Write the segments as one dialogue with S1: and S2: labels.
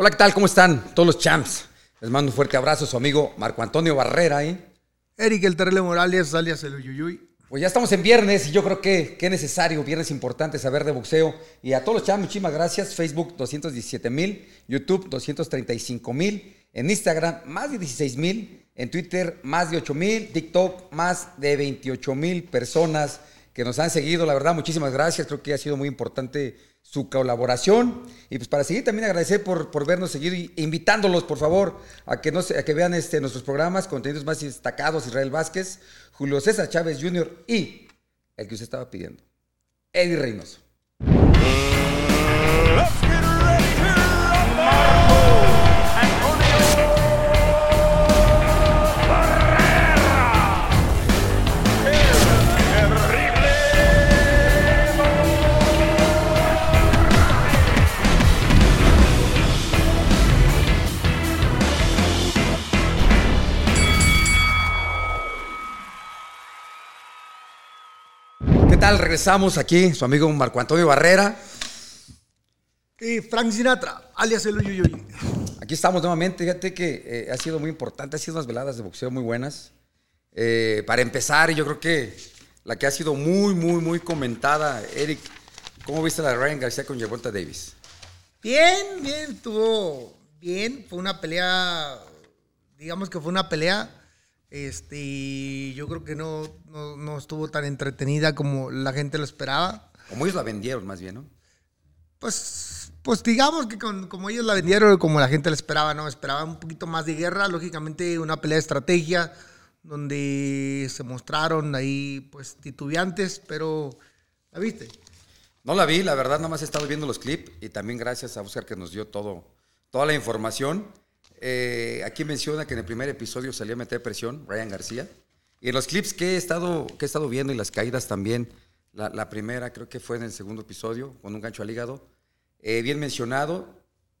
S1: Hola, ¿qué tal? ¿Cómo están todos los champs? Les mando un fuerte abrazo a su amigo Marco Antonio Barrera. ¿eh?
S2: Eric el Terrible Morales, alias el Uyuyuy.
S1: Pues ya estamos en viernes y yo creo que, que es necesario, viernes importante, saber de boxeo. Y a todos los champs, muchísimas gracias. Facebook 217 mil, YouTube 235 mil, en Instagram más de 16 mil, en Twitter más de 8 mil, TikTok más de 28 mil personas que nos han seguido. La verdad, muchísimas gracias. Creo que ha sido muy importante su colaboración. Y pues para seguir también agradecer por, por vernos seguir y invitándolos, por favor, a que, que vean este, nuestros programas, contenidos más destacados, Israel Vázquez, Julio César Chávez Jr. y el que usted estaba pidiendo, Eddie Reynoso. Tal? Regresamos aquí, su amigo Marco Antonio Barrera.
S2: Y Frank Sinatra, alias el Uyuyuy.
S1: Aquí estamos nuevamente. Fíjate que eh, ha sido muy importante, ha sido unas veladas de boxeo muy buenas. Eh, para empezar, yo creo que la que ha sido muy, muy, muy comentada, Eric, ¿cómo viste la de Ryan García con Gervonta Davis?
S2: Bien, bien, estuvo bien. Fue una pelea, digamos que fue una pelea. Este, yo creo que no, no, no estuvo tan entretenida como la gente lo esperaba.
S1: Como ellos la vendieron, más bien, ¿no?
S2: Pues, pues digamos que con- como ellos la vendieron, como la gente la esperaba, ¿no? Esperaba un poquito más de guerra, lógicamente una pelea de estrategia, donde se mostraron ahí, pues, titubeantes, pero, ¿la viste?
S1: No la vi, la verdad, nada más he estado viendo los clips y también gracias a Oscar que nos dio todo, toda la información. Eh, aquí menciona que en el primer episodio salió a meter presión Ryan García. Y en los clips que he estado, que he estado viendo y las caídas también, la, primera creo que fue en el segundo episodio, con un gancho al hígado, eh, bien mencionado,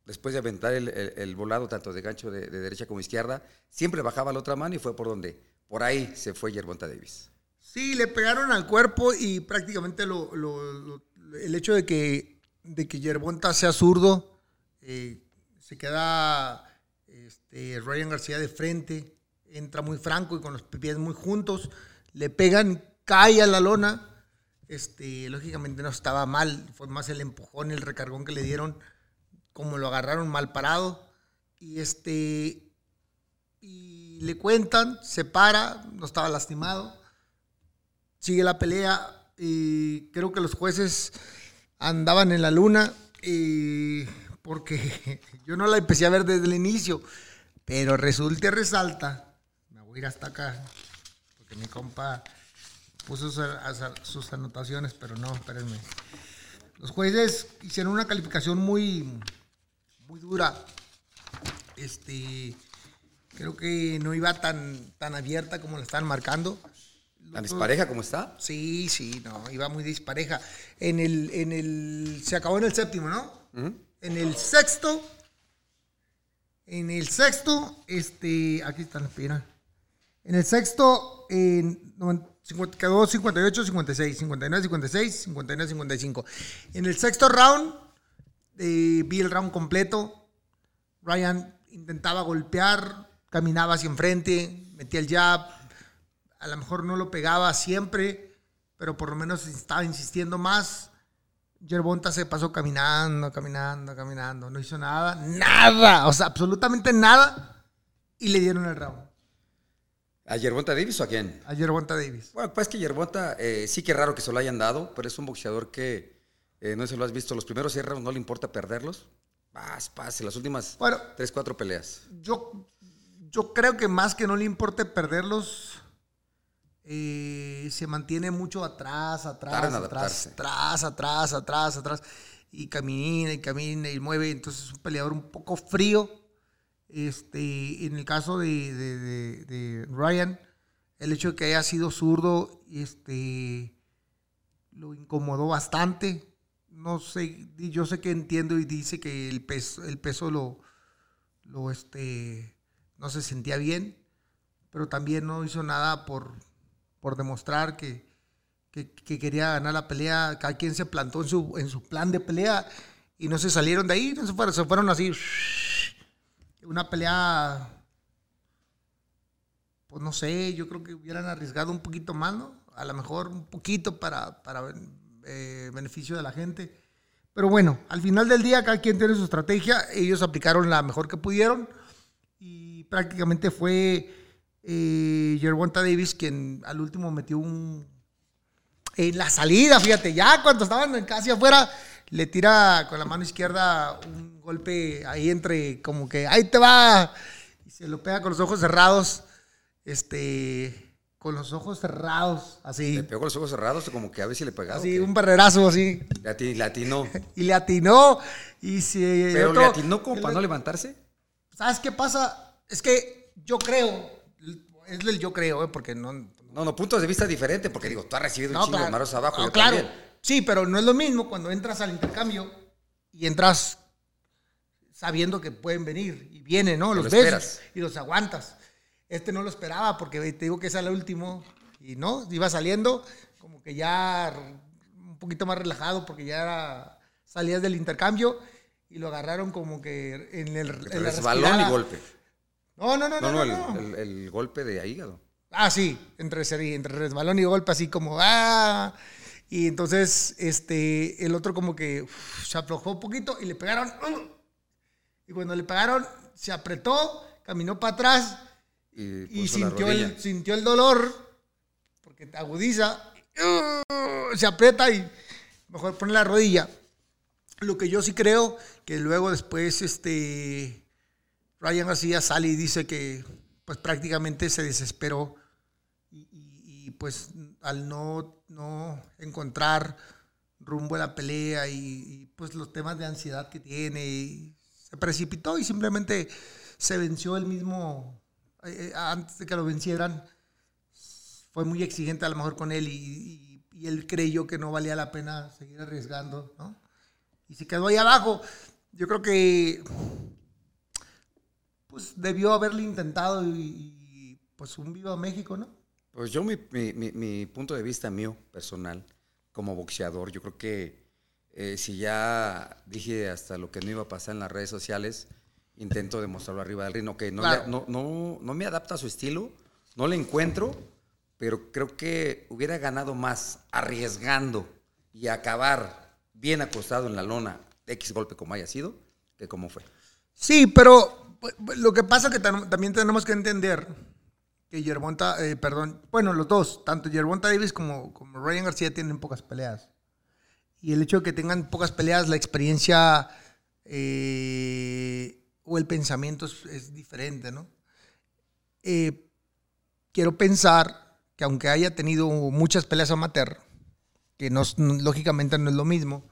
S1: después de aventar el, volado tanto de gancho de, de derecha como izquierda, siempre bajaba la otra mano y fue por donde, por ahí se fue Gervonta Davis.
S2: Sí, le pegaron al cuerpo y prácticamente lo- el hecho de que, de que Yerbonta sea zurdo, eh, se queda este, Ryan García de frente, entra muy franco y con los pies muy juntos, le pegan, cae a la lona. Este, lógicamente no estaba mal, fue más el empujón, el recargón que le dieron, como lo agarraron mal parado. Y este, y le cuentan, se para, no estaba lastimado sigue la pelea y creo que los jueces andaban en la luna y porque yo no la empecé a ver desde el inicio, pero resulta y resalta, me voy a ir hasta acá, porque mi compa puso sus, sus anotaciones, pero no, espérenme. Los jueces hicieron una calificación muy, muy dura. Este, creo que no iba tan, tan abierta como la estaban marcando.
S1: ¿La dispareja cómo está?
S2: Sí, sí, no, iba muy dispareja. En el, en el, se acabó en el séptimo, ¿no? En el sexto, en el sexto, este, aquí están las piernas. En el sexto, en, noven- cincuenta- quedó 58, 56, 59, 56, 59, 55. En el sexto round, eh, vi el round completo. Ryan intentaba golpear, caminaba hacia enfrente, metía el jab, a lo mejor no lo pegaba siempre, pero por lo menos estaba insistiendo más. Yerbonta se pasó caminando, caminando, caminando, no hizo nada, nada, o sea, absolutamente nada, y le dieron el round
S1: ¿A Gervonta Davis o a quién?
S2: a Yerbonta Davis.
S1: Bueno, pues que Yerbota, eh, sí que raro que se lo hayan dado, pero es un boxeador que eh, no sé si lo has visto. Los primeros seis rounds no le importa perderlos. Paz, paz, en las últimas
S2: Bueno.
S1: tres, cuatro peleas.
S2: Yo, yo creo que más que no le importe perderlos, eh, se mantiene mucho atrás, atrás, atrás, atrás, atrás, atrás, atrás, y camina y camina y mueve. Entonces es un peleador un poco frío. Este, en el caso de, de- de- de Ryan, el hecho de que haya sido zurdo, este, lo incomodó bastante. No sé, yo sé que entiendo y dice que el peso, el peso lo, lo este, no se sentía bien, pero también no hizo nada por, por demostrar que, que- que quería ganar la pelea. Cada quien se plantó en su, en su plan de pelea y no se salieron de ahí, no se fueron, se fueron así una pelea, pues no sé, yo creo que hubieran arriesgado un poquito más, ¿no? A lo mejor un poquito para, para eh, beneficio de la gente. Pero bueno, al final del día cada quien tiene su estrategia, ellos aplicaron la mejor que pudieron y prácticamente fue eh, Gervonta Davis quien al último metió un... En la salida, fíjate, ya cuando estaban casi afuera, le tira con la mano izquierda un golpe ahí entre, como que ahí te va, y se lo pega con los ojos cerrados, este, con los ojos cerrados, así,
S1: Le pegó con los ojos cerrados, como que a ver si le pegaba.
S2: así,
S1: ¿o qué?
S2: un barrerazo así,
S1: Le ati- le atinó.
S2: y le atinó, y se...
S1: Pero
S2: otro-
S1: le atinó como para no levantarse.
S2: ¿Sabes qué pasa? Es que yo creo, es el yo creo, ¿eh? porque no...
S1: No, no, puntos de vista diferentes, porque digo, tú has recibido un chingo de maros abajo.
S2: No, claro.
S1: también.
S2: Sí, pero no es lo mismo cuando entras al intercambio y entras sabiendo que pueden venir y vienen, ¿no? Los
S1: lo
S2: ves
S1: esperas.
S2: y los aguantas. Este no lo esperaba porque te digo que es el último y no, iba saliendo como que ya un poquito más relajado porque ya era- salías del intercambio y lo agarraron como que en el en la
S1: Es balón y golpe.
S2: No, no, no,
S1: No,
S2: no.
S1: no,
S2: no,
S1: el,
S2: no.
S1: el- el golpe de hígado.
S2: Ah, sí, entre, entre resbalón y golpe, así como, ah. Y entonces, este, el otro como que uf, se aflojó un poquito y le pegaron. ¡uh! Y cuando le pegaron, se apretó, caminó para atrás
S1: Y,
S2: el, sintió el dolor, porque te agudiza, ¡uh! se aprieta y mejor pone la rodilla. Lo que yo sí creo, que luego después, este, Ryan García sale y dice que pues prácticamente se desesperó y, pues al no, no encontrar rumbo a la pelea y, pues los temas de ansiedad que tiene se precipitó y simplemente se venció el mismo eh, eh, antes de que lo vencieran fue muy exigente a lo mejor con él y, y- y él creyó que no valía la pena seguir arriesgando ¿no? y se quedó ahí abajo yo creo que pues debió haberle intentado y, y, pues un viva México, ¿no?
S1: Pues yo, mi, mi- mi- mi punto de vista mío, personal, como boxeador, yo creo que eh, si ya dije hasta lo que no iba a pasar en las redes sociales, intento demostrarlo arriba del ring. que no,
S2: Claro.
S1: le- no, no, no me adapta a su estilo, no le encuentro, pero creo que hubiera ganado más arriesgando y acabar bien acostado en la lona, X golpe como haya sido, que como fue.
S2: Sí, pero lo que pasa que tam- también tenemos que entender que Yerbonta, eh, perdón, bueno, los dos, tanto Yerbonta Davis como, como Ryan García tienen pocas peleas. Y el hecho de que tengan pocas peleas, la experiencia eh, o el pensamiento es, es diferente, ¿no? Eh, quiero pensar que aunque haya tenido muchas peleas amateur, que no- lógicamente no es lo mismo,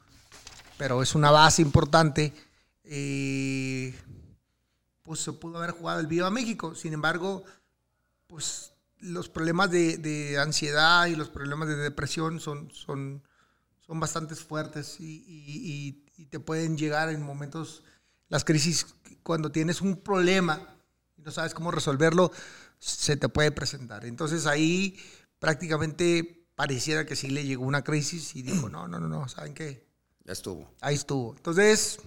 S2: pero es una base importante, eh, pues se pudo haber jugado el Viva México. Sin embargo, pues los problemas de, de ansiedad y los problemas de depresión son, son, son bastante fuertes y, y- y- y te pueden llegar en momentos, las crisis, cuando tienes un problema y no sabes cómo resolverlo, se te puede presentar. Entonces ahí prácticamente pareciera que sí le llegó una crisis y dijo, no, no, no, no, ¿saben qué?
S1: Ya estuvo.
S2: Ahí estuvo. Entonces,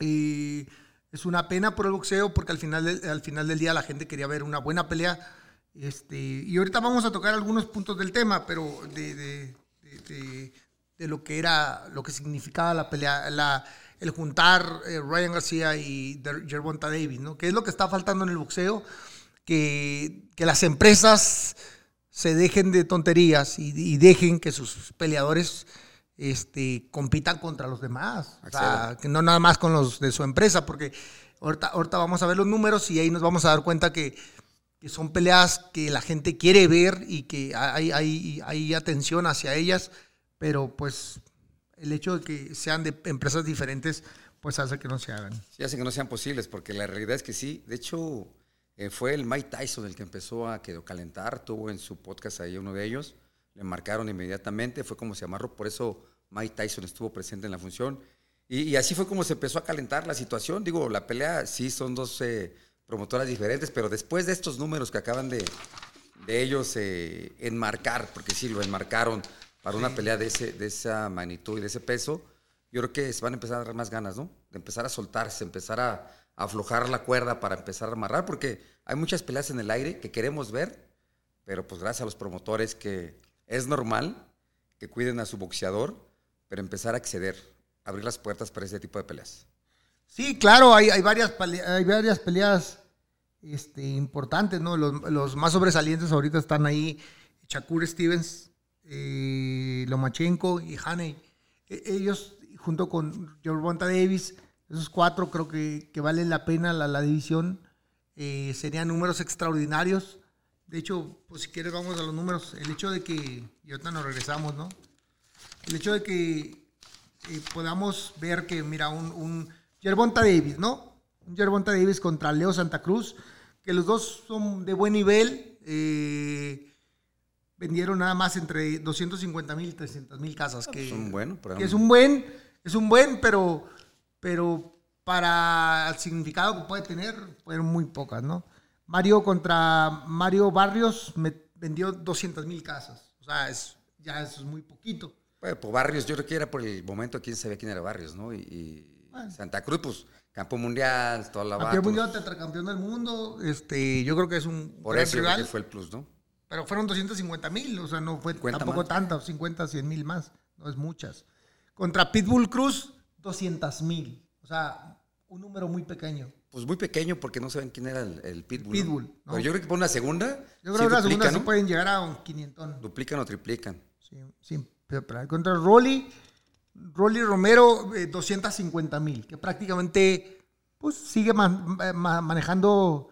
S2: y es una pena por el boxeo porque al final, del, al final del día la gente quería ver una buena pelea. Este, y ahorita vamos a tocar algunos puntos del tema, pero de, de- lo que era, lo que significaba la pelea, la, el juntar eh, Ryan García y Gervonta Davis, ¿no? Que es lo que está faltando en el boxeo, que, que las empresas se dejen de tonterías y dejen que sus peleadores este, compitan contra los demás. O sea,
S1: Accedan.
S2: que no nada más con los de su empresa, porque ahorita, ahorita vamos a ver los números y ahí nos vamos a dar cuenta que, que son peleas que la gente quiere ver y que hay, hay, hay atención hacia ellas, pero pues el hecho de que sean de empresas diferentes, pues hace que no se hagan.
S1: Sí, hacen que no sean posibles, porque la realidad es que sí. De hecho, eh, fue el Mike Tyson el que empezó a calentar, tuvo en su podcast ahí uno de ellos, le marcaron inmediatamente, fue como se amarró, por eso Mike Tyson estuvo presente en la función. Y, y así fue como se empezó a calentar la situación. Digo, la pelea sí son dos eh, promotoras diferentes, pero después de estos números que acaban de, de ellos eh, enmarcar, porque sí lo enmarcaron para una pelea de, ese, de esa magnitud y de ese peso, yo creo que se van a empezar a dar más ganas, ¿no? De empezar a soltarse, empezar a, aflojar la cuerda para empezar a amarrar, porque hay muchas peleas en el aire que queremos ver, pero pues gracias a los promotores que es normal que cuiden a su boxeador, pero empezar a acceder, abrir las puertas para ese tipo de peleas.
S2: Sí, claro, hay, varias, hay varias peleas este, importantes, ¿no? Los, más sobresalientes ahorita están ahí Shakur Stevens, eh, Lomachenko y Haney. E- ellos, junto con Gervonta Davis, esos cuatro creo que, que valen la pena la, la división. Eh, serían números extraordinarios. De hecho, pues si quieres vamos a los números. El hecho de que, y ahorita nos regresamos, ¿no? El hecho de que eh, podamos ver que, mira, un, un Gervonta Davis, ¿no? Un Gervonta Davis contra Leo Santa Cruz, que los dos son de buen nivel. eh, vendieron nada más entre 250 mil y 300 mil casas. Que,
S1: Es un bueno, pero
S2: que es un buen, es un buen, pero, pero para el significado que puede tener, fueron muy pocas, ¿no? Mario contra Mario Barrios me vendió 200 mil casas. O sea, es, ya eso es muy poquito.
S1: Bueno, pues Barrios, yo creo que era por el momento quién sabía quién era Barrios, ¿no? Y, y Santa Cruz, pues, campo mundial, toda la
S2: Campeón mundial, tetracampeón del mundo. Este, yo creo que es un
S1: Por
S2: gran
S1: eso
S2: rival.
S1: que fue el plus, ¿no?
S2: Pero fueron 250 mil, o sea, no fue
S1: 50
S2: tampoco
S1: más.
S2: tanto, 50, 100 mil más, no es muchas. Contra Pitbull Cruz, 200 mil, o sea, un número muy pequeño.
S1: Pues muy pequeño porque no saben quién era el, el Pitbull. ¿no?
S2: Pitbull, ¿no?
S1: Pero yo creo que por una segunda.
S2: Yo creo
S1: sí
S2: que la segunda
S1: duplican,
S2: sí
S1: ¿no?
S2: pueden llegar a un 500.
S1: Duplican o triplican.
S2: Sí, sí, pero, pero contra Rolly, Rolly Romero, eh, 250 mil, que prácticamente pues sigue man- ma- manejando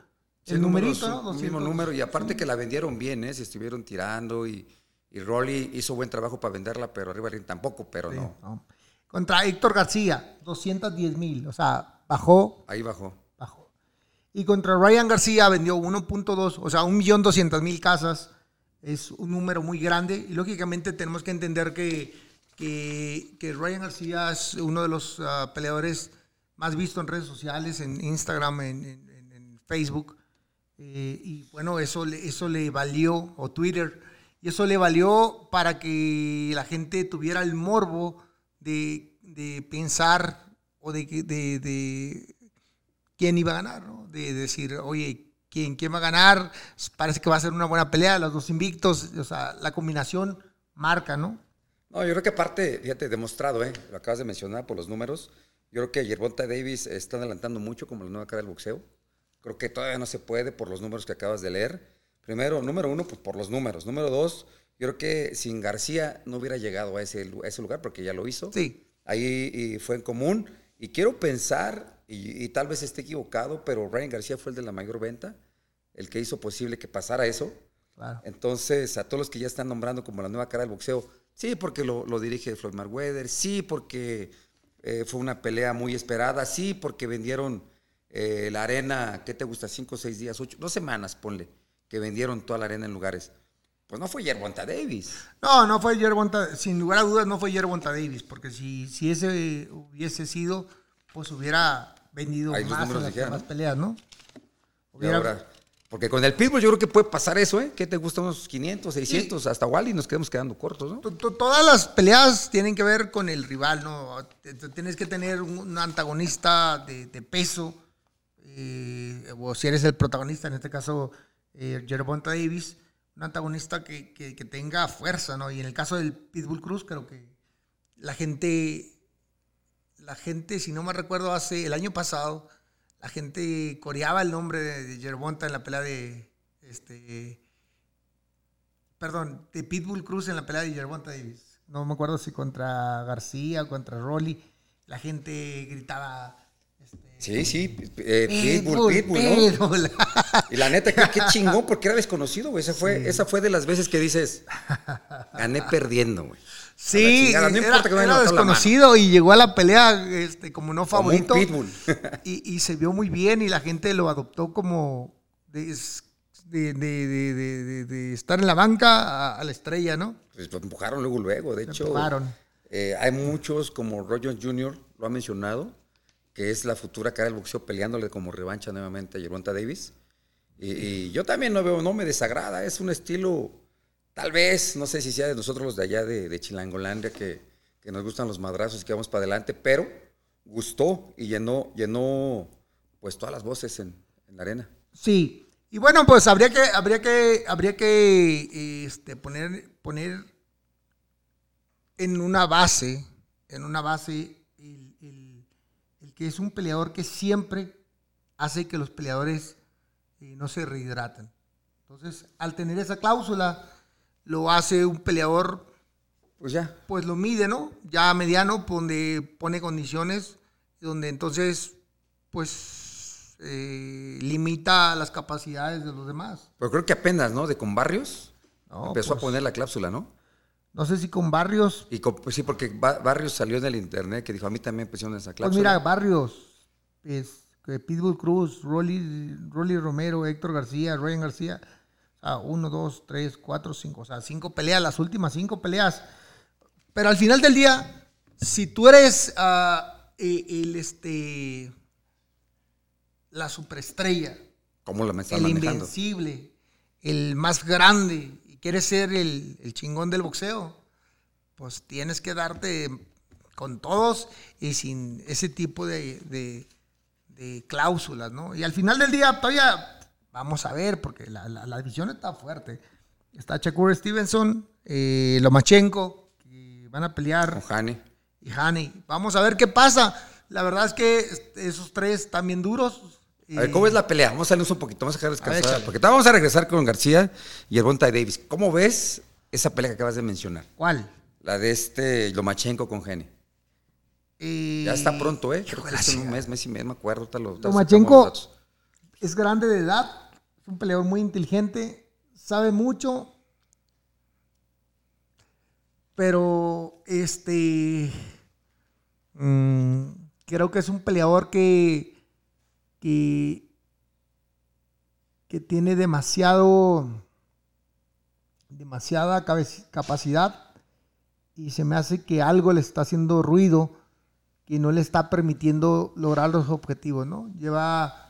S2: el
S1: número,
S2: numerito,
S1: sí,
S2: ¿no?
S1: un
S2: 200.
S1: mismo número. Y aparte que la vendieron bien, ¿eh? Se estuvieron tirando y, y Rolly hizo buen trabajo para venderla, pero arriba tampoco, pero
S2: Sí,
S1: no.
S2: no. Contra Héctor García, 210 mil, o sea, bajó
S1: Ahí bajó.
S2: Y contra Ryan García vendió 1.2, o sea, 1.200.000 casas. Es un número muy grande. Y lógicamente tenemos que entender que, que, Ryan García es uno de los ah, peleadores más vistos en redes sociales, en Instagram, en, Facebook. Eh, y bueno, eso, eso le valió, o Twitter, y eso le valió para que la gente tuviera el morbo de, de pensar o de, de, de quién iba a ganar, ¿no? De decir, oye, ¿quién, ¿quién va a ganar? Parece que va a ser una buena pelea, los dos invictos, o sea, la combinación marca, ¿no?
S1: No, yo creo que aparte, fíjate, demostrado, ¿eh? Lo acabas de mencionar por los números. Yo creo que Yerbonta Davis está adelantando mucho como la nueva cara del boxeo. Creo que todavía no se puede por los números que acabas de leer. Primero, número uno, pues por los números. Número dos, yo creo que sin García no hubiera llegado a ese, a ese lugar porque ya lo hizo.
S2: Sí.
S1: Ahí y fue en común. Y quiero pensar, y, y tal vez esté equivocado, pero Ryan García fue el de la mayor venta, el que hizo posible que pasara eso.
S2: Claro.
S1: Entonces, a todos los que ya están nombrando como la nueva cara del boxeo, sí, porque lo, lo dirige Floyd Mayweather, sí, porque eh, fue una pelea muy esperada, sí, porque vendieron eh, la arena, ¿qué te gusta? Cinco, seis días, ocho, dos semanas, ponle, que vendieron toda la arena en lugares. Pues no fue Yerbonta Davis.
S2: No, no fue Yerbonta, sin lugar a dudas no fue Yerbonta Davis, porque si, si ese hubiese sido, pues hubiera vendido
S1: Ahí
S2: más en las
S1: dijeran,
S2: demás
S1: ¿no?
S2: peleas, ¿no? Hubiera-
S1: ahora, porque con el Pitbull yo creo que puede pasar eso, ¿eh? ¿Qué te gusta? Unos 500, 600, hasta Wally nos quedamos quedando cortos, ¿no?
S2: To- to- Todas las peleas tienen que ver con el rival, ¿no? Tienes que tener un antagonista de, de peso, eh, o si eres el protagonista, en este caso, eh, Gervonta Davis, un antagonista que, que- que tenga fuerza, ¿no? Y en el caso del Pitbull Cruz, creo que la gente, la gente, si no me recuerdo, hace el año pasado, la gente coreaba el nombre de, Gervonta en la pelea de, este, perdón, de Pitbull Cruz en la pelea de Gervonta Davis. No me acuerdo si contra García o contra Rolly. La gente gritaba. este,
S1: Sí, sí, eh, Pitbull, Pitbull, ¿no?
S2: Pitbull.
S1: Y la neta, qué, qué chingón, porque era desconocido, güey. Esa fue, esa fue de las veces que dices, gané perdiendo, güey.
S2: Sí,
S1: chingada, no
S2: era,
S1: importa que la
S2: desconocido y llegó a la pelea este, como no
S1: Como un
S2: favorito.
S1: pitbull.
S2: y, y se vio muy bien y la gente lo adoptó como de, estar en la banca a, a la estrella, ¿no?
S1: Pues lo empujaron luego, luego. De
S2: Lo
S1: hecho,
S2: empujaron.
S1: eh, hay muchos, como Jones Jr. lo ha mencionado, que es la futura cara del boxeo peleándole como revancha nuevamente a Yeronta Davis. Y, y yo también no veo, no me desagrada. Es un estilo, tal vez, no sé si sea de nosotros los de allá de, de Chilangolandia, que, que nos gustan los madrazos y que vamos para adelante, pero gustó y llenó, llenó pues todas las voces en, en la arena.
S2: Sí. Y bueno, pues habría que, habría que, habría que este, poner, poner en una base, en una base, el, el- el que es un peleador que siempre hace que los peleadores eh, no se rehidraten. Entonces, al tener esa cláusula, lo hace un peleador
S1: Pues ya.
S2: pues lo mide, ¿no? Ya mediano, donde pone condiciones, donde entonces, pues, eh, limita las capacidades de los demás.
S1: Pero creo que apenas, ¿no? De con Barrios
S2: No,
S1: empezó a
S2: pues,
S1: poner la cláusula, ¿no?
S2: No sé si con Barrios,
S1: Y con- pues sí, porque Ba- Barrios salió en el internet que dijo, a mí también pusieron esa
S2: pues
S1: cláusula.
S2: mira, Barrios, es, Pitbull Cruz, Rolly, Rolly Romero, Héctor García, Ryan García, sea, uno, dos, tres, cuatro, cinco, o sea, cinco peleas, las últimas cinco peleas. Pero al final del día, si tú eres ah, eh, el, este, la superestrella,
S1: ¿Cómo me están
S2: el
S1: manejando?
S2: invencible, el más grande, y quieres ser el, el chingón del boxeo, pues tienes que darte con todos y sin ese tipo de, de- de cláusulas, ¿no? Y al final del día todavía vamos a ver, porque la, la- la división está fuerte. Está Shakur Stevenson, eh, Lomachenko, que van a pelear
S1: Con Jani.
S2: y Hani. Vamos a ver qué pasa. La verdad es que esos tres están bien duros.
S1: A ver,
S2: Eh,
S1: ¿cómo es la pelea? Vamos a salirnos un poquito, vamos a dejar descansar. porque vamos a regresar con García y el Bonta Davis. ¿Cómo ves esa pelea que acabas de mencionar?
S2: ¿Cuál?
S1: La de este Lomachenko con Geni.
S2: Eh,
S1: Ya está pronto, ¿eh? Creo que es en un mes, mes y medio, me acuerdo.
S2: Lomachenko-. Es grande de edad, es un peleador muy inteligente, sabe mucho, pero este mm, creo que es un peleador que, que, que tiene demasiado demasiada capacidad y se me hace que algo le está haciendo ruido que no le está permitiendo lograr los objetivos, ¿no? Lleva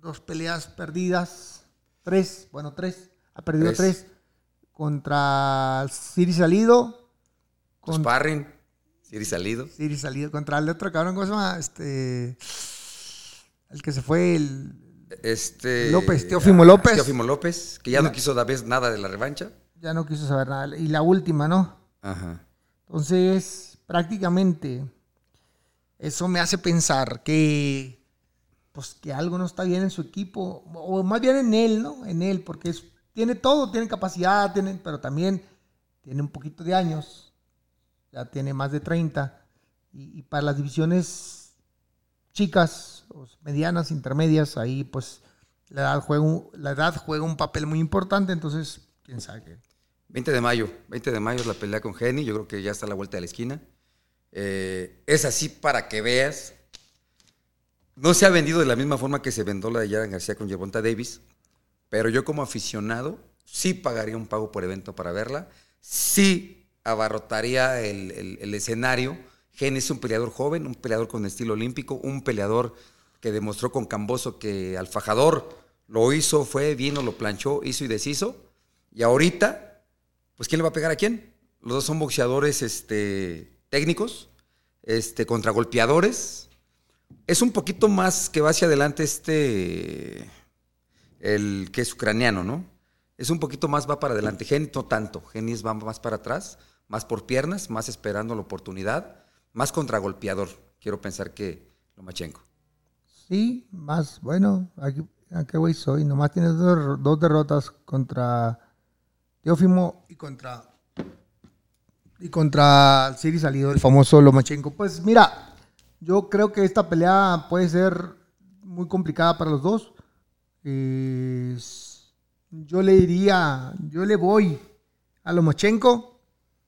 S2: dos peleas perdidas, tres, bueno, tres, ha perdido
S1: Tres.
S2: tres, contra Siri Salido,
S1: Con Sparring, Siri Salido.
S2: Siri Salido, contra el otro cabrón, ¿cómo se llama? Este, el que se fue, el,
S1: Este.
S2: López, Teófimo López.
S1: Teófimo López, que ya no
S2: La-
S1: quiso dar vez nada de la revancha.
S2: ya no quiso saber nada, y la última, ¿no?
S1: Ajá.
S2: Entonces, prácticamente, eso me hace pensar que, pues, que algo no está bien en su equipo, o más bien en él, ¿no? En él, porque tiene todo, tiene capacidad, tiene, pero también tiene un poquito de años, ya tiene más de 30, y, para las divisiones chicas, medianas, intermedias, ahí pues la edad juega un, la papel muy importante, entonces, quién sabe qué.
S1: 20 de mayo. 20 de mayo es la pelea con Geni. Yo creo que ya está a la vuelta de la esquina. Eh, es así para que veas. No se ha vendido de la misma forma que se vendió la de Yaran García con Yerbonta Davis. Pero yo como aficionado sí pagaría un pago por evento para verla. Sí abarrotaría el, el- escenario. Geni es un peleador joven, un peleador con estilo olímpico, un peleador que demostró con Camboso que al fajador lo hizo, fue, vino, lo planchó, hizo y deshizo. Y ahorita, pues ¿quién le va a pegar a quién? Los dos son boxeadores este, técnicos, este, contragolpeadores. Es un poquito más que va hacia adelante este, el que es ucraniano, ¿no? Es un poquito más va para adelante. Geni no tanto. Geni es- va más para atrás, más por piernas, más esperando la oportunidad, más contragolpeador. Quiero pensar que Lomachenko.
S2: Sí, más, bueno, aquí, ¿a qué güey soy? Nomás tienes dos, dos derrotas contra Teófimo y contra y contra Siri Salido, el famoso Lomachenko. Pues mira, yo creo que esta pelea puede ser muy complicada para los dos. Yo le diría, yo le voy a Lomachenko,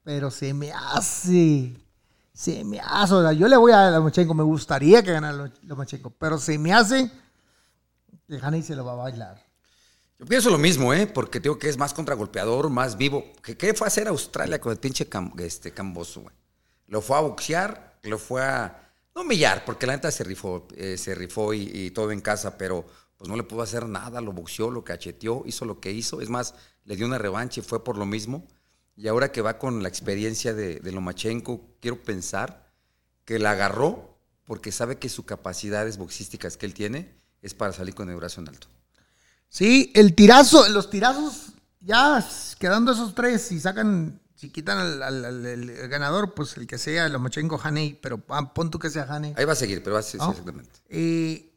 S2: pero se me hace, se me hace, o sea, yo le voy a Lomachenko, me gustaría que ganara Lo- Lomachenko, pero se me hace que Haney se lo va a bailar.
S1: Yo pienso lo mismo, ¿eh? Porque digo que es más contragolpeador, más vivo. ¿Qué, qué fue a hacer Australia con el pinche este, Camboso, güey? Lo fue a boxear, lo fue a... No humillar, porque la neta se rifó, eh, se rifó y, y todo en casa, pero pues no le pudo hacer nada, lo boxeó, lo cacheteó, hizo lo que hizo. Es más, le dio una revancha y fue por lo mismo. Y ahora que va con la experiencia de, de Lomachenko, quiero pensar que la agarró porque sabe que sus capacidades boxísticas que él tiene es para salir con el brazo en alto.
S2: Sí, el tirazo, los tirazos, ya quedando esos tres, si sacan, si quitan al, al- al- el ganador, pues el que sea, Lomachenko, Haney, pero ah, pon tú que sea Haney.
S1: Ahí va a seguir, pero va a sí,
S2: ¿no?
S1: exactamente.
S2: Eh,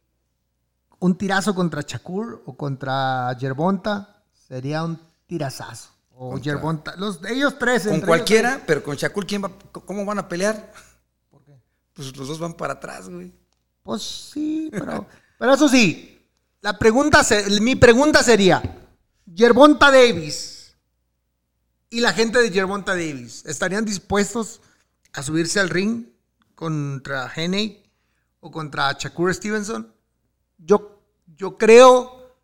S2: un tirazo contra Shakur o contra Yerbonta sería un tirazazo. O
S1: Contra-
S2: Yerbonta, los, ellos tres.
S1: Con
S2: entre
S1: cualquiera, pero con Shakur, ¿quién va, ¿cómo van a pelear?
S2: ¿Por qué?
S1: Pues los dos van para atrás, güey.
S2: Pues sí, pero, pero eso sí, la pregunta, se- mi pregunta sería, Yerbonta Davis y la gente de Yerbonta Davis, ¿estarían dispuestos a subirse al ring contra Heney o contra Shakur Stevenson? Yo, yo creo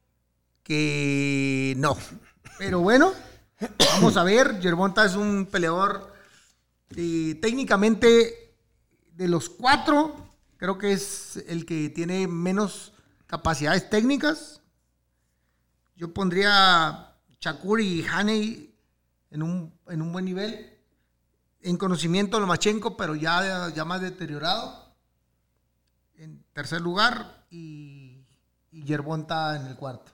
S2: que no. Pero bueno, vamos a ver, Yerbonta es un peleador eh, técnicamente de los cuatro, creo que es el que tiene menos capacidades técnicas. Yo pondría Shakur y Haney en un, en un buen nivel. En conocimiento Lomachenko, pero ya, ya más deteriorado. En tercer lugar y, y Yerbonta en el cuarto.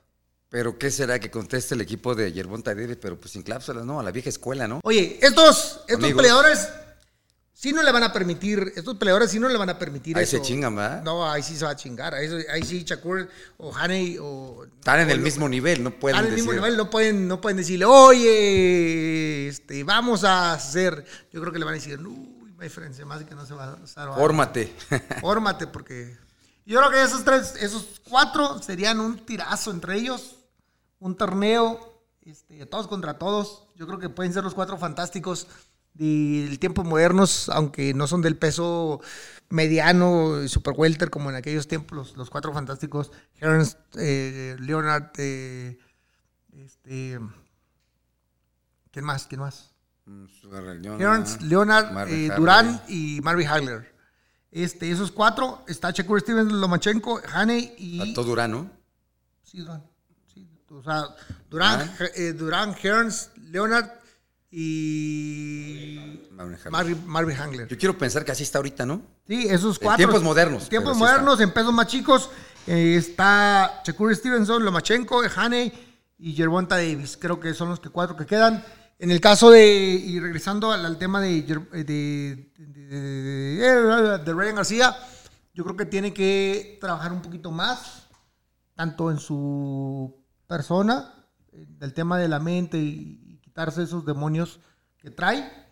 S1: Pero ¿qué será que conteste el equipo de Yerbonta Davis? Pero pues sin cláusulas, ¿no? A la vieja escuela, ¿no?
S2: Oye, estos, estos
S1: Amigos.
S2: peleadores sí no le van a permitir, estos peleadores sí no le van a permitir
S1: Ahí
S2: eso.
S1: se chingan, ¿verdad?
S2: No, ahí sí se va a chingar. Ahí, ahí sí Shakur o Haney o...
S1: Están en
S2: o
S1: el
S2: lo-
S1: mismo nivel, no pueden
S2: Están en el mismo nivel, no pueden, no pueden decirle, oye, este, vamos a hacer... Yo creo que le van a decir, uy, my friend, se hace que no se va a salvar.
S1: Fórmate.
S2: Fórmate, porque... Yo creo que esos tres, esos cuatro serían un tirazo entre ellos, un torneo, este, todos contra todos. Yo creo que pueden ser los cuatro fantásticos del tiempo modernos, aunque no son del peso mediano, super welter como en aquellos tiempos, los, los cuatro fantásticos, Hearns, eh, Leonard, eh, este, ¿quién más? ¿Quién más? Hearns, Leonard,
S1: Marvin
S2: eh,
S1: Harley.
S2: Durán y Marvin Hagler. Este, esos cuatro, está Shakur Stevens, Lomachenko, Haney y...
S1: A todo Durano.
S2: Sí, Durán. Sí, o sea, Durán, eh, Durán, Hearns, Leonard y
S1: Marvin Hagler.
S2: Marvin, Marvin Hagler.
S1: Yo quiero pensar que así está ahorita, ¿no?
S2: Sí, esos
S1: En
S2: cuatro.
S1: tiempos modernos,
S2: tiempos modernos, en pesos más chicos, eh, está Shakur Stevenson, Lomachenko, Haney y Yerbonta Davis. Creo que son los que cuatro que quedan. En el caso de, y regresando al, al tema de, Yer- de, Ryan García, yo creo que tiene que trabajar un poquito más, tanto en su persona, eh, del tema de la mente y, y quitarse esos demonios que trae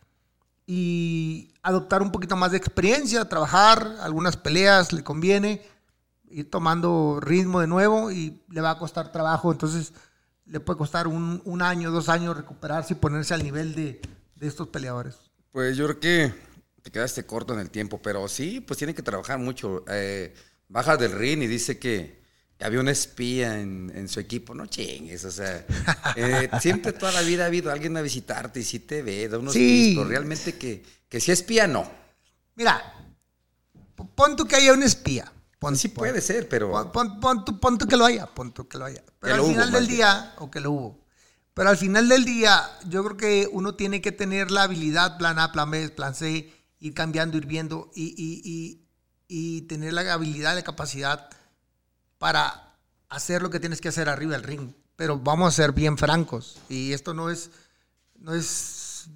S2: y adoptar un poquito más de experiencia, trabajar, algunas peleas le conviene, ir tomando ritmo de nuevo y le va a costar trabajo, entonces le puede costar un, un año, dos años recuperarse y ponerse al nivel de, de estos peleadores.
S1: Pues yo creo que te quedaste corto en el tiempo, pero sí, pues tiene que trabajar mucho. Eh, baja del ring y dice que había un espía en, en su equipo. No chingues, o sea, eh, siempre toda la vida ha habido alguien a visitarte y sí te ve, da unos
S2: Sí.
S1: pistos. Realmente que, que si espía, no.
S2: Mira, pon tú que haya un espía. Pon,
S1: Sí
S2: pon-
S1: puede ser, pero
S2: Pon, pon- pon tú, pon tú que lo haya, pon tú que lo haya. Pero
S1: Que
S2: al
S1: hubo,
S2: final del día, o que lo hubo. Pero al final del día, yo creo que uno tiene que tener la habilidad, plan A, plan B, plan C, ir cambiando, ir viendo y, y- y- y tener la habilidad, la capacidad para hacer lo que tienes que hacer arriba del ring. Pero vamos a ser bien francos. Y esto no es, no es,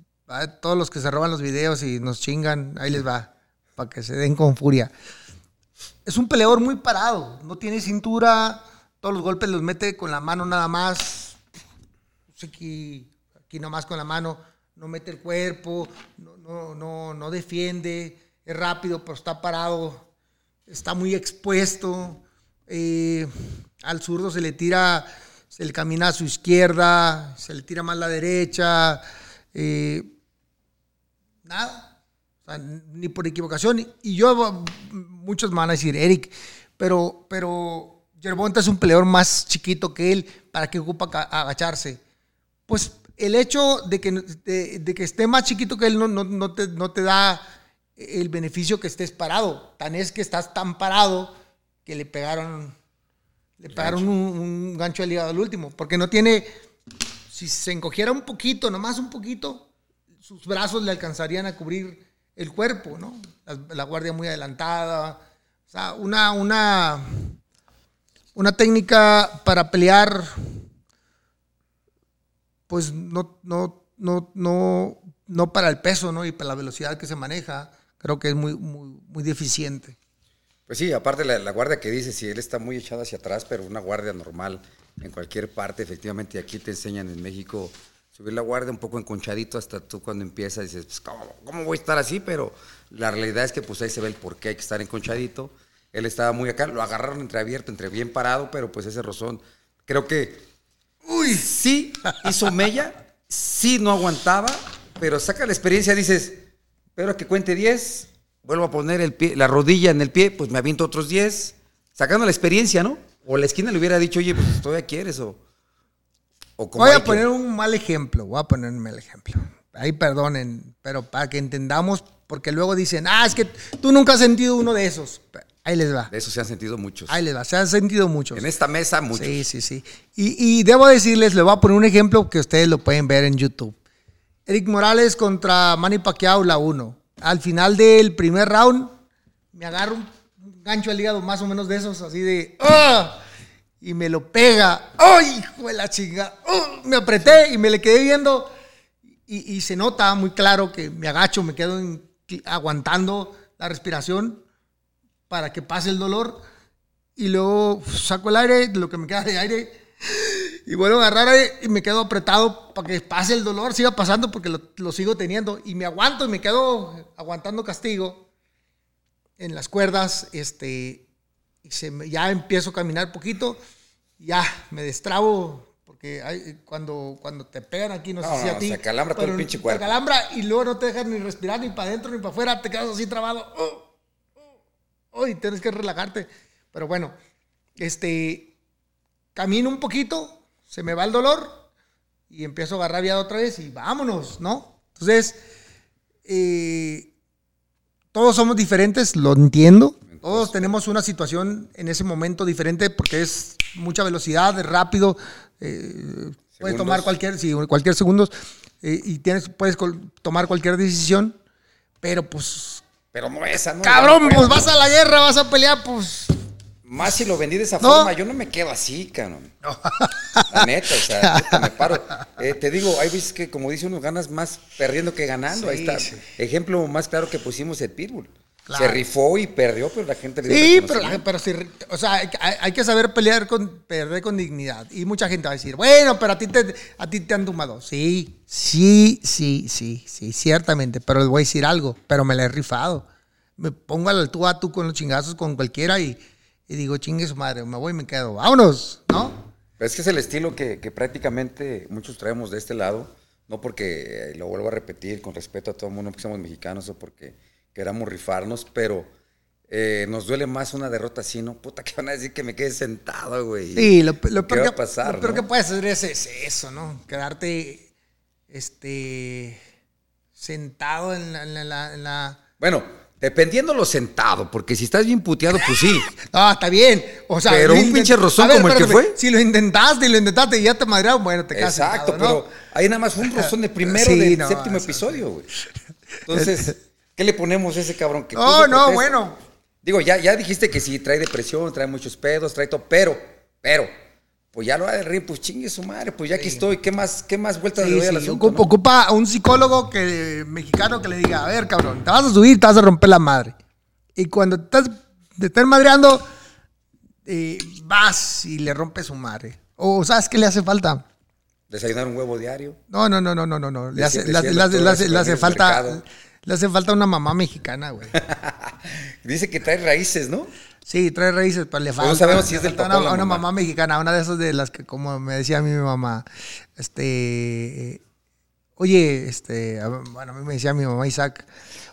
S2: todos los que se roban los videos y nos chingan, ahí les va, para que se den con furia es un peleador muy parado, no tiene cintura, todos los golpes los mete con la mano nada más. Pues Aquí, aquí nomás con la mano, no mete el cuerpo, no, no, no, no defiende, es rápido, pero está parado, está muy expuesto. Eh, al zurdo se le tira, se le camina a su izquierda, se le tira más la derecha. eh, nada. Ni por equivocación. Y yo, muchos me van a decir, Eric, pero, pero Yerbonta es un peleador más chiquito que él, ¿para qué ocupa agacharse? Pues el hecho de que, de, que esté más chiquito que él no, no te, no te da el beneficio que estés parado. Tan es que estás tan parado que le pegaron, le pegaron un, un gancho al hígado al último. Porque no tiene, si se encogiera un poquito, nomás un poquito, sus brazos le alcanzarían a cubrir el cuerpo, ¿no? La, la guardia muy adelantada, O sea, una, una, una técnica para pelear, pues no, no, no, no, no para el peso, ¿no? Y para la velocidad que se maneja, creo que es muy, muy, muy deficiente.
S1: Pues sí, aparte la, guardia que dice, si él está muy echado hacia atrás, pero una guardia normal en cualquier parte, efectivamente, aquí te enseñan en México subir la guardia un poco enconchadito hasta tú cuando empiezas dices, pues, ¿cómo, cómo voy a estar así? Pero la realidad es que pues ahí se ve el por qué hay que estar enconchadito. Él estaba muy acá, lo agarraron entreabierto, entre bien parado, pero pues ese rozón, creo que, uy, sí hizo mella, sí no aguantaba, pero saca la experiencia, dices, pero que cuente 10, vuelvo a poner el pie, la rodilla en el pie, pues me aviento otros 10, sacando la experiencia, ¿no? O la esquina le hubiera dicho, oye, pues todavía quieres, o, o como
S2: Voy a
S1: que-
S2: poner un mal ejemplo, voy a poner un mal ejemplo. Ahí perdonen, pero para que entendamos, porque luego dicen, ah, es que tú nunca has sentido uno de esos. Ahí les va,
S1: De eso se han sentido muchos.
S2: ahí les va, se han sentido muchos.
S1: En esta mesa, muchos.
S2: Sí, sí, sí. Y, y debo decirles, le voy a poner un ejemplo que ustedes lo pueden ver en YouTube. Eric Morales contra Manny Pacquiao, la 1. Al final del primer round, me agarro un, gancho al hígado más o menos de esos, así de... ¡ah! Y me lo pega. ¡Ay, hijo de la chinga! ¡Oh! Me apreté y me le quedé viendo. Y, se nota muy claro que me agacho, me quedo aguantando la respiración para que pase el dolor y luego saco el aire, lo que me queda de aire, y vuelvo a agarrar aire y me quedo apretado para que pase el dolor, siga pasando porque lo, lo sigo teniendo. Y me aguanto y me quedo aguantando castigo en las cuerdas, este, y se me- ya empiezo a caminar poquito, ya me destrabo. Porque hay- cuando, cuando te pegan aquí, no,
S1: No,
S2: sé si
S1: no,
S2: a ti.
S1: se acalambra todo el pinche cuerpo.
S2: acalambra y luego no te dejan ni respirar ni para adentro ni para afuera, te quedas así trabado. ¡Oh! Uy, tienes que relajarte. Pero bueno, este, camino un poquito, se me va el dolor y empiezo a agarrar viado otra vez y vámonos, ¿no? Entonces, eh, todos somos diferentes, lo entiendo. Todos tenemos una situación en ese momento diferente porque es mucha velocidad, es rápido, eh, puedes
S1: Segundos.
S2: tomar cualquier, sí, cualquier segundos eh, y tienes, puedes tomar cualquier decisión, pero pues
S1: Pero no esa, ¿no?
S2: Cabrón, pues vas a la guerra, vas a pelear, pues.
S1: Más si lo vendí de esa
S2: No.
S1: forma, yo no me quedo así, cabrón. La neta, o sea, puta, me paro. Eh, te digo, hay veces que, como dice uno, ganas más perdiendo que ganando. Ahí
S2: Sí,
S1: está.
S2: sí.
S1: Ejemplo más claro que pusimos el Pitbull.
S2: Claro.
S1: Se rifó y perdió, pero la gente le dio
S2: Sí, pero, pero sí, o sea, hay, hay- hay que saber pelear con, perder con dignidad. Y mucha gente va a decir, bueno, pero a ti te, a ti te han tumbado. Sí, sí, sí, sí, sí, ciertamente. Pero les voy a decir algo, pero me la he rifado. Me pongo al tú a tú con los chingazos con cualquiera y, y digo, chingue su madre, me voy y me quedo. Vámonos, ¿no?
S1: Es que es el estilo que, que prácticamente muchos traemos de este lado, no porque, eh, lo vuelvo a repetir, con respeto a todo el mundo, porque somos mexicanos o porque queramos rifarnos, pero eh, nos duele más una derrota así, ¿no? Puta, que van a decir que me quede sentado, güey.
S2: Sí, lo, lo
S1: ¿Qué
S2: peor,
S1: va
S2: que,
S1: a pasar,
S2: lo peor
S1: no?
S2: que puedes hacer es, es eso, ¿no? Quedarte este, sentado la- en la- en la-
S1: Bueno, dependiendo lo sentado, porque si estás bien puteado, pues sí.
S2: Ah, está bien. O sea,
S1: Pero un pinche rozón
S2: ver,
S1: como el que fue.
S2: Si lo intentaste y lo intentaste y ya te madrearon, bueno, te quedas
S1: Exacto, pero ahí nada más fue un rozón de primero
S2: Sí,
S1: del
S2: no,
S1: séptimo
S2: eso-
S1: episodio, güey. Entonces, ¿qué le ponemos a ese cabrón que
S2: No,
S1: puso
S2: no, bueno.
S1: Digo, ya, ya dijiste que sí, trae depresión, trae muchos pedos, trae todo, pero, pero, pues ya lo va de reír, pues chingue su madre, pues ya aquí estoy, ¿qué más, qué más vueltas
S2: Sí,
S1: le doy al
S2: sí,
S1: asunto?
S2: ocupa,
S1: no?
S2: ocupa un psicólogo que, mexicano que le diga, a ver, cabrón, te vas a subir, te vas a romper la madre. Y cuando te, estás- te estén madreando, eh, vas y le rompes su madre. O ¿sabes qué le hace falta?
S1: Desayunar un huevo diario.
S2: No, no, no, no, no, no, no. Le hace, le hace- le
S1: al
S2: hace- le hace- le hace falta,
S1: mercado.
S2: le hace falta una mamá mexicana, güey.
S1: Dice que trae raíces, ¿no?
S2: Sí, trae raíces, pero le falta.
S1: no sabemos si es del papá
S2: una,
S1: la
S2: una
S1: mamá.
S2: mamá mexicana, una de esas de las que, como me decía a mí mi mamá, este, eh, oye, este, a- bueno, a mí me decía mi mamá Isaac,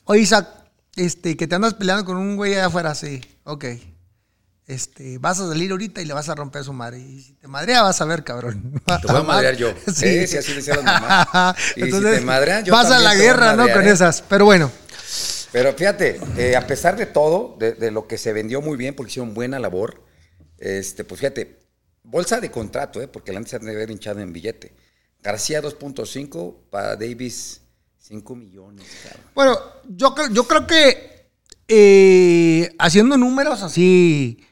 S2: oye Isaac, este, que te andas peleando con un güey allá afuera, sí, ok. Este, vas a salir ahorita y le vas a romper su madre. Y si te madrea, vas a ver, cabrón.
S1: Te voy a madrear yo. Sí, sí, así decían las mamás. Y si
S2: Entonces,
S1: te madrean, yo
S2: vas a la
S1: a
S2: guerra, ¿no? Con esas. Pero bueno,
S1: Pero fíjate, eh, a pesar de todo, de, de lo que se vendió muy bien, porque hicieron buena labor, este, pues fíjate, bolsa de contrato, ¿eh? porque la antes se debe haber hinchado en billete. García 2.5, para Davis 5 millones.
S2: Bueno, yo, creo- yo creo que eh, haciendo números así.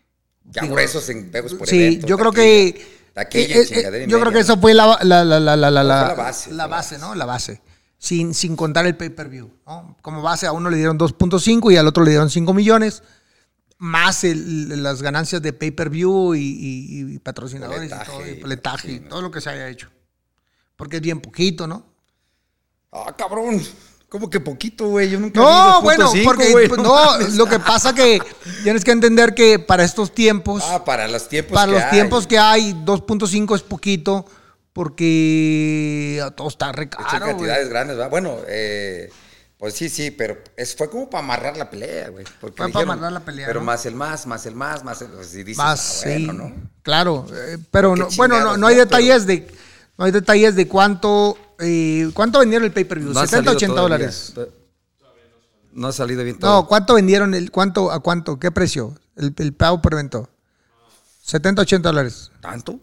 S1: Ya
S2: Digo,
S1: gruesos en pegos por
S2: sí,
S1: evento,
S2: yo creo
S1: taquilla,
S2: que.
S1: taquilla,
S2: eh, eh, yo creo que eso fue la, la, la, la, la, la, la-
S1: base,
S2: la base, ¿no? La base. Sin, sin contar el pay-per-view. ¿no? Como base a uno le dieron 2.5 y al otro le dieron 5 millones. Más el- las ganancias de pay-per-view y, y- y patrocinadores y todo, y boletaje y todo lo que se haya hecho. Porque es bien poquito, ¿no?
S1: Ah, cabrón. ¿Cómo que poquito, güey? Yo nunca
S2: No, bueno,
S1: 2.5,
S2: porque
S1: güey,
S2: pues, no, lo que pasa que tienes que entender que para estos tiempos,
S1: Ah, para los tiempos
S2: para
S1: que
S2: los
S1: hay.
S2: tiempos que hay, 2.5 es poquito porque todo está re
S1: Son
S2: caro, güey.
S1: cantidades grandes, ¿verdad? Bueno, eh, pues sí, sí, pero es, fue como para amarrar la pelea, güey.
S2: Fue para amarrar la pelea,
S1: Pero
S2: ¿no?
S1: más el más, más el más, más el... Pues, y dices,
S2: Más,
S1: ah, bueno,
S2: sí,
S1: ¿no?
S2: claro. eh, pero no, bueno, no, no hay detalles de no hay detalles de cuánto eh, cuánto vendieron el pay-per-view,
S1: No ha
S2: 70,
S1: salido
S2: 80
S1: todavía.
S2: dólares.
S1: No ha salido bien todo.
S2: No, ¿cuánto vendieron el cuánto a cuánto? ¿Qué precio? El, el pago por evento. 70, 80 dólares.
S1: ¿Tanto?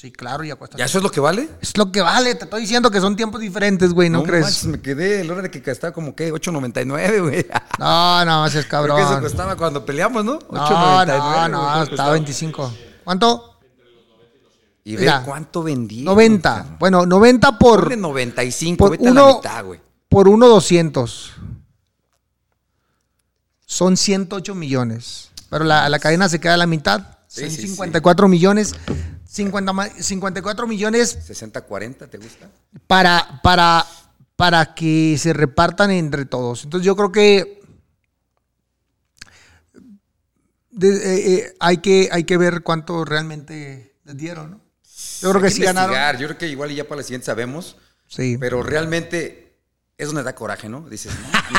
S2: Sí, claro, ya cuesta.
S1: ¿Ya eso es lo que vale?
S2: Es lo que vale, te estoy diciendo que son tiempos diferentes, güey, ¿no, crees?
S1: manches, me quedé, la hora de que costaba como que 8.99, güey.
S2: No, no, ese es
S1: Creo que eso
S2: cabrón.
S1: costaba cuando peleamos, ¿no?
S2: No,
S1: 8.99,
S2: no, no,
S1: güey,
S2: estaba
S1: costaba.
S2: 25. ¿Cuánto?
S1: Y ve
S2: Mira,
S1: cuánto vendí.
S2: 90. Bueno, 90 por
S1: Ponle 95,
S2: por
S1: vete a la
S2: uno-
S1: mitad, güey.
S2: por 1 200. Son 108 millones. Pero la, la cadena se queda a la mitad.
S1: Sí,
S2: Son
S1: sí, sí.
S2: 54 millones. 50 ma- 54 millones
S1: 60-40, ¿te gusta?
S2: para, para, para que se repartan entre todos. Entonces yo creo que de- eh, eh, hay, que hay que ver cuánto realmente les dieron, ¿no? Yo creo que
S1: Hay
S2: sí ganaron.
S1: investigar. Yo creo que igual y ya para la siguiente sabemos.
S2: Sí.
S1: Pero realmente es donde da coraje, ¿no? Dices, no.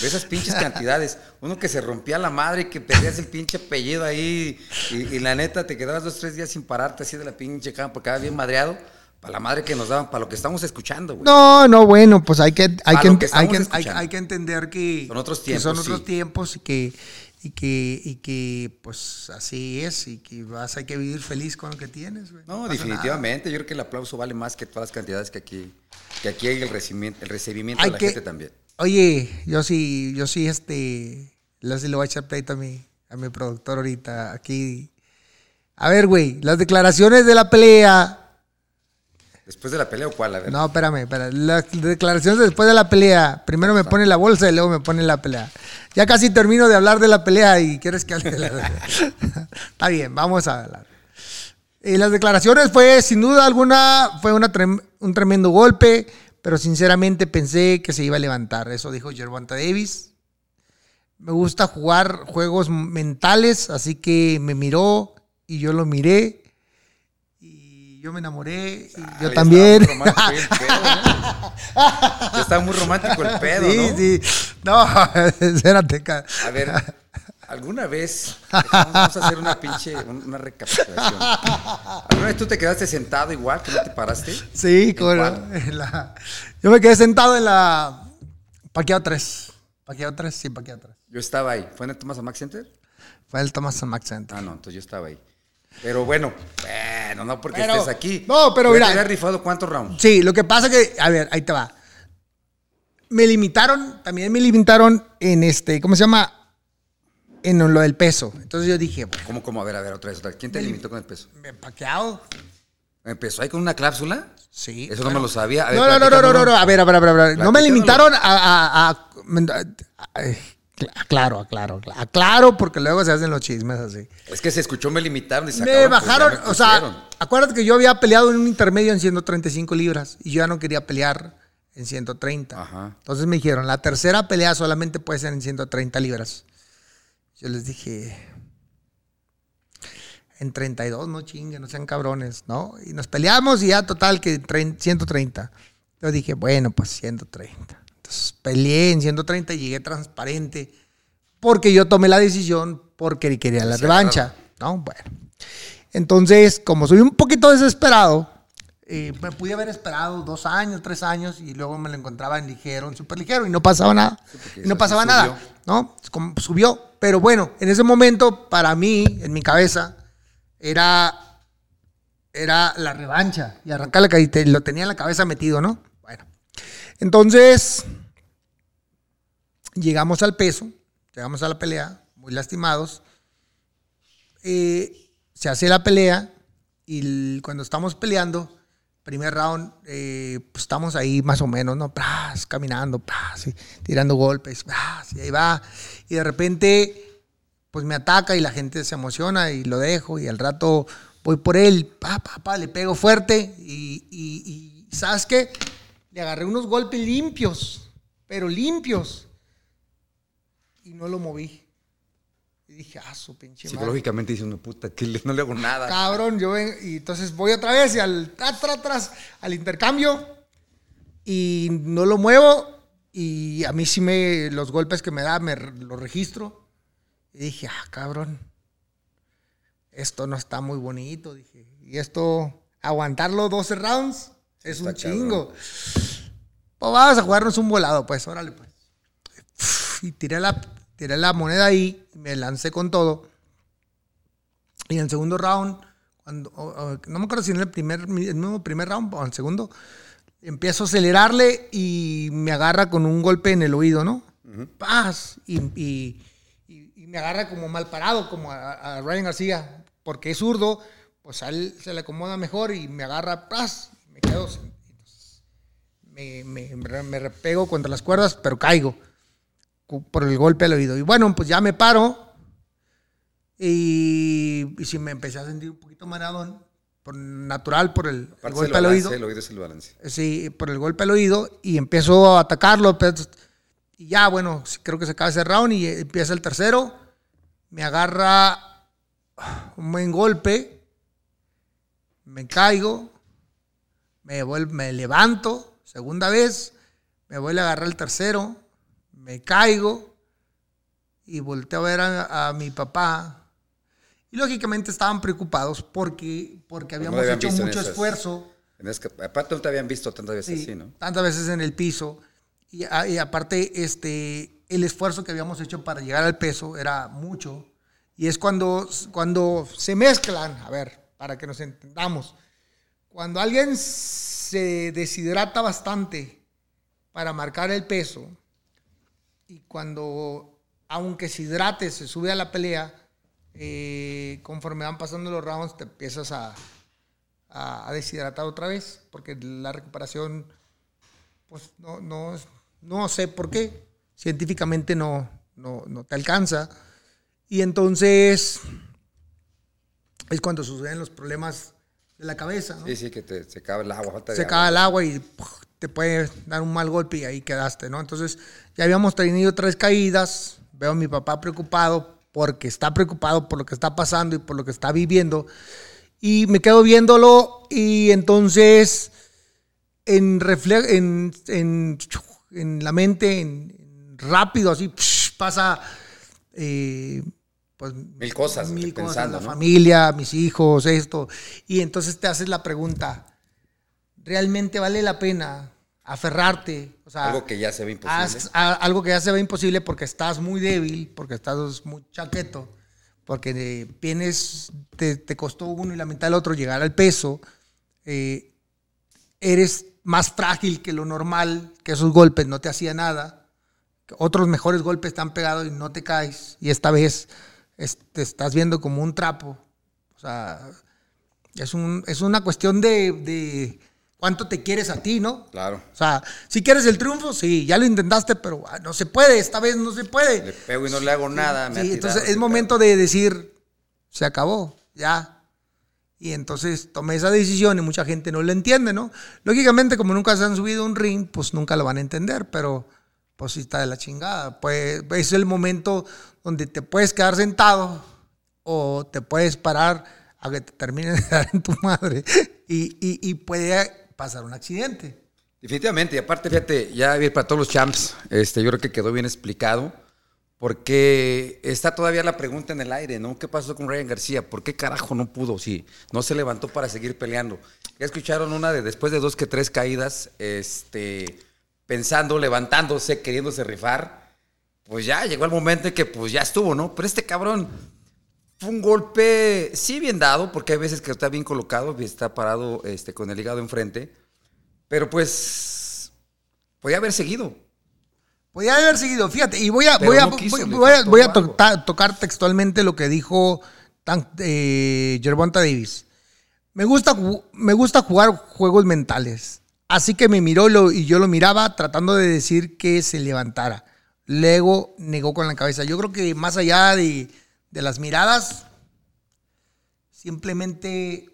S1: De esas pinches cantidades. Uno que se rompía la madre y que perdías el pinche apellido ahí. Y, y la neta, te quedabas dos, tres días sin pararte así de la pinche cama porque quedabas bien madreado. Para la madre que nos daban, para lo que estamos escuchando, güey.
S2: No, no, bueno, pues hay que, hay que, hay, que, hay, que entender que
S1: Son otros
S2: son
S1: tiempos,
S2: otros
S1: sí.
S2: tiempos y que, y que, y que pues así es y que vas, hay que vivir feliz con lo que tienes. güey.
S1: No, definitivamente. Yo creo que el aplauso vale más que todas las cantidades que aquí, que aquí hay el recibimiento, el recibimiento
S2: Hay
S1: de la
S2: que-
S1: gente también.
S2: Oye, yo sí, yo sí, este, le le voy a echar pleito a mi, a mi productor ahorita aquí. A ver, güey, las declaraciones de la pelea.
S1: Después de la pelea o cuál, a ver.
S2: No, espérame, espérame. Las declaraciones después de la pelea. Primero me pone la bolsa y luego me pone la pelea. Ya casi termino de hablar de la pelea y quieres que hable de la Está bien, vamos a hablar. Y las declaraciones fue, sin duda alguna, fue una trem- un tremendo golpe, pero sinceramente pensé que se iba a levantar. Eso dijo Gervonta Davis. Me gusta jugar juegos mentales, así que me miró y yo lo miré. Y yo me enamoré. Y
S1: Ah,
S2: yo también.
S1: estaba muy romántico el pedo, ¿no? Ya estaba muy romántico el pedo,
S2: sí,
S1: ¿no?
S2: sí. No, espérate.
S1: A ver, ¿alguna vez vamos, vamos a hacer una pinche, un- una recapitulación? ¿Alguna vez tú te quedaste sentado igual que no te paraste?
S2: Sí,
S1: ¿En
S2: con en la- yo me quedé sentado en la Paqueado 3. Paqueado 3, sí, Paqueado 3.
S1: Yo estaba ahí. ¿Fue en el Thomas Max Center?
S2: Fue el Thomas Max Center.
S1: Ah, no, entonces yo estaba ahí. Pero bueno, bueno, no porque
S2: Pero-
S1: estés aquí.
S2: no, pero mira.
S1: te había rifado cuántos rounds?
S2: Sí, lo que pasa que, a ver, ahí te va. Me limitaron, también me limitaron en este, ¿cómo se llama? En lo del peso. Entonces yo dije, bueno,
S1: ¿Cómo, cómo? A ver, a ver, otra vez. otra vez. ¿Quién te limitó con el peso?
S2: ¿me paqueado?
S1: ¿Empezó ahí con una cláusula?
S2: Sí.
S1: Eso no me lo sabía. A ver,
S2: no, no, no, no, no, no, a ver, a ver, a ver, a ver. No me limitaron a, a, a- a- ay, Claro, claro, claro. Aclaro porque luego se hacen los chismes así.
S1: Es que se escuchó, me limitaron y se
S2: Me
S1: pues,
S2: bajaron,
S1: me
S2: o sea, acuérdate que yo había peleado en un intermedio en 135 libras y yo ya no quería pelear en 130.
S1: Ajá.
S2: Entonces me dijeron, la tercera pelea solamente puede ser en 130 libras. Yo les dije, en 32, no chinguen, no sean cabrones, ¿no? Y nos peleamos y ya total que trein- 130. Yo dije, bueno, pues 130. Entonces peleé en 130 y llegué transparente porque yo tomé la decisión porque quería la
S1: Sí,
S2: revancha, ¿no? Bueno. Entonces, como soy un poquito desesperado, eh, me pude haber esperado dos años, tres años y luego me lo encontraba en ligero, en súper ligero y no pasaba nada.
S1: porque
S2: y no pasaba
S1: sí
S2: nada. ¿no? Es como subió. Pero bueno, en ese momento, para mí, en mi cabeza, era, era la revancha y arrancar la caída. Lo tenía en la cabeza metido, ¿no? Bueno. Entonces, llegamos al peso. llegamos a la pelea, muy lastimados. Eh, se hace la pelea y cuando estamos peleando, primer round, eh, pues estamos ahí más o menos, ¿no? Pras, caminando, pras, tirando golpes, y ahí va. Y de repente, pues me ataca y la gente se emociona y lo dejo y al rato voy por él, pa, pa, pa, le pego fuerte y ¿sabes qué? Le agarré unos golpes limpios, pero limpios. Y no lo moví. Dije, ah, su pinche madre.
S1: Psicológicamente dice una puta, que no le hago nada.
S2: Cabrón, yo ven- y entonces voy otra vez y al tras, tras, tras, al intercambio y no lo muevo y a mí sí me los golpes que me da me los registro y dije, ah, cabrón. Esto no está muy bonito, dije. Y esto aguantarlo 12 rounds es un
S1: cabrón.
S2: chingo. Pues vamos a jugarnos un volado, pues, órale, pues. Y tiré la, tiré la moneda ahí, me lancé con todo. Y en el segundo round, cuando, o- o- no me acuerdo si en el primer, el mismo primer round o en el segundo, empiezo a acelerarle y me agarra con un golpe en el oído, ¿no? Paz. Y, y- y- y me agarra como mal parado, como a, a Ryan García, porque es zurdo, pues a él se le acomoda mejor y me agarra, paz. Me quedo. Me, me, me repego contra las cuerdas, pero caigo por el golpe al oído. Y bueno, pues ya me paro. Y, y sí me empecé a sentir un poquito mareadón, por natural por el, el golpe
S1: el
S2: al
S1: balance,
S2: oído.
S1: El oído es el balance.
S2: Sí, por el golpe al oído y empiezo a atacarlo. pues, Y ya, bueno, creo que se acaba ese round y empieza el tercero. Me agarra un buen golpe. Me caigo. Me, vuel- me levanto. Segunda vez. Me vuelve a agarrar el tercero. Me caigo. Y volteo a ver a, a mi papá. Y lógicamente estaban preocupados porque, porque habíamos
S1: habían
S2: hecho mucho
S1: esas-
S2: esfuerzo.
S1: En es que- aparte no te habían visto tantas veces
S2: Sí,
S1: así, ¿no?
S2: Tantas veces en el piso. Y, a- y aparte, este, el esfuerzo que habíamos hecho para llegar al peso era mucho. Y es cuando, cuando se mezclan, a ver, para que nos entendamos, cuando alguien se deshidrata bastante para marcar el peso y cuando, aunque se hidrate, se sube a la pelea, eh, conforme van pasando los rounds, te empiezas a, a, a deshidratar otra vez, porque la recuperación, pues no, no, no sé por qué, científicamente no, no, no te alcanza. Y entonces es cuando suceden los problemas de la cabeza, ¿no?
S1: Sí, sí, que te, se acaba el agua, falta de
S2: se
S1: agua.
S2: acaba el agua y ¡puf! Te puede dar un mal golpe y ahí quedaste, ¿no? Entonces ya habíamos tenido tres caídas, veo a mi papá preocupado porque está preocupado por lo que está pasando y por lo que está viviendo y me quedo viéndolo y entonces en, refle- en, en, en la mente, en, rápido, así pasa eh, pues,
S1: Mil cosas,
S2: mil cosas,
S1: pensando,
S2: la
S1: ¿no?
S2: familia, mis hijos, esto. Y entonces te haces la pregunta, ¿realmente vale la pena aferrarte? O sea,
S1: Algo que ya se ve imposible.
S2: a- algo que ya se ve imposible porque estás muy débil, porque estás muy chaqueto, porque eh, tienes, te, te costó uno y la mitad del otro llegar al peso, eh, eres más frágil que lo normal, que esos golpes no te hacía nada, otros mejores golpes te han pegado y no te caes, y esta vez es- te estás viendo como un trapo. O sea, es, un, es una cuestión de, de cuánto te quieres a ti, ¿no?
S1: Claro.
S2: O sea, si quieres el triunfo, sí, ya lo intentaste, pero ah, no se puede, esta vez no se puede.
S1: Le pego y no le hago nada. me ha
S2: Sí,
S1: tirado,
S2: entonces es momento de decir, se acabó, ya. Y entonces tomé esa decisión y mucha gente no lo entiende, ¿no? Lógicamente, como nunca se han subido a un ring, pues nunca lo van a entender, pero pues sí está de la chingada. Pues es el momento donde te puedes quedar sentado o te puedes parar a que te termine de dar en tu madre y, y- y puede pasar un accidente.
S1: Definitivamente, y aparte, fíjate, ya para todos los champs, este, yo creo que quedó bien explicado, porque está todavía la pregunta en el aire, ¿no? ¿Qué pasó con Ryan García? ¿Por qué carajo no pudo? Sí, no se levantó para seguir peleando. Ya escucharon una de después de dos que tres caídas, este, pensando, levantándose, queriéndose rifar, pues ya llegó el momento en que pues ya estuvo, ¿no? Pero este cabrón fue un golpe, sí bien dado, porque hay veces que está bien colocado está parado este, con el hígado enfrente, pero pues podía haber seguido.
S2: Podía haber seguido, fíjate, y voy a, voy a,
S1: quiso,
S2: voy- a-
S1: faltó
S2: voy a
S1: algo.
S2: to- ta- tocar textualmente lo que dijo eh, Gervonta Davis. Me gusta, me gusta jugar juegos mentales. Así que me miró lo- y yo lo miraba tratando de decir que se levantara. Luego negó con la cabeza. Yo creo que más allá de, de las miradas, simplemente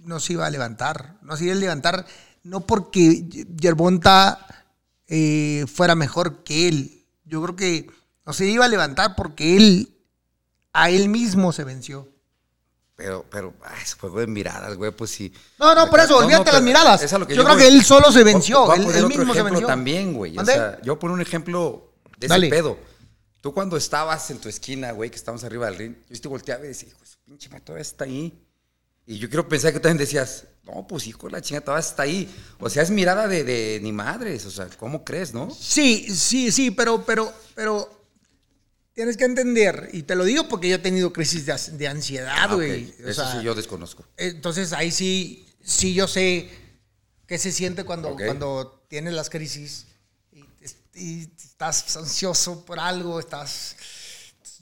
S2: no se iba a levantar. No se iba a levantar, no porque Yerbonta eh, fuera mejor que él. Yo creo que no se iba a levantar porque él, a él mismo se venció.
S1: Pero, pero, ah, ese juego de miradas, güey, pues sí.
S2: No, no, por eso, olvídate las miradas.
S1: es a lo que
S2: Yo creo
S1: voy.
S2: que él solo se venció,
S1: Voy a
S2: él-
S1: poner
S2: él
S1: otro
S2: mismo se venció.
S1: también, güey. O
S2: ¿Mande?
S1: sea, yo poner un ejemplo de
S2: Dale.
S1: ese pedo. Tú cuando estabas en tu esquina, güey, que estábamos arriba del ring, yo te volteaba y decía, hijo, ese pinche todavía está ahí. Y yo quiero pensar que también decías, no, pues hijo, la chingada todavía está ahí. O sea, es mirada de, de ni madres, o sea, ¿cómo crees, no?
S2: Sí, sí, sí, pero, pero, pero tienes que entender, y te lo digo porque yo he tenido crisis de, de ansiedad,
S1: Ah,
S2: güey. O
S1: Eso
S2: sea,
S1: sí yo desconozco.
S2: Entonces ahí sí, sí yo sé qué se siente cuando,
S1: Ok.
S2: cuando tienes las crisis y, y estás ansioso por algo, estás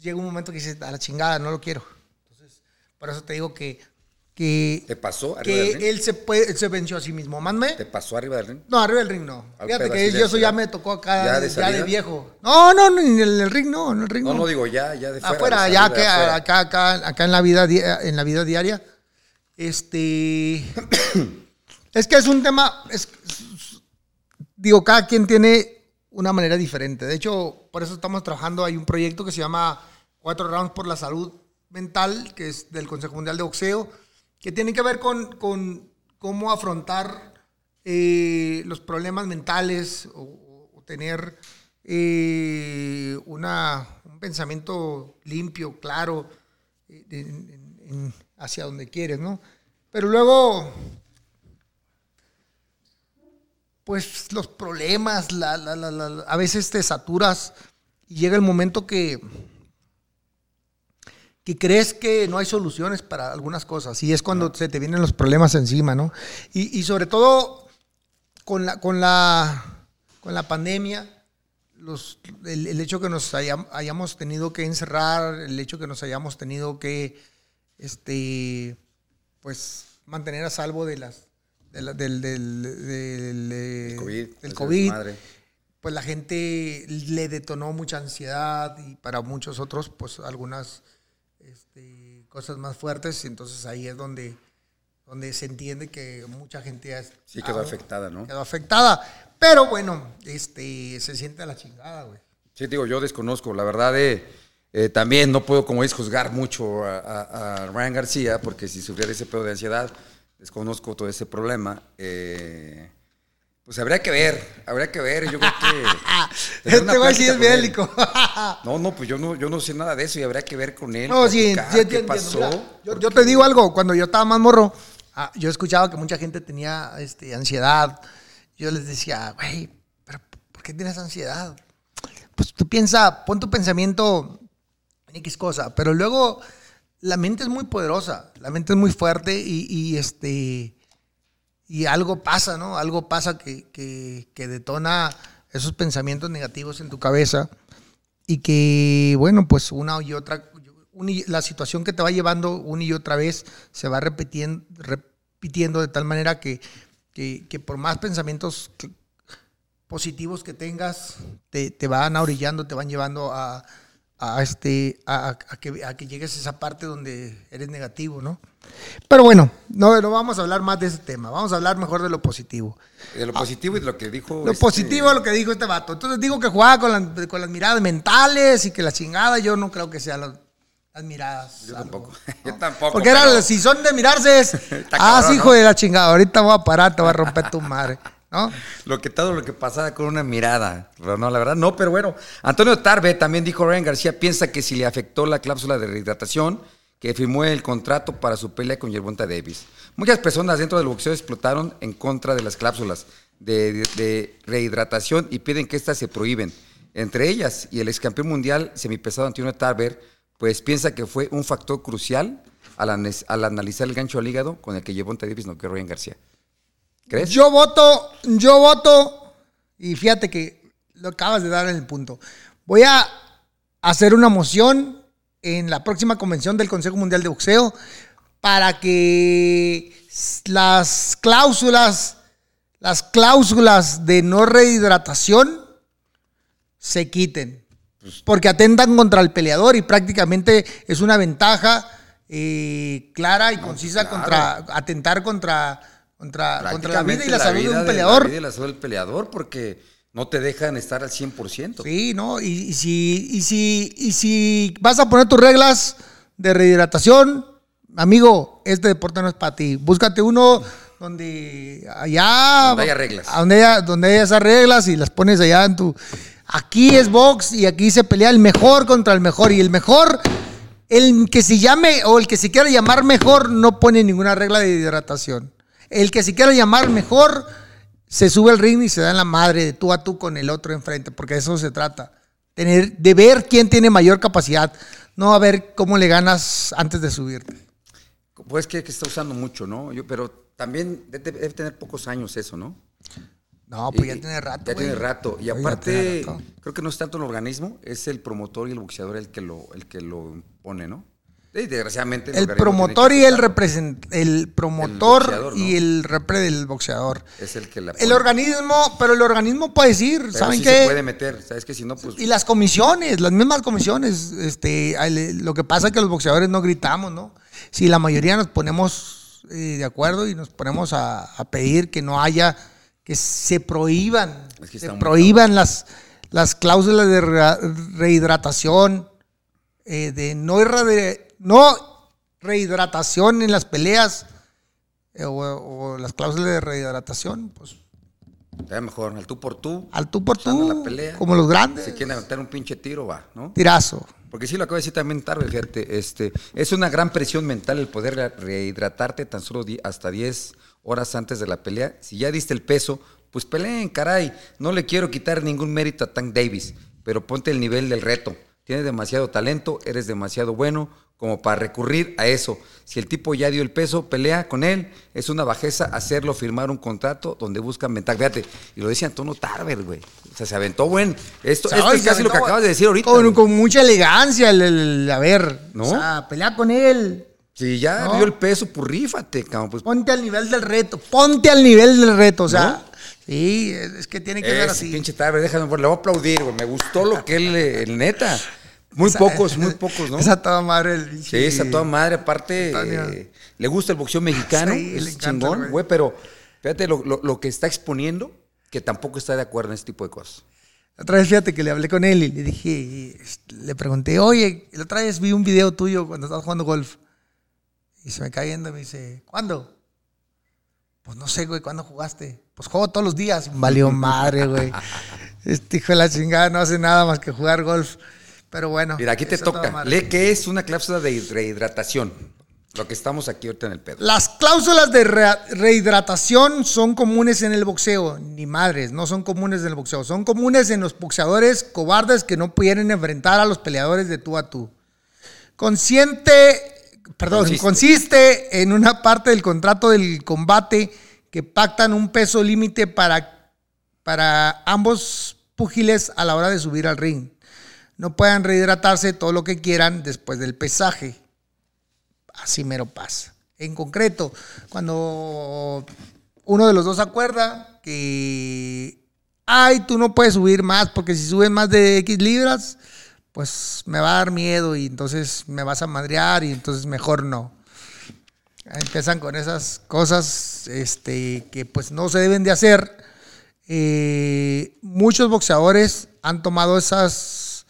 S2: llega un momento que dices, a la chingada, no lo quiero. Entonces, por eso te digo que, que,
S1: ¿Te pasó arriba del
S2: que
S1: ring?
S2: él se, puede, él se venció a sí mismo. Mándame.
S1: ¿Te pasó arriba del ring?
S2: No, arriba del ring no.
S1: Al
S2: Fíjate que
S1: de
S2: yo eso ya me tocó acá
S1: ¿Ya
S2: ya
S1: de
S2: de,
S1: salida?
S2: viejo. No, no, ni en el ring no, en el ring
S1: No,
S2: no.
S1: no digo ya, ya de fuera.
S2: afuera,
S1: de
S2: ya que
S1: afuera.
S2: acá, acá, acá en la vida en la vida diaria. Este es que es un tema, es- digo, cada quien tiene una manera diferente. De hecho, por eso estamos trabajando. Hay un proyecto que se llama Cuatro Rounds por la Salud Mental, que es del Consejo Mundial de Boxeo, que tiene que ver con, con cómo afrontar eh, los problemas mentales o, tener eh, una, un pensamiento limpio, claro, hacia donde quieres, ¿no? Pero luego, pues los problemas, la- la- la- a veces te saturas y llega el momento que, que crees que no hay soluciones para algunas cosas y es cuando se te vienen los problemas encima, ¿no? Y, y sobre todo con la, con la, con la pandemia, los, el, el hecho que nos hayam- hayamos tenido que encerrar, el hecho que nos hayamos tenido que, este, pues, mantener a salvo de las, de la- del, del, del, eh,
S1: COVID,
S2: del COVID, pues la gente le detonó mucha ansiedad y para muchos otros, pues, algunas este, cosas más fuertes. Y entonces ahí es donde, donde se entiende que mucha gente ha-
S1: Sí quedó
S2: ha-
S1: afectada, ¿no?
S2: quedó afectada. Pero bueno, este, se siente a la chingada, güey.
S1: Sí, digo, yo desconozco. La verdad, eh, eh, también no puedo, como es, juzgar mucho a, a- a Ryan García, porque si sufriera ese pedo de ansiedad, desconozco todo ese problema. Eh, pues habría que ver, habría que ver. Yo creo que.
S2: Este güey sí es bélico.
S1: No, no, pues yo no, yo no sé nada de eso y habría que ver con él.
S2: No, sí, sí,
S1: ¿Qué
S2: entiendo,
S1: pasó?
S2: mira, yo, te digo algo, cuando yo estaba más morro, ah, yo escuchaba que mucha gente tenía este, ansiedad. Yo les decía, güey, pero ¿por qué tienes ansiedad? Pues tú piensa, pon tu pensamiento en X cosa, pero luego la mente es muy poderosa, la mente es muy fuerte y, este y algo pasa, ¿no? Algo pasa que, que, que detona esos pensamientos negativos en tu cabeza y que, bueno, pues una y otra, una y- la situación que te va llevando una y otra vez se va repitiendo, repitiendo de tal manera que, que, que por más pensamientos positivos que tengas, te, te van orillando, te van llevando a, a este, a, a que, a que llegues a esa parte donde eres negativo, ¿no? Pero bueno, no, no vamos a hablar más de ese tema, vamos a hablar mejor de lo positivo.
S1: De lo positivo y de lo que dijo.
S2: Lo
S1: este,
S2: positivo es lo que dijo este vato. Entonces digo que jugaba con, las- con las miradas mentales y que la chingada, yo no creo que sean las, las miradas.
S1: Yo
S2: algo,
S1: tampoco.
S2: ¿no?
S1: Yo tampoco.
S2: Porque era,
S1: pero-
S2: si son de mirarse es, ah, hijo de la chingada, ahorita voy a parar, te voy a romper tu madre,
S1: Lo que todo lo que pasaba con una mirada. No, la verdad, no, pero bueno. Antonio Tarbe también dijo Ryan García, piensa que si le afectó la cláusula de rehidratación, que firmó el contrato para su pelea con Yerbonta Davis. Muchas personas dentro del boxeo explotaron en contra de las cláusulas de, rehidratación y piden que éstas se prohíben. Entre ellas, y el ex campeón mundial semipesado Antonio Tarver, pues piensa que fue un factor crucial al, analizar el gancho al hígado con el que Yerbonta Davis no que Ryan García. ¿Crees?
S2: Yo voto, yo voto, y fíjate que lo acabas de dar en el punto. Voy a hacer una moción en la próxima convención del Consejo Mundial de Boxeo para que las cláusulas, las cláusulas de no rehidratación se quiten. Porque atentan contra el peleador y prácticamente es una ventaja eh, clara y concisa
S1: claro.
S2: contra atentar contra, contra, contra la vida y la salud de un peleador.
S1: La vida y la salud del peleador porque no te dejan estar al 100%.
S2: Sí, ¿no? Y, y si, y, si, y si vas a poner tus reglas de rehidratación, amigo, este deporte no es para ti. Búscate uno donde allá...
S1: Donde haya reglas.
S2: Donde haya, donde haya esas reglas y las pones allá en tu... Aquí es box y aquí se pelea el mejor contra el mejor. Y el mejor, el que se llame o el que se quiera llamar mejor, no pone ninguna regla de hidratación. El que se quiera llamar mejor se sube al ring y se da en la madre de tú a tú con el otro enfrente, porque de eso se trata. Tener, de ver quién tiene mayor capacidad, no a ver cómo le ganas antes de subirte.
S1: Pues que, que está usando mucho, ¿no? Yo, pero también debe, tener pocos años eso, ¿no?
S2: No, pues ya tiene rato.
S1: Ya
S2: güey.
S1: tiene rato. Y aparte,
S2: rato.
S1: creo que no es tanto el organismo, es el promotor y el boxeador el que lo, el que lo impone, ¿no? Y desgraciadamente.
S2: El promotor y el represent, el promotor
S1: boxeador, ¿no?
S2: y el repre del boxeador.
S1: Es el que la.
S2: El
S1: pone.
S2: organismo, pero el organismo puede decir,
S1: Pero
S2: ¿saben
S1: sí
S2: qué?
S1: se puede meter, ¿sabes? Que si no, pues.
S2: Y las comisiones, las mismas comisiones. Este, lo que pasa es que los boxeadores no gritamos, ¿no? Si la mayoría nos ponemos eh, de acuerdo y nos ponemos a, a pedir que no haya, que se prohíban,
S1: Es que
S2: se prohíban las, las cláusulas de re- rehidratación, eh, de no, irrade- no rehidratación en las peleas eh, o, o las cláusulas de rehidratación, pues
S1: mejor, al tú por tú.
S2: al tú por tú,
S1: la pelea.
S2: como los grandes.
S1: Si quieren aventar un pinche tiro, va, ¿no?
S2: Tirazo.
S1: Porque sí lo acabo de decir también tarde, fíjate, este, es una gran presión mental el poder re- rehidratarte tan solo hasta 10 horas antes de la pelea. Si ya diste el peso, pues peleen, caray. No le quiero quitar ningún mérito a Tank Davis, pero ponte el nivel del reto. Tienes demasiado talento, eres demasiado bueno como para recurrir a eso. Si el tipo ya dio el peso, pelea con él. Es una bajeza hacerlo firmar un contrato donde buscan ventaja. Fíjate, y lo decía Antonio Tarver, güey. O sea, se aventó buen. Esto, esto es casi lo que acabas de decir ahorita.
S2: Con, mucha elegancia, el, el- a ver.
S1: ¿No?
S2: O sea, pelea con él.
S1: Si ya
S2: No.
S1: dio el peso, pues rífate, cabrón. Pues,
S2: Ponte al nivel del reto. Ponte al nivel del reto. O sea,
S1: ¿No?
S2: Sí, es, que tiene que ser
S1: ese
S2: así.
S1: pinche tarde, déjame, le voy a aplaudir, güey. Me gustó lo que él, eh, el neta. Muy
S2: Esa-
S1: pocos, muy pocos, ¿no?
S2: Esa toda madre. el
S1: Sí, esa toda madre, aparte, eh, le gusta el boxeo mexicano,
S2: Sí,
S1: es chingón,
S2: güey.
S1: pero fíjate lo, lo- lo que está exponiendo, que tampoco está de acuerdo en este tipo de cosas.
S2: Otra vez, fíjate que le hablé con él y le dije, y, este, le pregunté, oye, la otra vez vi un video tuyo cuando estabas jugando golf. Y se me cae y me dice, ¿cuándo? Pues no sé, güey, ¿cuándo jugaste? Pues juego todos los días. Valió madre, güey. Este hijo de la chingada no hace nada más que jugar golf. Pero bueno.
S1: Mira, aquí te toca. Lee que es una cláusula de rehidratación. Lo que estamos aquí ahorita en el pedo.
S2: Las cláusulas de re- rehidratación son comunes en el boxeo. Ni madres, no son comunes en el boxeo. Son comunes en los boxeadores cobardes que no pueden enfrentar a los peleadores de tú a tú. Consciente, perdón,
S1: Consiste.
S2: consiste en una parte del contrato del combate que pactan un peso límite para, para ambos púgiles a la hora de subir al ring. No puedan rehidratarse todo lo que quieran después del pesaje así mero pasa. En concreto, cuando uno de los dos acuerda que, ay, tú no puedes subir más porque si subes más de X libras, pues me va a dar miedo y entonces me vas a madrear y entonces mejor no. Empiezan con esas cosas este, que pues no se deben de hacer. Eh, muchos boxeadores han tomado esas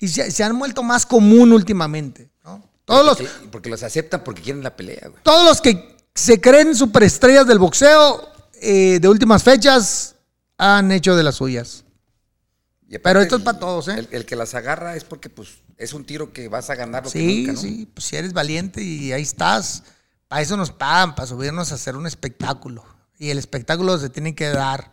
S2: y se, se han vuelto más común últimamente. ¿no? Todos los,
S1: Porque, porque los aceptan porque quieren la pelea, güey.
S2: todos los que se creen superestrellas del boxeo eh, de últimas fechas han hecho de las suyas.
S1: Y
S2: Pero esto es
S1: el-
S2: para todos, ¿eh?
S1: El, el que las agarra es porque pues es un tiro que vas a ganar lo que
S2: Sí,
S1: nunca, ¿no?
S2: sí, pues si eres valiente y ahí estás. Para eso nos pagan, para subirnos a hacer un espectáculo. Y el espectáculo se tiene que dar.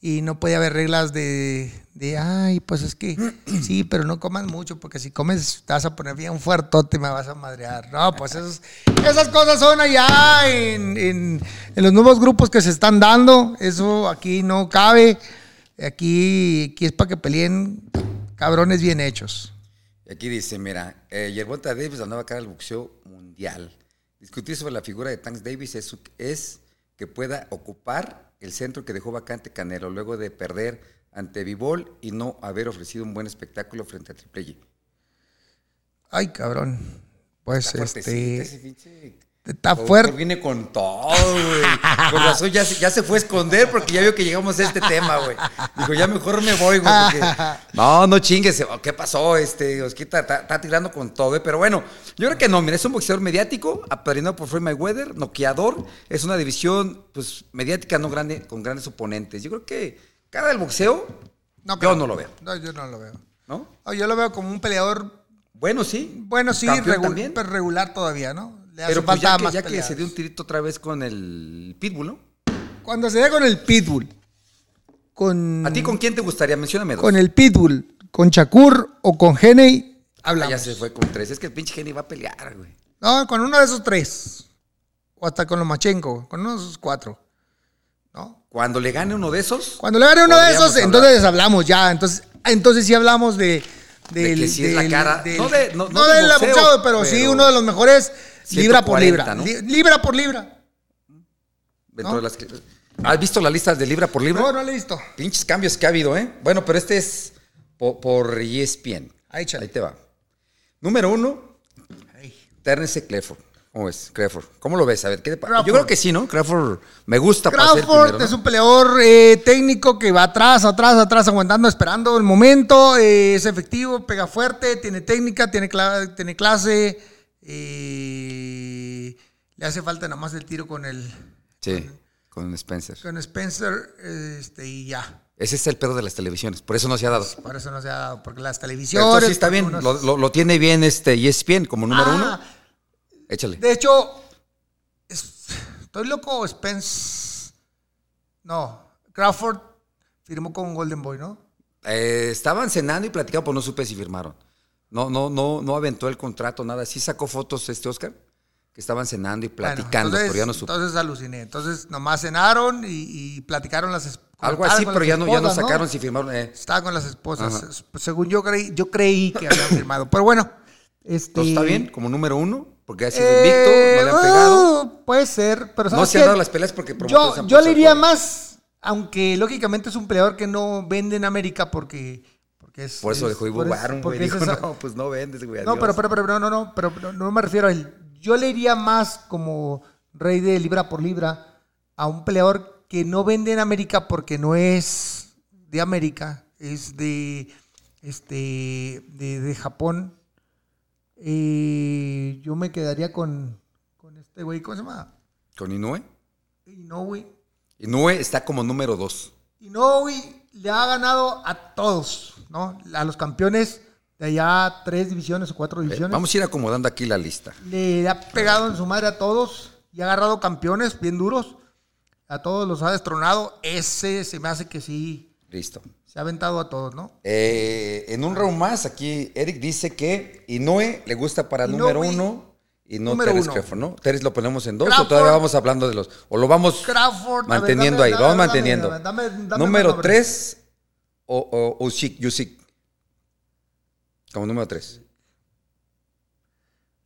S2: Y no puede haber reglas de, de, ay, pues es que sí, pero no comas mucho, porque si comes te vas a poner bien fuertote y me vas a madrear. No, pues esos- esas cosas son allá en, en- en los nuevos grupos que se están dando. Eso aquí no cabe. Aquí, aquí es para que peleen cabrones bien hechos.
S1: Y aquí dice, mira, eh, Yerbonta Davis, nueva cara del boxeo mundial. Discutir sobre la figura de Tanks Davis es, es que pueda ocupar el centro que dejó vacante Canelo luego de perder ante Vivol y no haber ofrecido un buen espectáculo frente a Triple G.
S2: Ay, cabrón. Pues este. Está fuerte.
S1: Viene con todo, güey. Con razón ya, se- ya se fue a esconder porque ya vio que llegamos a este tema, güey. Dijo, ya mejor me voy, güey. Porque... No, no chingues. ¿Qué pasó? Este, Osquita está, está tirando con todo, güey. Pero bueno, yo creo que no. Mira, es un boxeador mediático, apadrinado por Floyd Mayweather, noqueador. Es una división, pues, mediática, no grande, con grandes oponentes. Yo creo que cara del boxeo, yo no lo veo,
S2: No, yo no lo veo.
S1: ¿no?
S2: No, yo lo veo como un peleador,
S1: Bueno, sí.
S2: bueno, sí, regu-
S1: también.
S2: pero regular todavía, ¿no? Le hace
S1: Pero pues
S2: falta
S1: ya, que,
S2: más
S1: ya que
S2: peleas.
S1: se dio un tirito otra vez con el Pitbull, ¿no?
S2: Cuando se dé con el Pitbull, con,
S1: ¿A ti con quién te gustaría? Mencióname dos.
S2: con el Pitbull, con Shakur o con Heney,
S1: Ah,
S2: hablamos.
S1: ya se fue con tres. Es que el pinche Genny va a pelear, güey.
S2: No, con uno de esos tres. O hasta con Lomachenko, con uno de esos cuatro. ¿No?
S1: Cuando le gane uno de esos,
S2: Cuando le gane uno de
S1: Podríamos
S2: esos,
S1: hablar.
S2: entonces hablamos ya. Entonces, entonces sí hablamos de.
S1: De que sí es la cara- no de- no- no
S2: no
S1: de
S2: del
S1: boxeo,
S2: boxeo, pero, sí
S1: pero
S2: uno de los mejores libra por
S1: 140,
S2: libra. libra por libra.
S1: dentro
S2: ¿No?
S1: de las que- ¿Has visto las listas de libra por libra?
S2: No, no le he visto.
S1: Pinches cambios que ha habido, ¿eh? Bueno, pero este es po- por, E ESPN.
S2: Ahí.
S1: Ahí te va. Número uno, Terence Crawford. ¿Cómo ves? Crawford. ¿Cómo lo ves? A ver, ¿qué te? Yo creo que sí, ¿no? Crawford me gusta para
S2: Crawford
S1: primero, ¿no?
S2: es un peleador eh, técnico que va atrás, atrás, atrás, aguantando, esperando el momento. eh, es efectivo, pega fuerte, tiene técnica, tiene, cla- tiene clase. eh, le hace falta nada más el tiro con el
S1: Sí, con Spencer.
S2: con Spencer este, y ya.
S1: Ese es el pedo de las televisiones. Por eso no se ha dado.
S2: Por eso no se ha dado, porque las
S1: Pero
S2: televisiones.
S1: entonces sí está bien.
S2: unos-
S1: Lo, lo- lo tiene bien este ESPN como número
S2: Ah,
S1: uno. Échale.
S2: De hecho, es- estoy loco, Spence. No, Crawford firmó con Golden Boy, ¿no?
S1: Eh, estaban cenando y platicando, pero no supe si firmaron. No, no, no, no aventó el contrato, nada. Sí sacó fotos este Oscar, que estaban cenando y
S2: Bueno,
S1: platicando,
S2: entonces,
S1: pero ya no supe.
S2: Entonces aluciné. Entonces nomás cenaron y, y platicaron las
S1: Algo así, pero ya no, ya no sacaron si firmaron. eh.
S2: Estaba con las esposas.
S1: Ajá.
S2: Según yo creí, yo creí que habían firmado. Pero bueno, este.
S1: Entonces está bien, como número uno, porque ha sido
S2: eh,
S1: invicto, no le han pegado.
S2: uh, puede ser, pero
S1: No
S2: ¿sabes
S1: se han dado las peleas porque
S2: Yo, yo le iría más, aunque lógicamente es un peleador que no vende en América porque, porque es.
S1: Por eso
S2: es-
S1: dejó Ivo Baron, güey. Dijo,
S2: esa-
S1: no, pues no vendes, güey.
S2: No,
S1: adiós".
S2: pero, pero, pero, no, no, no, pero no, no me refiero a él. Yo le iría más como rey de libra por libra a un peleador que no vende en América porque no es de América, es de este de, de Japón. Yo me quedaría con, con este güey, ¿cómo se llama?
S1: Con Inoue.
S2: Inoue.
S1: Inoue está como número dos.
S2: Inoue le ha ganado a todos, ¿no? A los campeones de allá, tres divisiones o cuatro
S1: Eh,
S2: divisiones.
S1: Vamos a ir acomodando aquí la lista.
S2: Le ha pegado en su madre a todos y ha agarrado campeones bien duros. A todos los ha destronado. Ese se me hace que sí
S1: Listo.
S2: Se ha aventado a todos, ¿no?
S1: Eh, en un round más, aquí Eric dice que Inoue le gusta para
S2: Inoue,
S1: número uno y no Teres. Crawford, ¿no? Teres lo ponemos en dos o todavía vamos hablando de los. O lo vamos
S2: Crawford. a ver,
S1: manteniendo
S2: dame-
S1: ahí,
S2: dame-
S1: vamos
S2: dame-
S1: manteniendo.
S2: dame-
S1: número tres o, o Usyk, Usyk. Como número tres.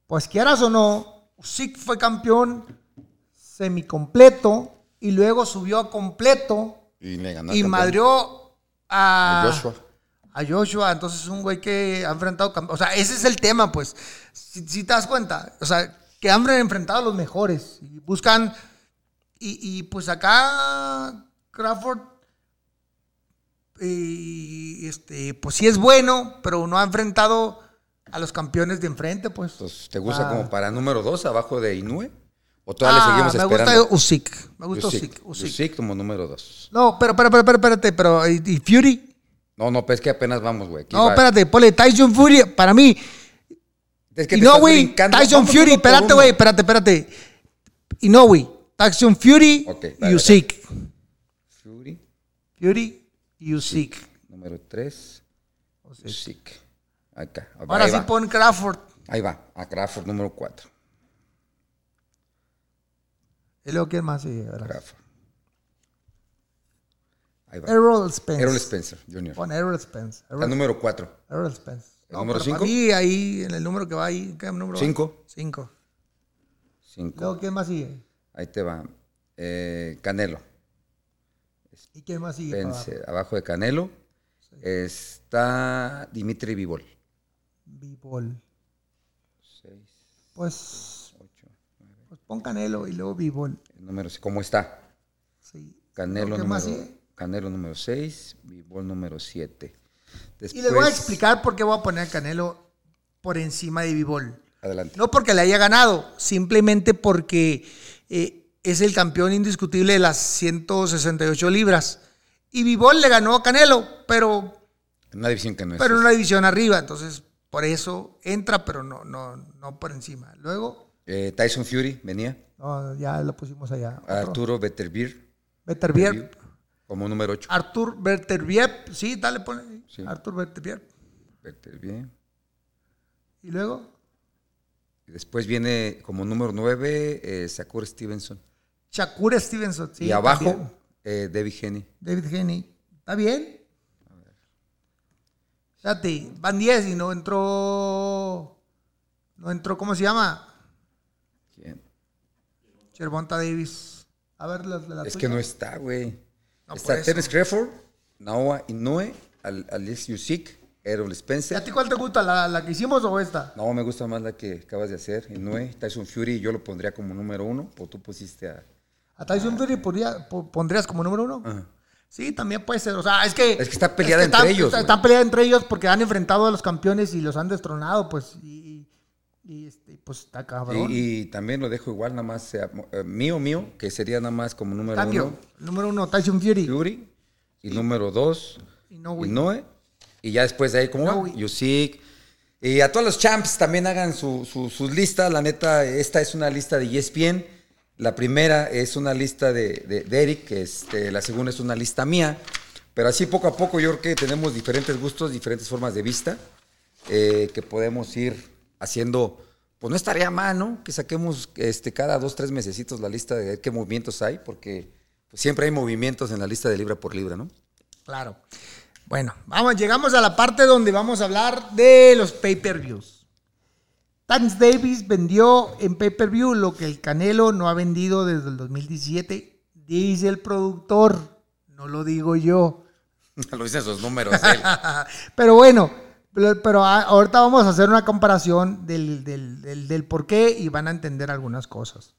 S2: Pues quieras o no, Usyk fue campeón semicompleto y luego subió a completo
S1: Y le ganó
S2: y madrió a,
S1: A Joshua.
S2: A Joshua, entonces es un güey que ha enfrentado. O sea, ese es el tema, pues. Si, si te das cuenta, o sea, que han enfrentado a los mejores y buscan. Y, y, pues acá Crawford. y, este, pues sí es bueno, pero no ha enfrentado a los campeones de enfrente, pues.
S1: Entonces, ¿te gusta
S2: Ah.
S1: como para número dos abajo de Inoue? ¿O todavía
S2: Ah,
S1: le seguimos
S2: me
S1: esperando?
S2: gusta Usyk. Me gusta
S1: Usyk.
S2: Usyk. Usyk.
S1: Como número dos.
S2: No, pero, pero, pero, pero, espérate, pero. ¿Y, y Fury?
S1: No, no, pues es que apenas vamos, güey.
S2: No,
S1: va.
S2: espérate, ponle Tyson Fury. Para mí,
S1: Es que
S2: y no, güey. Tyson
S1: Vamos
S2: Fury, espérate, güey, espérate, espérate. Y no, güey, Tyson Fury y Usyk.
S1: Fury,
S2: Fury y Usyk.
S1: número tres. Usyk. Acá.
S2: Ahora sí
S1: va.
S2: pon Crawford.
S1: Ahí va. A Crawford, número cuatro.
S2: Y luego, ¿quién más? Sí, a ver.
S1: Crawford. Ahí va.
S2: Errol Spence.
S1: Errol Spencer Jr.
S2: Pon Errol Spence.
S1: El
S2: Errol,
S1: número 4.
S2: Errol Spence.
S1: ¿El número
S2: pero
S1: cinco?
S2: para mí, ahí, en el número que va ahí, ¿qué número va?
S1: Cinco.
S2: Cinco.
S1: 5.
S2: Luego, ¿quién más sigue?
S1: Ahí te va. Eh, Canelo.
S2: ¿Y quién más sigue?
S1: Vence.
S2: abajo?
S1: De Canelo está Dimitri Vivol.
S2: B-Ball.
S1: 6, 8.
S2: pues pon Canelo y luego B-Ball.
S1: Número, ¿Cómo está?
S2: Sí.
S1: Canelo
S2: ¿Qué más
S1: número? Canelo número 6, Vivol número 7.
S2: Y les voy a explicar por qué voy a poner a Canelo por encima de B-Ball.
S1: Adelante.
S2: No porque le haya ganado, simplemente porque eh, es el campeón indiscutible de las 168 libras. Y Vivol le ganó a Canelo, pero,
S1: En una división que no es.
S2: pero en una división arriba. Entonces, por eso entra, pero no, no, no por encima. Luego,
S1: Eh, Tyson Fury venía.
S2: no, ya lo pusimos allá. Otro.
S1: Arturo Beterbiev
S2: Beterbiev.
S1: como número 8.
S2: Artur Beterbiev. Sí, dale, ponle.
S1: Sí.
S2: Artur Beterbiev.
S1: Beterbiev.
S2: Y luego,
S1: después viene como número 9 eh, Shakur Stevenson.
S2: Shakur Stevenson. sí,
S1: y abajo eh, Debbie Henny.
S2: David Henny. ¿Está bien? Fíjate, van 10 y no entró. No entró, ¿cómo se llama?
S1: ¿Quién?
S2: Chervonta Davis. A ver, la, la
S1: Es
S2: tuya.
S1: que no está, güey.
S2: No,
S1: está. Terence Crawford, Noah Inoue, Al- Alex Yusik, Errol
S2: ¿Y
S1: Spencer.
S2: a ti cuál te gusta? ¿La, la que hicimos o esta?
S1: No, me gusta más la que acabas de hacer. Inoue, Tyson Fury, yo lo pondría como número uno, o tú pusiste a...
S2: ¿A Tyson Fury podría- po- pondrías como número uno?
S1: Ajá.
S2: Sí, también puede ser. O sea, es que.
S1: Es que está peleada entre
S2: están-
S1: ellos.
S2: Están peleados entre ellos porque han enfrentado a los campeones y los han destronado, pues. Y, y, este, pues está cabrón.
S1: Y, y también lo dejo igual, nada más sea, eh, mío, mío, que sería nada más como número uno,
S2: Número uno, Tyson Fury.
S1: Fury. Y número dos,
S2: Inoue.
S1: Inoue. Y ya después de ahí, ¿cómo va?
S2: Inoue.
S1: Yusik. Y a todos los champs también hagan su- su- sus listas. La neta, esta es una lista de ESPN. La primera es una lista de, de, de Eric, este, la segunda es una lista mía. Pero así poco a poco yo creo que tenemos diferentes gustos, diferentes formas de vista, eh, que podemos ir haciendo, pues no estaría mal, ¿no? Que saquemos este, cada dos, tres mesecitos la lista de qué movimientos hay, porque pues, siempre hay movimientos en la lista de libra por libra, ¿no?
S2: Claro. Bueno, vamos, llegamos a la parte donde vamos a hablar de los pay-per-views. Terence Davis vendió en pay-per-view lo que el Canelo no ha vendido desde el 2017. Dice el productor, no lo digo yo.
S1: Lo dicen sus números él.
S2: pero bueno, pero, pero a- ahorita vamos a hacer una comparación del, del, del- por qué y van a entender algunas cosas.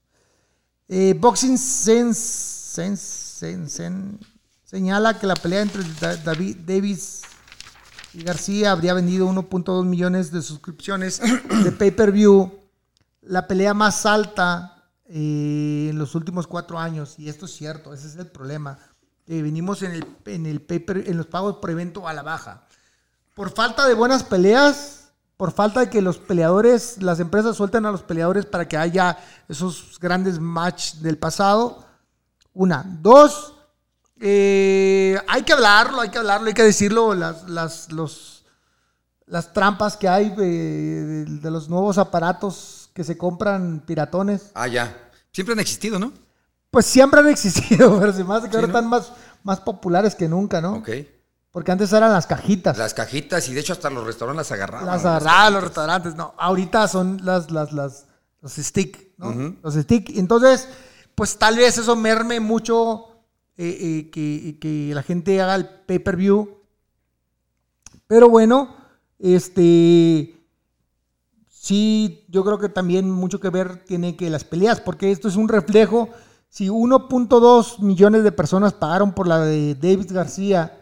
S2: Eh, Boxing Sense, Sense- Sense- Sen- señala que la pelea entre Da- David Davis y García habría vendido 1.2 millones de suscripciones de pay-per-view, la pelea más alta eh, en los últimos cuatro años. Y esto es cierto, ese es el problema. que venimos en, el, en, el en los pagos por evento a la baja. Por falta de buenas peleas, por falta de que los peleadores, las empresas suelten a los peleadores para que haya esos grandes match del pasado. Una. Dos, eh, hay que hablarlo, hay que hablarlo, hay que decirlo, las, las, los, las trampas que hay de, de- de los nuevos aparatos que se compran piratones.
S1: Ah, ya. Siempre han existido, ¿no?
S2: Pues siempre han existido, pero se me hace que
S1: Sí,
S2: ahora
S1: ¿no?
S2: están más, más populares que nunca, ¿no?
S1: Ok.
S2: Porque antes eran las cajitas.
S1: Las cajitas y de hecho hasta los restaurantes las agarraban.
S2: Las agarraban los restaurantes, no. Ahorita son las, las, las, los stick, ¿no? Los stick. Entonces, pues tal vez eso merme mucho eh, eh, que, que la gente haga el pay-per-view. Pero bueno, este. Sí, yo creo que también mucho que ver tiene que las peleas, porque esto es un reflejo. Si 1.2 millones de personas pagaron por la de David García,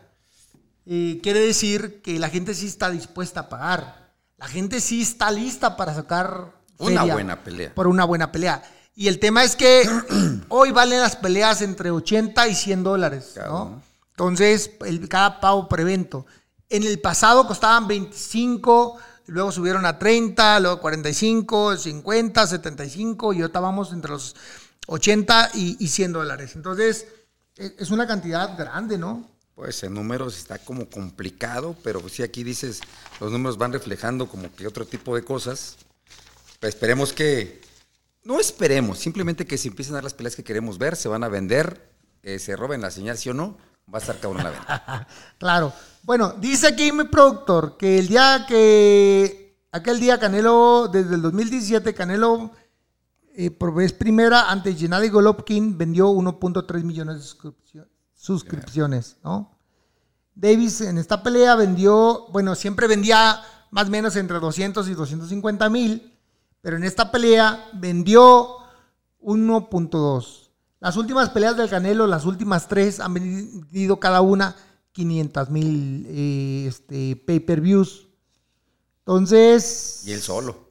S2: eh, quiere decir que la gente sí está dispuesta a pagar. La gente sí está lista para sacar
S1: Una buena pelea.
S2: Por una buena pelea. Y el tema es que hoy valen las peleas entre 80 y 100 dólares, ¿no? Entonces, el- cada pago por evento. En el pasado costaban 25, luego subieron a 30, luego 45, 50, 75 y ahorita vamos entre los 80 y, y 100 dólares. Entonces, e- es una cantidad grande, ¿no?
S1: Pues en números está como complicado, pero sí aquí dices, los números van reflejando como que otro tipo de cosas. Pues esperemos que, no esperemos, simplemente que se empiecen a dar las peleas que queremos ver, se van a vender, eh, se roben la señal, sí o no, Va a estar cabrón la venta.
S2: Claro. Bueno, dice aquí mi productor que el día que. Aquel día Canelo, desde el 2017, Canelo eh, por vez primera ante Gennady Golovkin vendió 1.3 millones de suscripcio- suscripciones, ¿no? Davis en esta pelea vendió, bueno, siempre vendía más o menos entre 200 y 250 mil, pero en esta pelea vendió 1.2. Las últimas peleas del Canelo, las últimas tres, han vendido cada una 500 mil eh, este, pay-per-views. Entonces...
S1: Y él solo.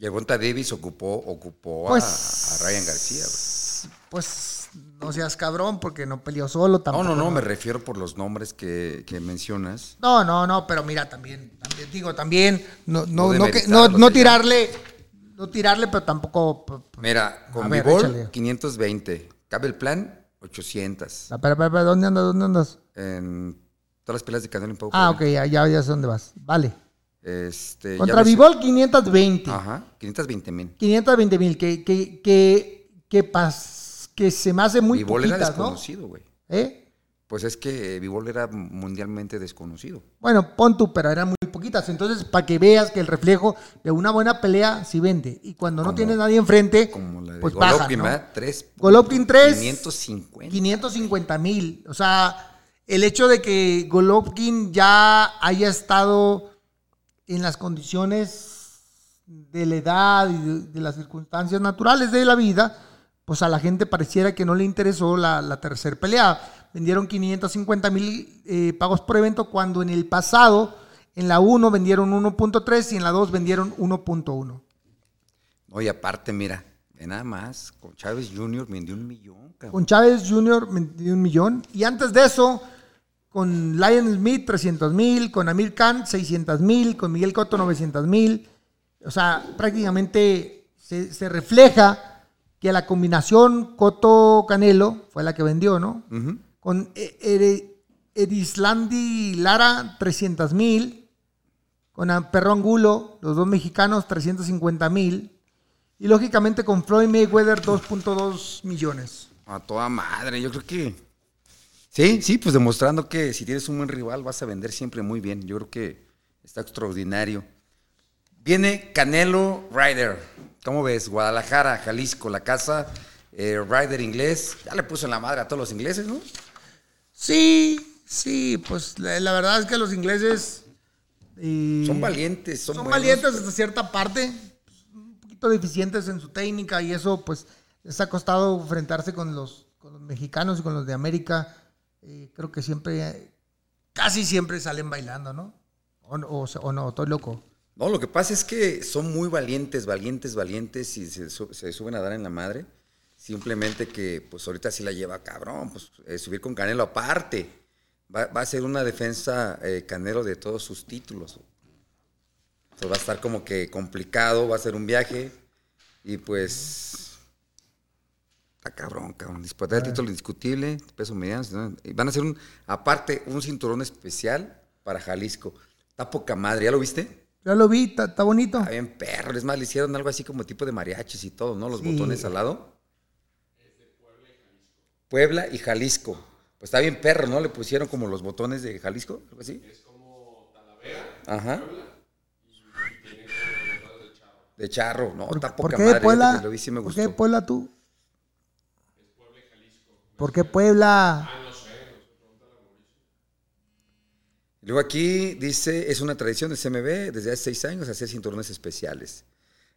S1: Gervonta Davis ocupó, ocupó a-
S2: Pues-
S1: a, Ryan García.
S2: Pues no seas cabrón porque no peleó solo
S1: No,
S2: tampoco.
S1: no, no, me refiero por los nombres que, que mencionas.
S2: No, no, no, pero mira, también, también digo, también, no, no,
S1: No
S2: no, que- no, no tirarle, no tirarle, pero tampoco.
S1: Mira, con Vivol,
S2: échale.
S1: 520. Cabe el plan, 800.
S2: Ah, Espera, espera, espera, ¿dónde andas? ¿Dónde andas?
S1: En todas las peleas de Canelo en Pau.
S2: Ah, ok, ya, ya, ya sé dónde vas. Vale.
S1: Este,
S2: Contra Vivol, 520.
S1: Ajá, 520 mil.
S2: 520 mil, que, que, que, que, pas- que se me hace muy
S1: Vivol era
S2: poquitas, ¿no?
S1: desconocido, güey.
S2: ¿Eh?
S1: Pues es que Vivol era mundialmente desconocido.
S2: Bueno, pon tú, pero eran muy poquitas. Entonces, para que veas que el reflejo de una buena pelea sí vende. Y cuando no tienes nadie enfrente,
S1: Como la de
S2: pues baja,
S1: Golovkin,
S2: ¿no?
S1: ¿verdad? Tres-
S2: Golovkin 3.
S1: 550.
S2: 550 mil. O sea, el hecho de que Golovkin ya haya estado en las condiciones de la edad y de, de las circunstancias naturales de la vida, pues a la gente pareciera que no le interesó la, la tercera pelea. Vendieron 550 mil eh, pagos por evento cuando en el pasado, en la 1 vendieron 1.3 y en la 2 vendieron 1.1.
S1: Oye, aparte, mira, nada más, con Chávez Jr. vendió un millón, cabrón.
S2: Con Chávez Jr. vendió un millón. Y antes de eso, con Lion Smith 300 mil, con Amir Khan 600 mil, con Miguel Cotto 900 mil. O sea, prácticamente se, se refleja que la combinación Cotto-Canelo fue la que vendió, ¿no? Con E- Erislandi Lara 300 mil, con Perro Angulo, los dos mexicanos 350 mil. Y lógicamente con Floyd Mayweather 2.2 millones.
S1: A toda madre, yo creo que. Sí, sí, pues demostrando que si tienes un buen rival vas a vender siempre muy bien. Yo creo que está extraordinario. Viene Canelo Ryder. ¿Cómo ves? Guadalajara, Jalisco, la casa. eh, Ryder inglés. Ya le puso en la madre a todos los ingleses, ¿no?
S2: Sí, sí, pues la, la verdad es que los ingleses
S1: Son valientes, son,
S2: son
S1: buenos.
S2: valientes hasta cierta parte, un poquito deficientes en su técnica y eso pues les ha costado enfrentarse con los, con los mexicanos y con los de América. Eh, creo que siempre, casi siempre salen bailando, ¿no? O, o- o no, estoy loco.
S1: No, lo que pasa es que son muy valientes, valientes, valientes y se, su- se suben a dar en la madre. Simplemente que, pues ahorita sí la lleva cabrón, pues eh, subir con Canelo aparte. Va, va a ser una defensa eh, Canelo de todos sus títulos. Entonces va a estar como que complicado, va a ser un viaje y pues... Está cabrón, cabrón. Disputar el título indiscutible, peso mediano. ¿no? Y Van a hacer un, aparte, un cinturón especial para Jalisco. Está poca madre, ¿ya lo viste?
S2: Ya lo vi, está bonito.
S1: Está bien perro, es más, le hicieron algo así como tipo de mariachis y todo, ¿no? Los
S2: Sí.
S1: botones al lado. Puebla y Jalisco. Pues está bien perro, ¿no? Le pusieron como los botones de Jalisco, algo así. Es como Talavera. Ajá. De charro, no, está
S2: ¿Por
S1: poca
S2: qué
S1: madre.
S2: de Puebla?
S1: Lo vi, sí me
S2: ¿Por
S1: gustó.
S2: qué de Puebla tú? ¿Por qué Puebla?
S1: Luego aquí dice, es una tradición del CMB desde hace seis años hacer cinturones especiales.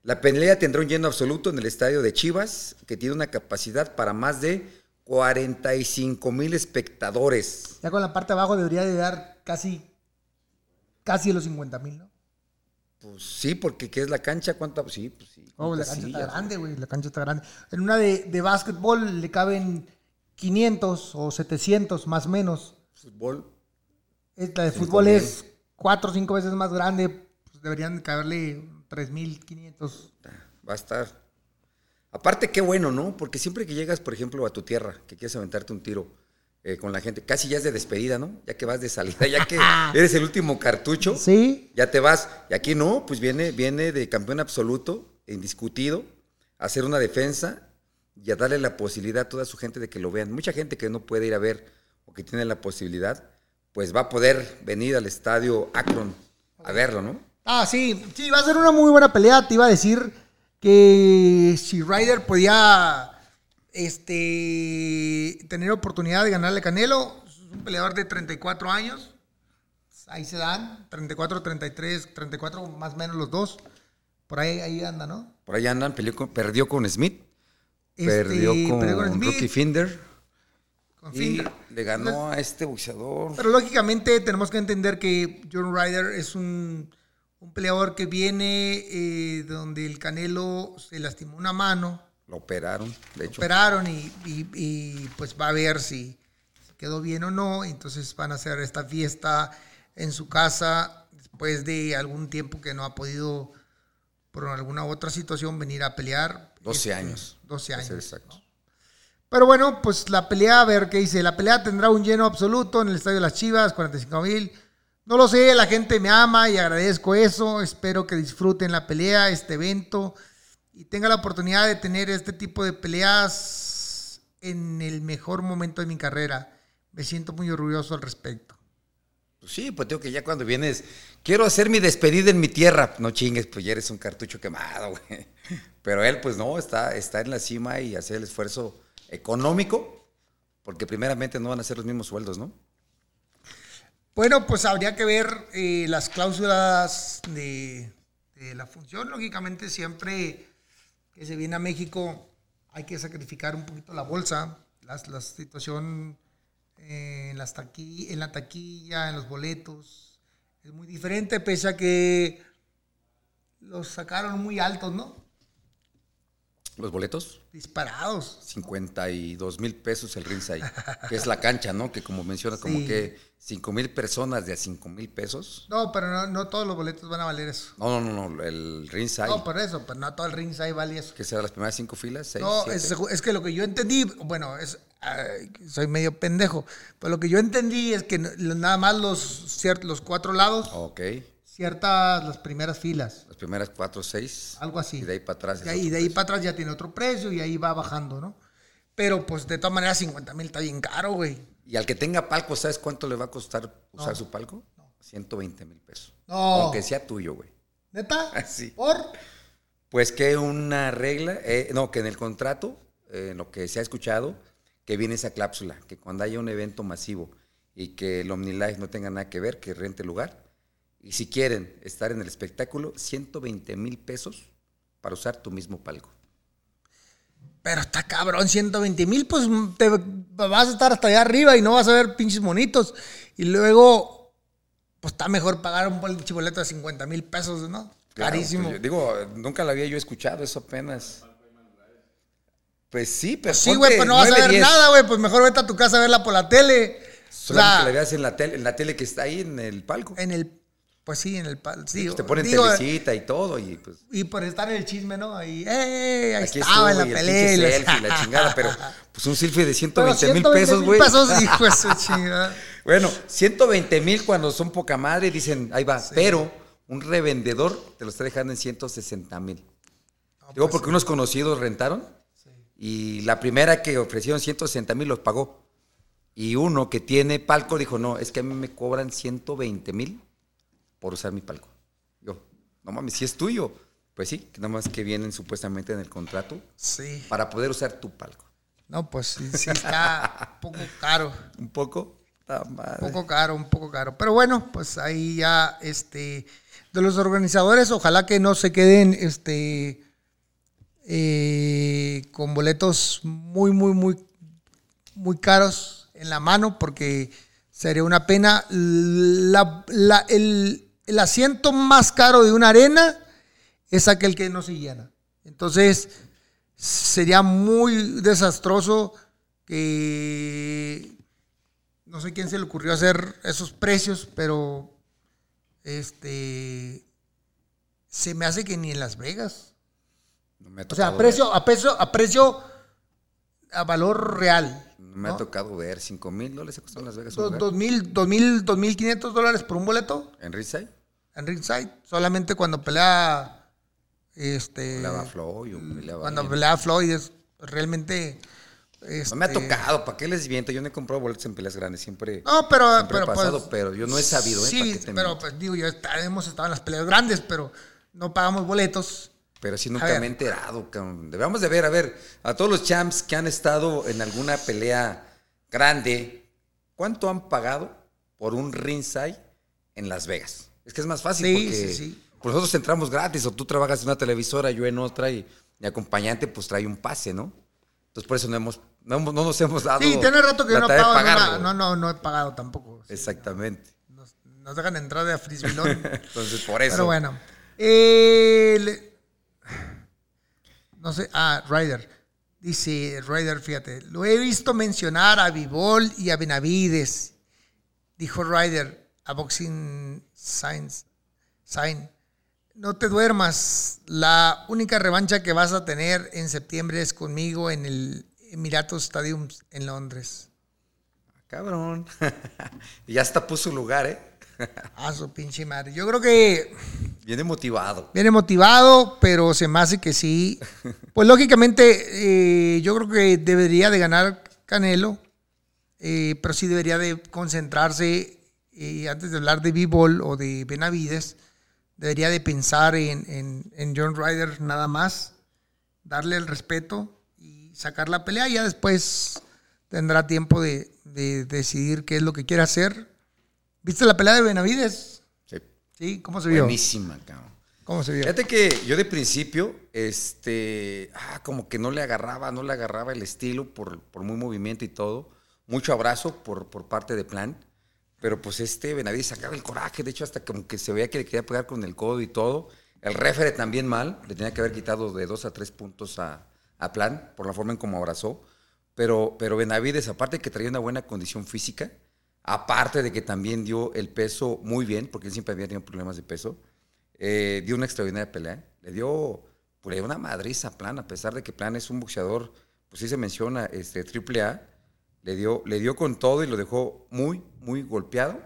S1: La pelea tendrá un lleno absoluto en el estadio de Chivas, que tiene una capacidad para más de 45 mil espectadores.
S2: Ya con la parte abajo debería de dar casi, casi los 50 mil, ¿no?
S1: Pues sí, porque ¿qué es la cancha? ¿Cuánto? Sí, pues sí.
S2: Oh, la
S1: ¿cuántas
S2: cancha está grande, güey. La cancha está grande. En una de, de básquetbol le caben 500 o 700 más o menos.
S1: Fútbol.
S2: Esta de fútbol es cuatro o cinco veces más grande. Pues deberían caberle 3.500.
S1: Va a estar. Aparte, qué bueno, ¿no? Porque siempre que llegas, por ejemplo, a tu tierra, que quieres aventarte un tiro eh, con la gente, casi ya es de despedida, ¿no? Ya que vas de salida, ya que eres el último cartucho,
S2: Sí,
S1: ya te vas. Y aquí no, pues viene, viene de campeón absoluto, indiscutido, a hacer una defensa y a darle la posibilidad a toda su gente de que lo vean. Mucha gente que no puede ir a ver o que tiene la posibilidad, pues va a poder venir al estadio Akron a verlo, ¿no?
S2: Ah, sí, sí, va a ser una muy buena pelea. Te iba a decir que si Ryder podía este, tener oportunidad de ganarle a Canelo, es un peleador de 34 años. Ahí se dan, 34, 33, 34 más o menos los dos. Por ahí, ahí anda, ¿no?
S1: Por ahí andan, peleó con- perdió con Smith,
S2: Este,
S1: perdió con,
S2: perdió con Smith,
S1: Rocky Finder y le ganó a este boxeador.
S2: Pero lógicamente tenemos que entender que John Ryder es un, un peleador que viene eh, donde el Canelo se lastimó una mano.
S1: Lo operaron, de hecho.
S2: operaron y, y- y, pues va a ver si, si quedó bien o no. Entonces van a hacer esta fiesta en su casa después de algún tiempo que no ha podido, por alguna otra situación, venir a pelear.
S1: 12
S2: Este,
S1: años.
S2: 12
S1: para ser
S2: años.
S1: exacto.
S2: Pero bueno, pues la pelea, a ver qué dice. La pelea tendrá un lleno absoluto en el Estadio de las Chivas, 45 mil. No lo sé, la gente me ama y agradezco eso. Espero que disfruten la pelea, este evento, y tenga la oportunidad de tener este tipo de peleas en el mejor momento de mi carrera. Me siento muy orgulloso al respecto.
S1: Pues sí, pues digo que ya cuando vienes, quiero hacer mi despedida en mi tierra. No chingues, pues ya eres un cartucho quemado, güey. Pero él, pues no, está, está en la cima y hacer el esfuerzo económico, porque primeramente no van a ser los mismos sueldos, ¿no?
S2: Bueno, pues habría que ver eh, las cláusulas de, de la función. Lógicamente, siempre que se viene a México hay que sacrificar un poquito la bolsa, las- la situación eh, en, las en la taquilla, en los boletos. Es muy diferente, pese a que los sacaron muy altos, ¿no?
S1: Los boletos,
S2: Disparados.
S1: 52 mil pesos el ringside, que es la cancha, ¿no? Que como mencionas, como que 5 mil personas de a 5 mil pesos.
S2: No, pero no, no todos los boletos van a valer eso.
S1: No, no, no, el ringside,
S2: No, por eso, pero no todo el ringside vale eso.
S1: que será las primeras cinco filas, seis,
S2: No, es, es que lo que yo entendí, bueno, es, ay, soy medio pendejo, pero lo que yo entendí es que nada más los, ciert- los cuatro lados,
S1: Ok,
S2: ciertas las primeras filas,
S1: las primeras cuatro, seis.
S2: algo así.
S1: Y de ahí para atrás.
S2: Y ahí, de ahí para atrás ya tiene otro precio y ahí va bajando, ¿no? Pero pues de todas maneras 50 mil está bien caro, güey.
S1: Y al que tenga palco, ¿sabes cuánto le va a costar usar su palco? 120 mil pesos.
S2: No.
S1: Aunque sea tuyo, güey.
S2: ¿Neta?
S1: Sí.
S2: ¿Por?
S1: Pues que una regla, eh, no, que en el contrato, eh, en lo que se ha escuchado, que viene esa cláusula, que cuando haya un evento masivo y que el OmniLife no tenga nada que ver, que rente el lugar. Y si quieren estar en el espectáculo, 120 mil pesos para usar tu mismo palco.
S2: Pero está cabrón, 120 mil, pues te vas a estar hasta allá arriba y no vas a ver pinches monitos. Y luego, pues está mejor pagar un pinche boleto de 50 mil pesos, ¿no?
S1: Claro,
S2: Carísimo.
S1: pues, yo digo, nunca lo había yo escuchado, eso apenas. Pues sí, pero.
S2: sí, güey, pues no vas a ver nada, güey. Pues mejor vete a tu casa a verla por la tele. O
S1: Solamente
S2: sea,
S1: la veas en la, tele, en la tele que está ahí en el palco.
S2: en el. Pues sí, en el. Sí,
S1: te ponen
S2: digo,
S1: telecita y todo, y pues.
S2: Y por estar en el chisme, ¿no? Ahí, ¡eh! Ahí estaba en
S1: estuvo,
S2: la
S1: y el
S2: pelea. y
S1: pinche
S2: la-
S1: selfie, la chingada, pero pues un selfie de
S2: Pero
S1: 120 mil
S2: 120
S1: pesos, güey.
S2: pesos, hijo de su chingada.
S1: Bueno, 120 mil cuando son poca madre, dicen, ahí va, pero un revendedor te lo está dejando en 160 mil. Digo,
S2: pues
S1: porque unos conocidos rentaron y la primera que ofrecieron 160 mil los pagó. Y uno que tiene palco dijo, no, es que a mí me cobran 120 mil por usar mi palco. Yo, no mames, si es tuyo. Pues sí, que nada más que vienen supuestamente en el contrato
S2: Sí.
S1: para poder usar tu palco.
S2: No, pues sí, sí está un poco caro.
S1: Un poco. ta madre.
S2: Un poco caro, un poco caro. Pero bueno, pues ahí ya, este, de los organizadores, ojalá que no se queden, este, eh, con boletos muy, muy, muy, muy caros en la mano, porque sería una pena. La- la- el, el asiento más caro de una arena es aquel que no se llena. Entonces, sería muy desastroso que no sé quién se le ocurrió hacer esos precios, pero este se me hace que ni en Las Vegas.
S1: No me
S2: O sea, a precio, a precio, a precio, a valor real.
S1: Me ha tocado ver 5 mil dólares se costó en Las Vegas.
S2: Do-. Dos mil, dos mil, dos mil quinientos dólares por un boleto
S1: ¿En Ringside?
S2: en ringside. Solamente cuando pelea, este,
S1: Peleaba Floyd
S2: cuando
S1: alguien.
S2: pelea Floyd es realmente
S1: No me ha
S2: Este,
S1: tocado, ¿para qué les viento? Yo no he comprado boletos en peleas grandes, siempre.
S2: No, pero,
S1: siempre he
S2: pero
S1: pasado,
S2: pues,
S1: pero yo no he sabido, ¿eh? ¿Para
S2: Sí, pero
S1: miento?
S2: pues digo, ya está- hemos estado en las peleas grandes, pero no pagamos boletos.
S1: Pero sí nunca me he enterado, cabrón. Debemos de ver, a ver, a todos los champs que han estado en alguna pelea grande, ¿cuánto han pagado por un ringside en Las Vegas? Es que es más fácil
S2: Sí,
S1: porque
S2: sí, sí.
S1: pues nosotros entramos gratis, o tú trabajas en una televisora, yo en otra, y mi acompañante pues trae un pase, ¿no? Entonces por eso no hemos, no, no nos hemos dado
S2: Sí, tiene rato que yo no pago.
S1: pagarlo.
S2: no, no, no he pagado tampoco.
S1: Exactamente.
S2: Nos, nos dejan entrar de a frisbilón.
S1: Entonces por eso.
S2: Pero bueno. Eh, le- no sé. Ah, Ryder. Dice Ryder, fíjate. Lo he visto mencionar a Vivol y a Benavides. Dijo Ryder a Boxing Science. Sign. No te duermas. La única revancha que vas a tener en septiembre es conmigo en el Emiratos Stadium en Londres.
S1: Cabrón. y ya hasta puso lugar, ¿eh?
S2: A su pinche madre. Yo creo que
S1: Viene motivado.
S2: Viene motivado, pero se me hace que sí. Pues lógicamente, eh, yo creo que debería de ganar Canelo, eh, pero sí debería de concentrarse, eh, antes de hablar de B-Ball o de Benavides, debería de pensar en, en- en John Ryder nada más, darle el respeto y sacar la pelea. Ya después tendrá tiempo de, de decidir qué es lo que quiere hacer. ¿Viste la pelea de Benavides?
S1: Sí.
S2: Sí, ¿cómo se vio?
S1: Buenísima, cabrón.
S2: ¿Cómo se vio?
S1: Fíjate que yo de principio, este, ah, como que no le agarraba, no le agarraba el estilo por, por muy movimiento y todo. Mucho abrazo por, por parte de Plan. Pero pues este Benavides sacaba el coraje, de hecho hasta como que se veía que le quería pegar con el codo y todo. El refere también mal, le tenía que haber quitado de dos a tres puntos a, a Plan por la forma en cómo abrazó. Pero, pero Benavides, aparte de que traía una buena condición física, aparte de que también dio el peso muy bien, porque él siempre había tenido problemas de peso, eh, dio una extraordinaria pelea. Le dio pues, le dio una madriza a Plan, a pesar de que Plan es un boxeador, pues sí se menciona, este, triple A. Le dio, le dio con todo y lo dejó muy, muy golpeado.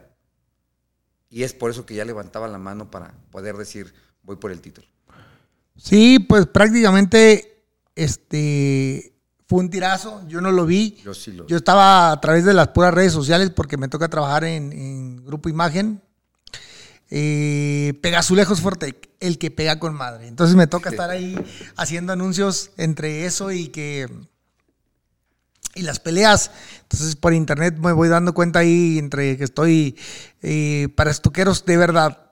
S1: Y es por eso que ya levantaba la mano para poder decir, voy por el título.
S2: Sí, pues prácticamente este fue un tirazo, yo no lo vi.
S1: Yo sí lo
S2: Yo estaba a través de las puras redes sociales porque me toca trabajar en, en Grupo Imagen. Eh, Pegazulejos fuerte, el que pega con madre. Entonces me toca estar ahí haciendo anuncios entre eso y que y las peleas. Entonces por internet me voy dando cuenta ahí entre que estoy eh, para estuqueros de verdad.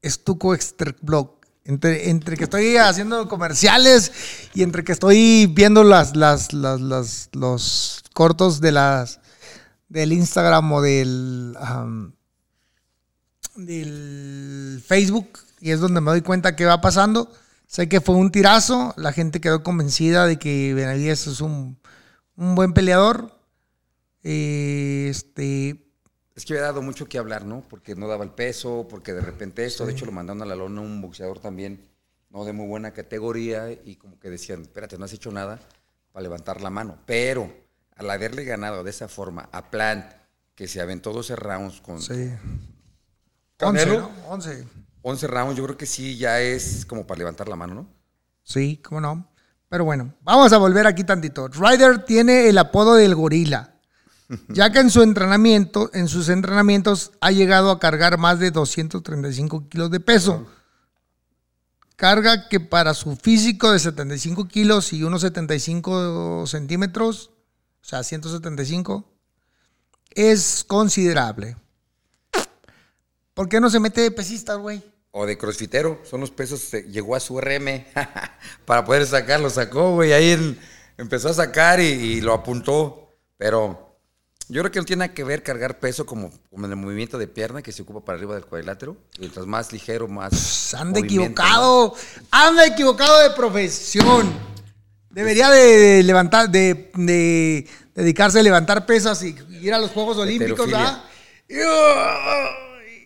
S2: Estuco Extra Blog. Entre, entre que estoy haciendo comerciales y entre que estoy viendo las, las, las, los cortos de las del Instagram o del, del Facebook y es donde me doy cuenta que va pasando. Sé que fue un tirazo, la gente quedó convencida de que Benavides es un, un buen peleador. Este,
S1: Es que había dado mucho que hablar, ¿no? Porque no daba el peso, porque de repente esto, de hecho lo mandaron a la lona un boxeador también, no de muy buena categoría, y como que decían, espérate, no has hecho nada para levantar la mano. Pero al haberle ganado de esa forma a Plant, que se aventó 12 rounds con
S2: sí. 11,
S1: Canelo,
S2: ¿no? 11.
S1: 11 rounds, yo creo que sí ya es como para levantar la mano, ¿no?
S2: Sí, cómo no. Pero bueno, vamos a volver aquí tantito. Ryder tiene el apodo del gorila, ya que en su entrenamiento, en sus entrenamientos ha llegado a cargar más de 235 kilos de peso. Carga que para su físico de 75 kilos y unos 75 centímetros, o sea, 175, es considerable. ¿Por qué no se mete de pesista, güey?
S1: O de crossfitero, son los pesos, llegó a su RM para poder sacarlo, sacó, güey, ahí él empezó a sacar y lo apuntó, pero yo creo que no tiene nada que ver cargar peso como, como en el movimiento de pierna que se ocupa para arriba del cuadrilátero, mientras más ligero, más...
S2: Anda equivocado, anda equivocado de profesión. Debería de, de levantar, de, de dedicarse a levantar pesas y ir a los Juegos Olímpicos. ¿verdad?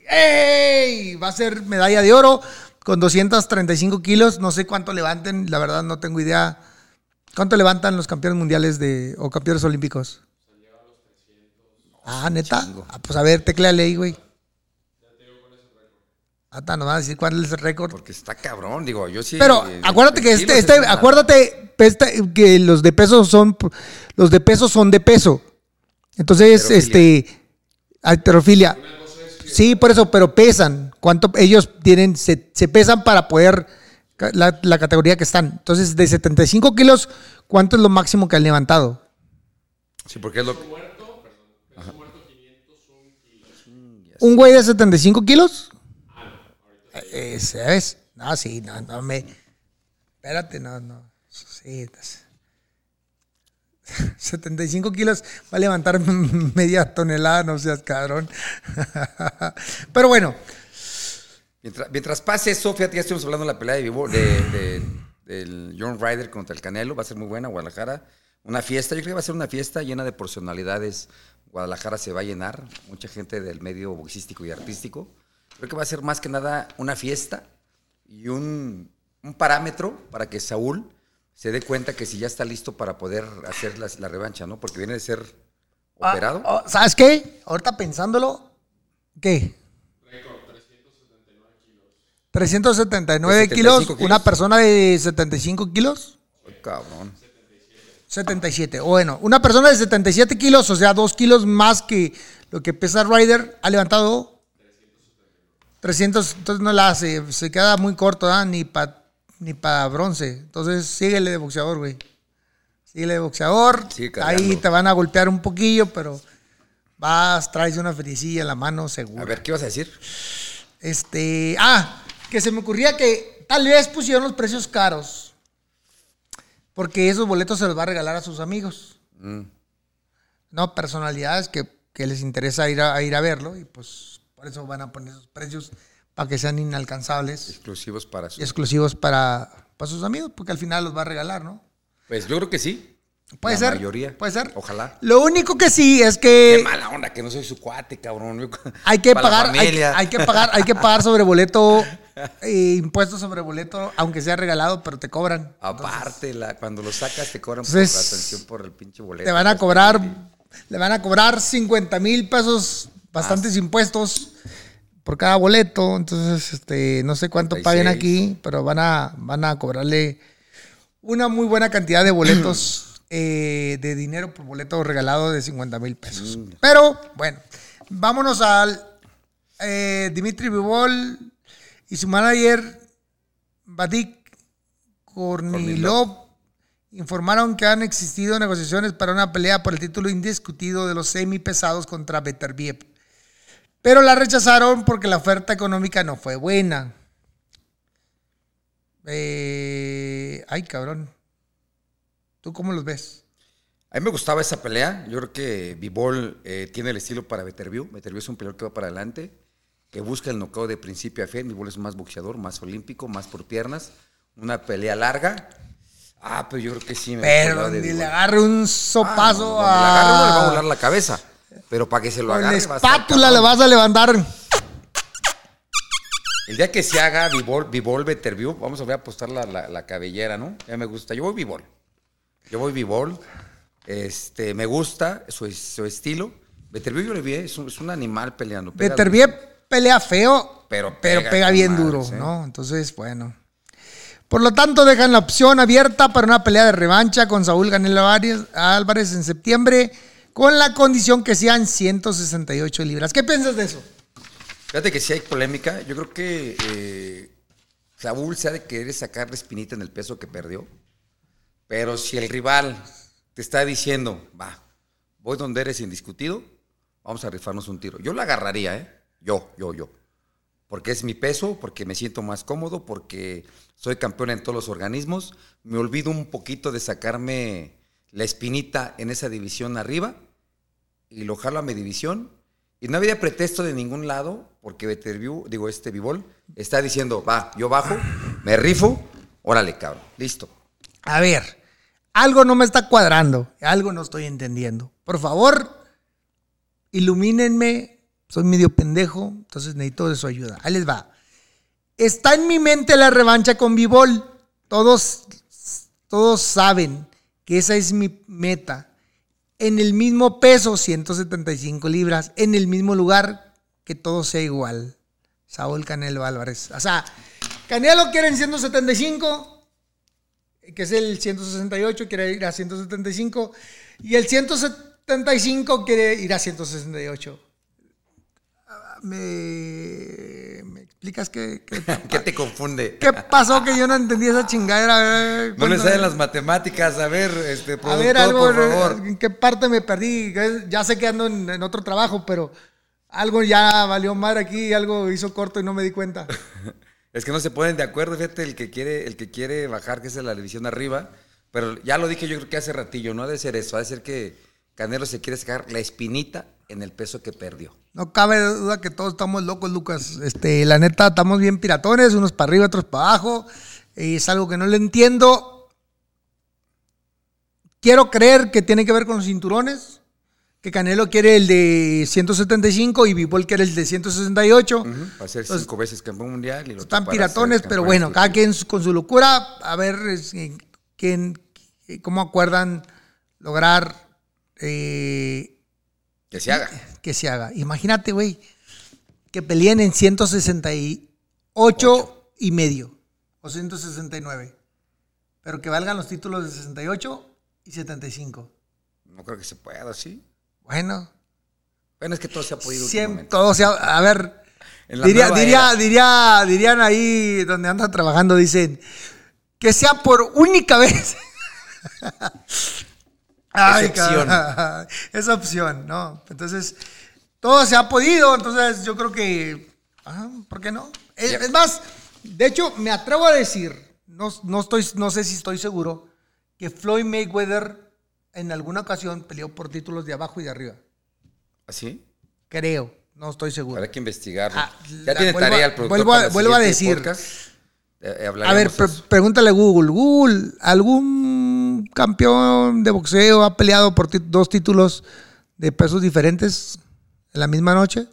S2: ¡Ey! Va a ser medalla de oro con 235 kilos. No sé cuánto levanten, la verdad no tengo idea. ¿Cuánto levantan los campeones mundiales de, o campeones olímpicos? Ah, neta. Ah, pues a ver, tecleale ahí, güey. Hasta nos van a decir cuál es el récord.
S1: Porque está cabrón, digo, yo sí.
S2: Pero
S1: eh,
S2: acuérdate que este,
S1: es
S2: este, acuérdate este, que los de peso son, los de peso son de peso. Entonces,
S1: Halterofilia.
S2: este, alterofilia. Sí, por eso, pero pesan. ¿Cuánto ellos tienen? Se, se pesan para poder la, la categoría que están. Entonces, de 75 kilos, ¿cuánto es lo máximo que han levantado?
S1: Sí, porque es lo.
S2: ¿Un güey de 75 kilos? Ese es. No, sí, no, no me. Espérate, no, no. Sí. es- 75 kilos va a levantar media tonelada, no seas cabrón. Pero bueno,
S1: Mientras, mientras pase eso, fíjate, ya estuvimos hablando de la pelea de vivo de, de- del John Ryder contra el Canelo. Va a ser muy buena, Guadalajara. Una fiesta, yo creo que va a ser una fiesta llena de personalidades. Guadalajara se va a llenar, mucha gente del medio boxístico y artístico. Creo que va a ser más que nada una fiesta y un, un parámetro para que Saúl se dé cuenta que si ya está listo para poder hacer la, revancha, ¿no? Porque viene de ser
S2: ah,
S1: operado.
S2: oh, ¿sabes qué? Ahorita pensándolo, ¿qué? 379
S1: De 75
S2: kilos,
S1: kilos.
S2: una persona de 75 kilos.
S1: Ay, cabrón.
S2: 77. Bueno, una persona de 77 kilos, o sea, 2 kilos más que lo que pesa Ryder, ha levantado 300. Entonces no la hace, se queda muy corto, ¿ah? ni para ni pa bronce. Entonces síguele de boxeador, güey. Síguele de boxeador. Ahí te van a golpear un poquillo, pero vas, traes una felicidad en la mano seguro.
S1: A ver, ¿qué vas a decir?
S2: Este, ah, que se me ocurría que tal vez pusieron los precios caros. Porque esos boletos se los va a regalar a sus amigos.
S1: Mm.
S2: No, personalidades que, que les interesa ir a, a ir a verlo y pues por eso van a poner esos precios para que sean inalcanzables
S1: Exclusivos para su...
S2: y exclusivos para, para sus amigos, porque al final los va a regalar, ¿no?
S1: Pues yo creo que sí.
S2: Puede
S1: La
S2: ser.
S1: mayoría.
S2: Puede ser.
S1: Ojalá.
S2: Lo único que sí es
S1: Qué
S2: que
S1: mala onda que no soy su cuate, cabrón.
S2: Hay que
S1: para la
S2: pagar, hay, que pagar, hay que pagar sobre boleto, eh, impuestos sobre boleto, aunque sea regalado, pero te cobran.
S1: Aparte, la, cuando lo sacas te cobran
S2: Entonces,
S1: por la atención por el pinche boleto.
S2: Te van a cobrar, le van a cobrar 50 mil pesos, bastantes impuestos por cada boleto. Entonces, este, no sé cuánto
S1: 36.
S2: paguen aquí, pero van a, van a cobrarle una muy buena cantidad de boletos eh, de dinero por boleto regalado de 50 mil pesos. Pero, bueno, vámonos al eh, Dimitri Vivol y su manager Vadik Kornilov informaron que han existido negociaciones para una pelea por el título indiscutido de los semipesados contra Beterbiev. Pero la rechazaron porque la oferta económica no fue buena. Eh, ay, cabrón. ¿Tú cómo los ves?
S1: A mí me gustaba esa pelea. Yo creo que Bivol eh, tiene el estilo para Beterbiew. Beterbiew es un peleador que va para adelante, que busca el knockout de principio a fin. Bivol es más boxeador, más olímpico, más por piernas. Una pelea larga. Ah, pero yo creo que sí. me
S2: Pero
S1: Bivol.
S2: le agarre un
S1: Ah,
S2: sopazo
S1: no, donde le agarre uno le va a
S2: a...
S1: volar la cabeza. Pero para que se lo
S2: Con la
S1: agarre va a estar
S2: espátula le vas a levantar.
S1: El día que se haga Bivol, Bivol Beterbiew, vamos a ver a apostar la, la- la cabellera, ¿no? Ya me gusta. Yo voy Bivol. Yo voy Bivol. Este, me gusta su, su estilo. Le vi, es un, es un animal peleando. pega
S2: Beterbiev pelea feo,
S1: Pero
S2: pero
S1: pega
S2: pega,
S1: con
S2: bien duro,
S1: ¿eh?
S2: ¿no? Entonces, bueno. Por lo tanto, dejan la opción abierta para una pelea de revancha con Saúl Canelo Álvarez- en septiembre, con la condición que sean 168 libras. ¿Qué piensas de eso?
S1: Fíjate que si hay polémica. Yo creo que eh, Saúl se ha de querer sacar la espinita en el peso que perdió. Pero si el rival te está diciendo, va, voy donde eres indiscutido, vamos a rifarnos un tiro. Yo la agarraría, ¿eh? Yo, yo, yo. Porque es mi peso, porque me siento más cómodo, porque soy campeón en todos los organismos. Me olvido un poquito de sacarme la espinita en esa división arriba y lo jalo a mi división. Y no había pretexto de ningún lado, porque Beterbiew, digo, este Bivol, está diciendo, va, yo bajo, me rifo, órale, cabrón, listo.
S2: A ver, algo no me está cuadrando, algo no estoy entendiendo. Por favor, ilumínenme, soy medio pendejo, entonces necesito de su ayuda. Ahí les va. Está en mi mente la revancha con Bivol. Todos, todos saben que esa es mi meta. En el mismo peso, 175 libras, en el mismo lugar, que todo sea igual. Saúl Canelo Álvarez. O sea, Canelo quiere en 175, que es el 168, quiere ir a 175, y el 175 quiere ir a 168. Ah, ¿Me, me explicas qué, qué,
S1: ¿Qué te confunde?
S2: qué pasó que yo no entendí esa chingadera? A ver,
S1: No le salen las matemáticas. A ver, este,
S2: A
S1: productor,
S2: ver, algo,
S1: por favor.
S2: ¿en qué parte me perdí? Ya sé que ando en, en otro trabajo, pero algo ya valió madre aquí, algo hizo corto y no me di cuenta.
S1: Es que no se ponen de acuerdo, fíjate, el que quiere, el que quiere bajar, que es la división arriba. Pero ya lo dije yo creo que hace ratillo, no ha de ser eso, ha de ser que Canelo se quiere sacar la espinita en el peso que perdió.
S2: No cabe duda que todos estamos locos, Lucas. Este, la neta, estamos bien piratones, unos para arriba, otros para abajo. Y es algo que no le entiendo. Quiero creer que tiene que ver con los cinturones. Que Canelo quiere el de 175 y Bivol quiere el de 168.
S1: Ujú, Va a ser
S2: Entonces,
S1: cinco veces campeón mundial. Y otro
S2: Están piratones, pero bueno, cada
S1: exclusivo.
S2: quien con su locura. A ver eh, quién, cómo acuerdan lograr eh,
S1: Que se haga.
S2: que se haga. Imagínate, güey, que peleen en 168 y medio o 169, pero que valgan los títulos de 68 y 75.
S1: No creo que se pueda, ¿sí?
S2: Bueno,
S1: Bueno, es que todo se ha podido
S2: siempre, todo sea, a ver, diría, diría, diría, dirían ahí donde andan trabajando, dicen, que sea por única vez. Ay,
S1: opción.
S2: cabrón. Es opción, ¿no? Entonces, todo se ha podido, entonces yo creo que, ah, ¿por qué no? Es, es más, de hecho, me atrevo a decir, no, no, estoy, no sé si estoy seguro, que Floyd Mayweather en alguna ocasión peleó por títulos de abajo y de arriba.
S1: ¿Así?
S2: Creo, no estoy seguro.
S1: Habrá que investigarlo.
S2: Ah,
S1: ya tiene
S2: vuelvo
S1: tarea el productor.
S2: vuelvo a- vuelvo a decir.
S1: Eh, eh,
S2: A ver, pre- pregúntale a Google. Google, ¿algún campeón de boxeo ha peleado por dos títulos de pesos diferentes en la misma noche?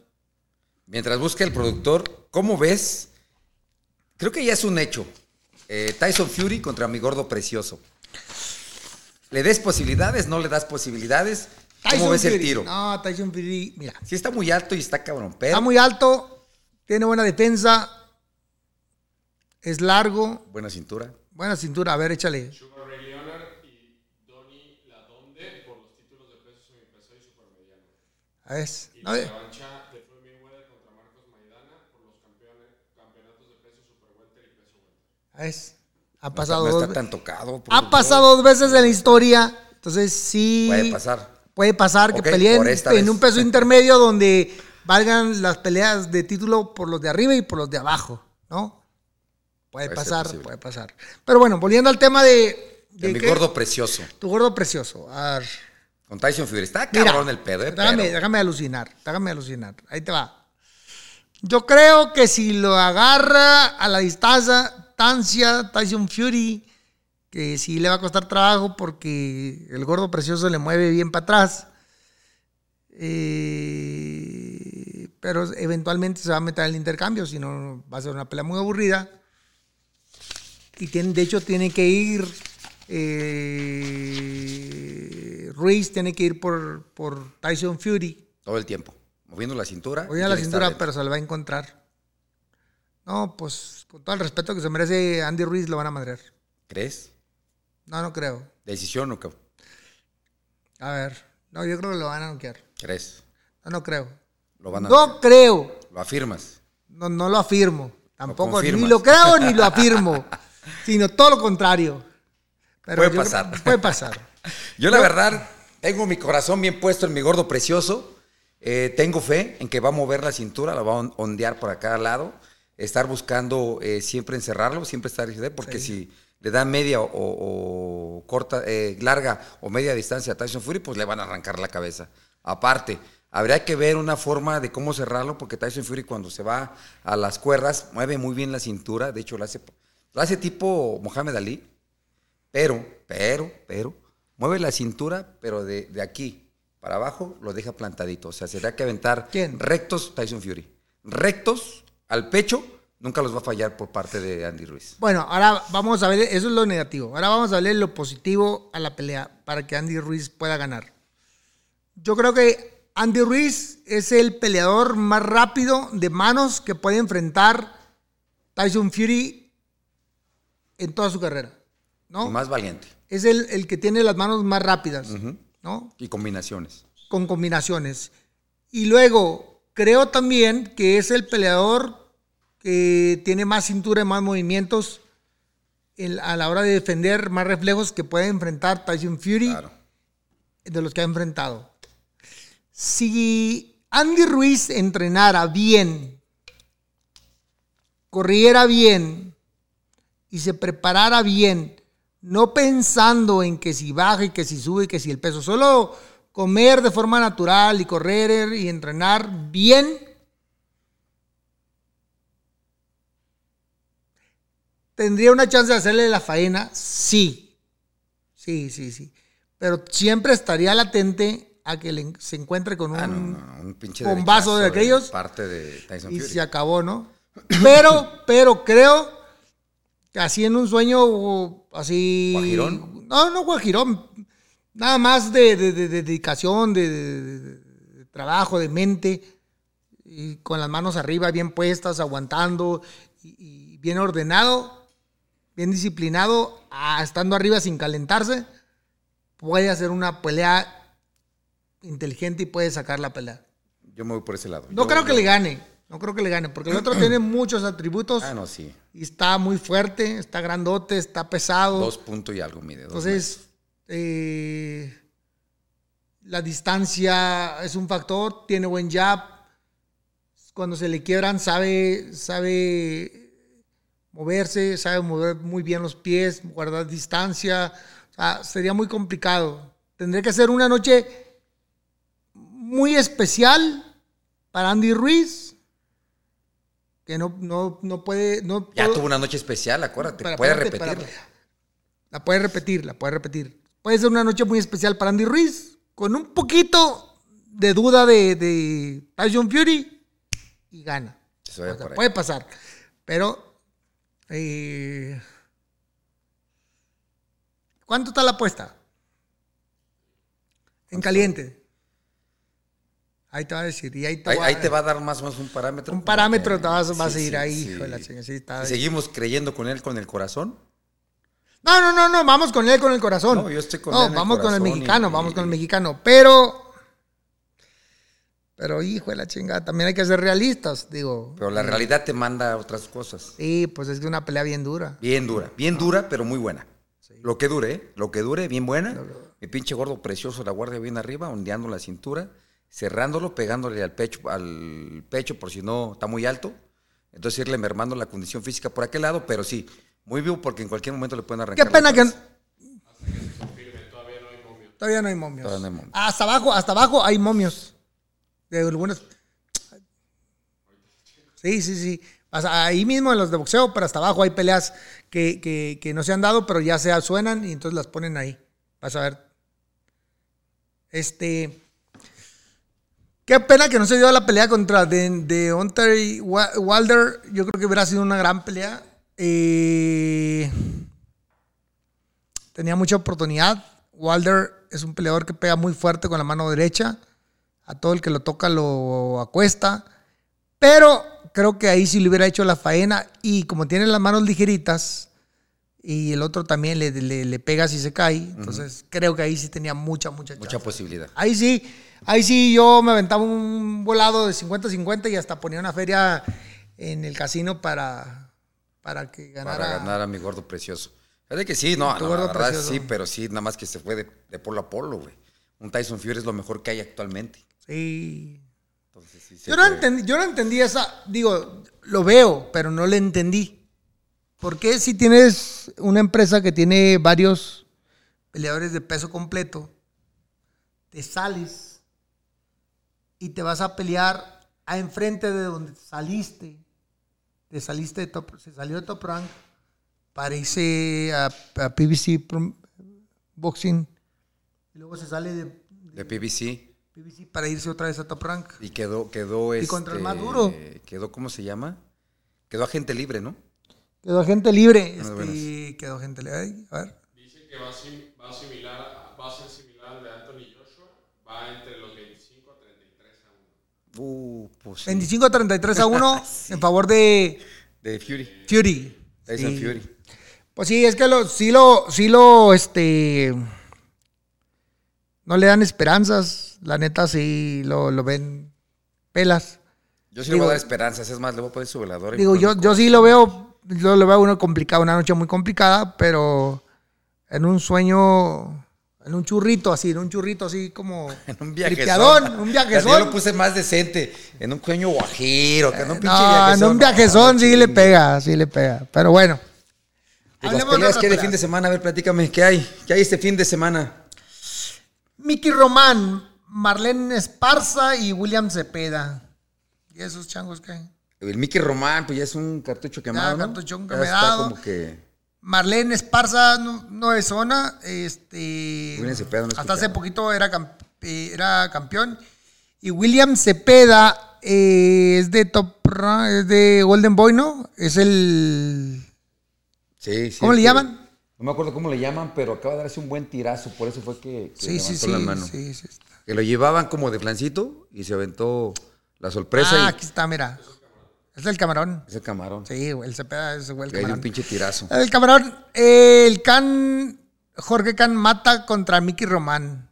S1: Mientras busca el productor, ¿cómo ves? Creo que ya es un hecho. Eh, Tyson Fury contra mi gordo precioso. ¿Le des posibilidades? ¿No le das posibilidades? ¿Cómo
S2: Tyson
S1: ves el
S2: Fury.
S1: tiro?
S2: No, Tyson Fury, mira,
S1: Sí está muy alto y está cabrón, pero
S2: está muy alto, tiene buena defensa, es largo,
S1: buena cintura.
S2: buena cintura. A ver, échale.
S3: Sugar Ray Leonard y Donny Ladonde por los títulos de peso semipeso y supermediano.
S2: A ver.
S3: Y
S2: no,
S3: la
S2: eh,
S3: revancha de Floyd Mayweather contra Marcos Maidana por los campeones, campeonatos de peso superwelter y peso welter.
S2: a ver. Ha
S1: No
S2: pasado,
S1: está, no
S2: dos,
S1: está tan tocado.
S2: ha pasado dos veces en la historia, entonces sí.
S1: Puede pasar.
S2: Puede pasar que peleen en un peso intermedio donde valgan las peleas de título por los de arriba y por los de abajo, ¿no? Puede, pasar, puede pasar. Pero bueno, volviendo al tema de,
S1: De
S2: de
S1: mi
S2: qué-
S1: gordo precioso.
S2: tu gordo precioso.
S1: Con Tyson Fury. Está
S2: mira,
S1: cabrón el pedo, ¿eh?
S2: déjame,
S1: Pero-
S2: déjame alucinar, déjame alucinar. Ahí te va. Yo creo que si lo agarra a la distancia, distancia Tyson Fury, que sí le va a costar trabajo porque el gordo precioso le mueve bien para atrás. Eh, pero eventualmente se va a meter el intercambio, si no va a ser una pelea muy aburrida. Y tiene, de hecho tiene que ir, eh, Ruiz tiene que ir por, por Tyson Fury.
S1: Todo el tiempo. Moviendo la cintura.
S2: A la cintura, pero se la va a encontrar. No, pues con todo el respeto que se merece Andy Ruiz lo van a madrear.
S1: ¿Crees?
S2: No, no creo.
S1: ¿Decisión o qué?
S2: A ver, no, yo creo que lo van a noquear.
S1: ¿Crees?
S2: No, no creo.
S1: Lo van a
S2: No creo.
S1: Lo afirmas.
S2: No, no lo afirmo. Tampoco, ni lo creo ni lo afirmo. sino todo lo contrario. Pero
S1: Puede
S2: creo-
S1: pasar.
S2: puede pasar.
S1: Yo la verdad tengo mi corazón bien puesto en mi gordo precioso. Eh, tengo fe en que va a mover la cintura, la va a on- ondear por acá al lado. Estar buscando eh, siempre encerrarlo, siempre estar porque si le da media o, o corta, eh, larga o media distancia a Tyson Fury, pues le van a arrancar la cabeza. Aparte, habría que ver una forma de cómo cerrarlo, porque Tyson Fury cuando se va a las cuerdas mueve muy bien la cintura. De hecho, lo hace, lo hace tipo Mohamed Ali. Pero, pero, pero, mueve la cintura, pero de, de aquí para abajo lo deja plantadito. O sea, se da que aventar
S2: ¿Quién?
S1: rectos Tyson Fury. Rectos al pecho, nunca los va a fallar por parte de Andy Ruiz.
S2: Bueno, ahora vamos a ver, eso es lo negativo. Ahora vamos a ver lo positivo a la pelea para que Andy Ruiz pueda ganar. Yo creo que Andy Ruiz es el peleador más rápido de manos que puede enfrentar Tyson Fury en toda su carrera. ¿no?
S1: Y más valiente.
S2: Es el, el que tiene las manos más rápidas, ¿no?
S1: Y combinaciones.
S2: Con combinaciones. Y luego, creo también que es el peleador que tiene más cintura y más movimientos en- a la hora de defender, más reflejos que puede enfrentar Tyson Fury
S1: Claro.
S2: de los que ha enfrentado. Si Andy Ruiz entrenara bien, corriera bien y se preparara bien, no pensando en que si baja y que si sube y que si el peso, solo comer de forma natural y correr y entrenar bien, ¿tendría una chance de hacerle la faena? Sí. Sí, sí, sí. Pero siempre estaría latente a que le- se encuentre con un...
S1: Ah, no, no, no, un pinche
S2: bombazo de aquellos.
S1: Parte de Tyson
S2: y
S1: Fury.
S2: se acabó, ¿no? Pero, pero creo que así en un sueño así.
S1: ¿Guajirón?
S2: No, no guajirón. Nada más de, de- de- de dedicación, de, trabajo, de mente. Y con las manos arriba, bien puestas, aguantando. Y, y bien ordenado, bien disciplinado, estando arriba sin calentarse. Puede hacer una pelea inteligente y puede sacar la pelea.
S1: Yo me voy por ese lado.
S2: No
S1: Yo-
S2: creo que le gane. No creo que le gane. Porque el otro tiene muchos atributos.
S1: Ah, no, sí.
S2: Y está muy fuerte, está grandote, está pesado.
S1: Dos puntos y algo mide. dos
S2: Entonces, eh, la distancia es un factor. Tiene buen jab. Cuando se le quiebran, sabe, sabe moverse, sabe mover muy bien los pies, guardar distancia. O sea, sería muy complicado. Tendría que ser una noche muy especial para Andy Ruiz. Que no, no, no puede. No
S1: Ya
S2: puedo-
S1: tuvo una noche especial, acuérdate.
S2: Espera,
S1: Puede repetirla.
S2: La puede repetir, la puede repetir. Puede ser una noche muy especial para Andy Ruiz, con un poquito de duda de, de Tyson Fury y gana. O sea, puede pasar. Pero, eh, ¿cuánto está la apuesta? En caliente. Ahí te va a decir. Y ahí te,
S1: Ahí,
S2: va,
S1: ahí te va a dar más o menos un parámetro.
S2: un parámetro, te vas,
S1: Sí,
S2: a
S1: sí,
S2: ir ahí,
S1: sí.
S2: hijo de la
S1: Si seguimos creyendo con él con el corazón.
S2: No, no, no, no, vamos con él con el corazón.
S1: No, yo estoy con
S2: No,
S1: él en el
S2: vamos con el mexicano,
S1: y-
S2: vamos con el mexicano. Pero, pero hijo de la chingada, también hay que ser realistas, digo.
S1: Pero la realidad te manda a otras cosas.
S2: Sí, pues es que una pelea bien dura.
S1: Bien dura. Bien dura, pero muy buena. Lo que dure, ¿eh? Lo que dure, bien buena. Mi pinche gordo precioso, la guardia bien arriba, ondeando la cintura, cerrándolo, pegándole al pecho, al pecho por si no está muy alto. Entonces irle mermando la condición física por aquel lado, pero sí, muy vivo porque en cualquier momento le pueden arrancar.
S2: Qué pena que... Todavía no hay momios.
S1: Todavía no hay momios.
S2: Hasta abajo, hasta abajo hay momios. De algunas... Sí, sí, sí. Hasta ahí mismo en los de boxeo, pero hasta abajo hay peleas que, que- que no se han dado, pero ya se suenan y entonces las ponen ahí. Vas a ver. Este. Qué pena que no se dio la pelea contra de, de Hunter y Wilder. Yo creo que hubiera sido una gran pelea. Eh, tenía mucha oportunidad. Wilder es un peleador que pega muy fuerte con la mano derecha. A todo el que lo toca lo acuesta. Pero creo que ahí sí le hubiera hecho la faena. Y como tiene las manos ligeritas y el otro también le, le, le pega si se cae. Entonces creo que ahí sí tenía mucha, mucha
S1: Mucha
S2: chance.
S1: posibilidad.
S2: Ahí sí, ahí sí yo me aventaba un volado de 50-50 y hasta ponía una feria en el casino para, para que ganara.
S1: Para ganar a mi gordo precioso. Fíjate que sí, no, no,
S2: gordo
S1: la verdad
S2: precioso.
S1: sí, pero sí, nada más que se fue de, de polo a polo, güey. Un Tyson Fury es lo mejor que hay actualmente.
S2: Sí.
S1: Entonces, sí,
S2: Yo no, entendí, yo no entendí esa, digo, lo veo, pero no le entendí. ¿Por qué si tienes una empresa que tiene varios peleadores de peso completo, te sales y te vas a pelear a enfrente de donde saliste, te saliste de top, se salió de top rank para irse a, a PBC Prom- Boxing y luego se sale de,
S1: De PBC
S2: PBC para irse otra vez a top rank.
S1: y quedó, quedó
S2: Y contra el
S1: este,
S2: más duro.
S1: Quedó, ¿cómo se llama? Quedó agente libre, ¿no?
S2: Quedó agente libre.
S1: Buenas,
S2: Este, quedó agente libre. Ay, A ver.
S3: Dice que va a, sim- va a similar, va a ser similar al de Anthony Joshua. Va entre los 25 a 35
S1: Uh, pues sí.
S2: 25-33 a 1 en favor de
S1: De Fury.
S2: Fury.
S1: Tyson
S2: Sí.
S1: Fury.
S2: Pues sí, es que lo, sí lo, sí lo, este, no le dan esperanzas. La neta sí lo, lo ven pelas.
S1: Yo sí le
S2: Digo-
S1: voy a dar esperanzas. Es más, le voy a poner su velador.
S2: Digo, yo, yo sí lo veo, yo lo veo uno complicado, una noche muy complicada, pero en un sueño, en un churrito así, en un churrito así como
S1: En un viaje.
S2: tripeadón, un viajezón.
S1: Yo lo puse más decente. En un sueño guajiro. Que en un pinche
S2: No, en
S1: viajezón.
S2: un
S1: No,
S2: viajezón
S1: no
S2: sí le pega, sí le pega. Pero bueno.
S1: Pues las peleas que hay de fin de semana. A ver, platícame. ¿Qué hay? ¿Qué hay este fin de semana?
S2: Mickey Román, Marlene Esparza y William Cepeda. ¿Y esos changos qué?
S1: El Mickey Román, pues ya es un cartucho quemado. ¿no?
S2: cartuchón
S1: Ya
S2: quemado.
S1: Está como que.
S2: Marlene Esparza no, no es zona. Este,
S1: William Cepeda no
S2: hasta hace poquito era, camp- eh, era campeón. Y William Cepeda eh, es de Top es de Golden Boy, ¿no? Es el.
S1: Sí, sí.
S2: ¿Cómo le
S1: que-
S2: llaman?
S1: No me acuerdo cómo le llaman, pero acaba de darse un buen tirazo. Por eso fue que, que
S2: Sí, sí,
S1: levantó
S2: sí,
S1: la mano.
S2: sí, sí.
S1: Que lo llevaban como de flancito y se aventó la sorpresa
S2: Ah,
S1: y
S2: aquí está, mira. Es el camarón.
S1: ese camarón.
S2: Sí, el Cepeda es güey, el
S1: Que hay un
S2: camarón.
S1: pinche tirazo.
S2: El camarón, el Can, Jorge Can mata contra Mickey Román.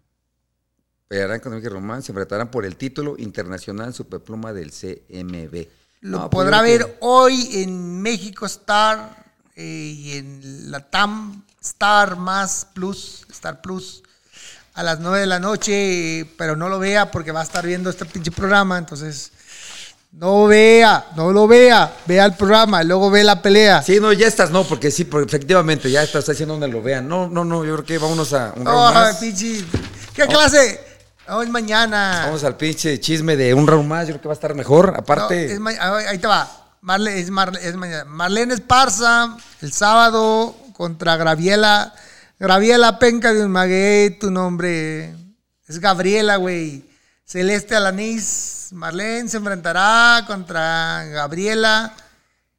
S1: Pelearán con Mickey Román, se enfrentarán por el título internacional superpluma del CMB.
S2: Lo
S1: No,
S2: podrá ver hoy en México Star eh, y en la TAM Star más Plus, Star Plus, a las 9 de la noche, pero no lo vea porque va a estar viendo este pinche programa, entonces no vea, no lo vea, vea el programa, y luego ve la pelea.
S1: Sí, no, ya estás, no, porque sí, porque efectivamente ya estás haciendo donde lo vean. No, no, no, yo creo que vámonos a un round
S2: Oh,
S1: más.
S2: pinche, ¿qué clase? Hoy mañana.
S1: Vamos al pinche chisme de un round más, yo creo que va a estar mejor. Aparte,
S2: No, es ma- ahí te va. Marle, es Marle- es mañana. Marlene Esparza, el sábado contra Graviela. Graviela Penca de un maguey, tu nombre. Es Gabriela, güey. Celeste Alanís. Marlene se enfrentará contra Gabriela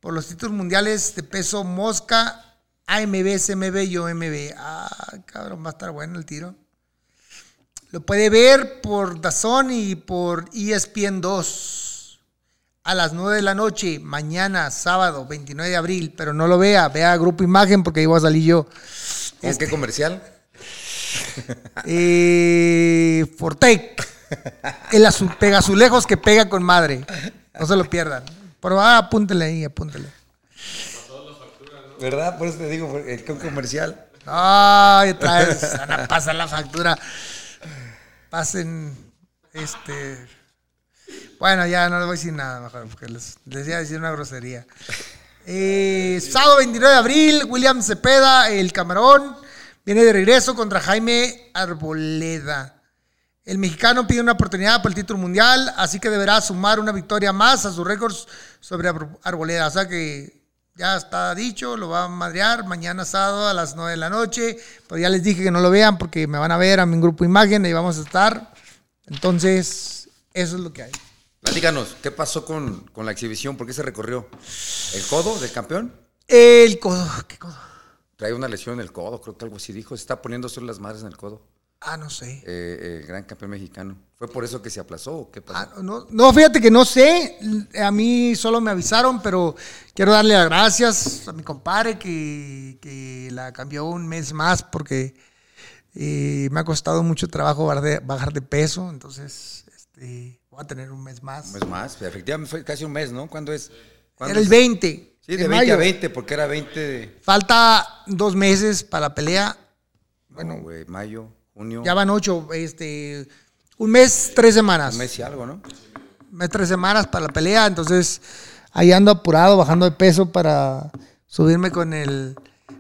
S2: por los títulos mundiales de peso mosca, AMB, CMB y OMB. Ah, cabrón, va a estar bueno el tiro. Lo puede ver por Dazón y por ESPN 2 a las 9 de la noche, mañana, sábado, 29 de abril. Pero no lo vea, vea Grupo Imagen porque ahí voy a salir yo.
S1: ¿con qué comercial?
S2: Eh, Fortec, el azul, pegazulejos que pega con madre. No se lo pierdan. Pero ah, apúntele ahí, apúntele.
S1: ¿Verdad? Por eso te digo, el con comercial.
S2: Ay, otra vez van a pasar la factura. Pasen, este... Bueno, ya no les voy a decir nada mejor, porque les, les iba a decir una grosería. Eh, sábado 29 de abril, William Cepeda, el Camarón, viene de regreso contra Jaime Arboleda. El mexicano pide una oportunidad por el título mundial, así que deberá sumar una victoria más a sus récords sobre Ar- Arboleda. O sea que ya está dicho, lo va a madrear mañana sábado a las 9 de la noche. Pero ya les dije que no lo vean porque me van a ver a mi grupo Imagen y vamos a estar. Entonces, eso es lo que hay.
S1: Platícanos, ¿qué pasó con, con la exhibición? ¿Por qué se recorrió? ¿El codo del campeón?
S2: El codo, ¿qué codo?
S1: Trae una lesión en el codo, creo que algo así dijo. Se está poniendo solo las madres en el codo.
S2: Ah, no sé.
S1: Eh, el gran campeón mexicano. ¿Fue por eso que se aplazó o qué pasó?
S2: Ah, no, no, fíjate que no sé. A mí solo me avisaron, pero quiero darle las gracias a mi compadre que, que la cambió un mes más porque eh, me ha costado mucho trabajo bajar de, bajar de peso. Entonces, este, voy a tener un mes más.
S1: Un mes más. Efectivamente fue casi un mes, ¿no? ¿Cuándo es? ¿Cuándo
S2: Era el
S1: es?
S2: 20.
S1: Sí, de 20
S2: mayo.
S1: a 20, porque era 20 de.
S2: Falta dos meses para la pelea.
S1: Bueno, güey, mayo, junio.
S2: Ya van ocho. Este, un mes, tres semanas.
S1: Un mes y algo, ¿no?
S2: mes, tres semanas para la pelea, entonces ahí ando apurado, bajando de peso para subirme con el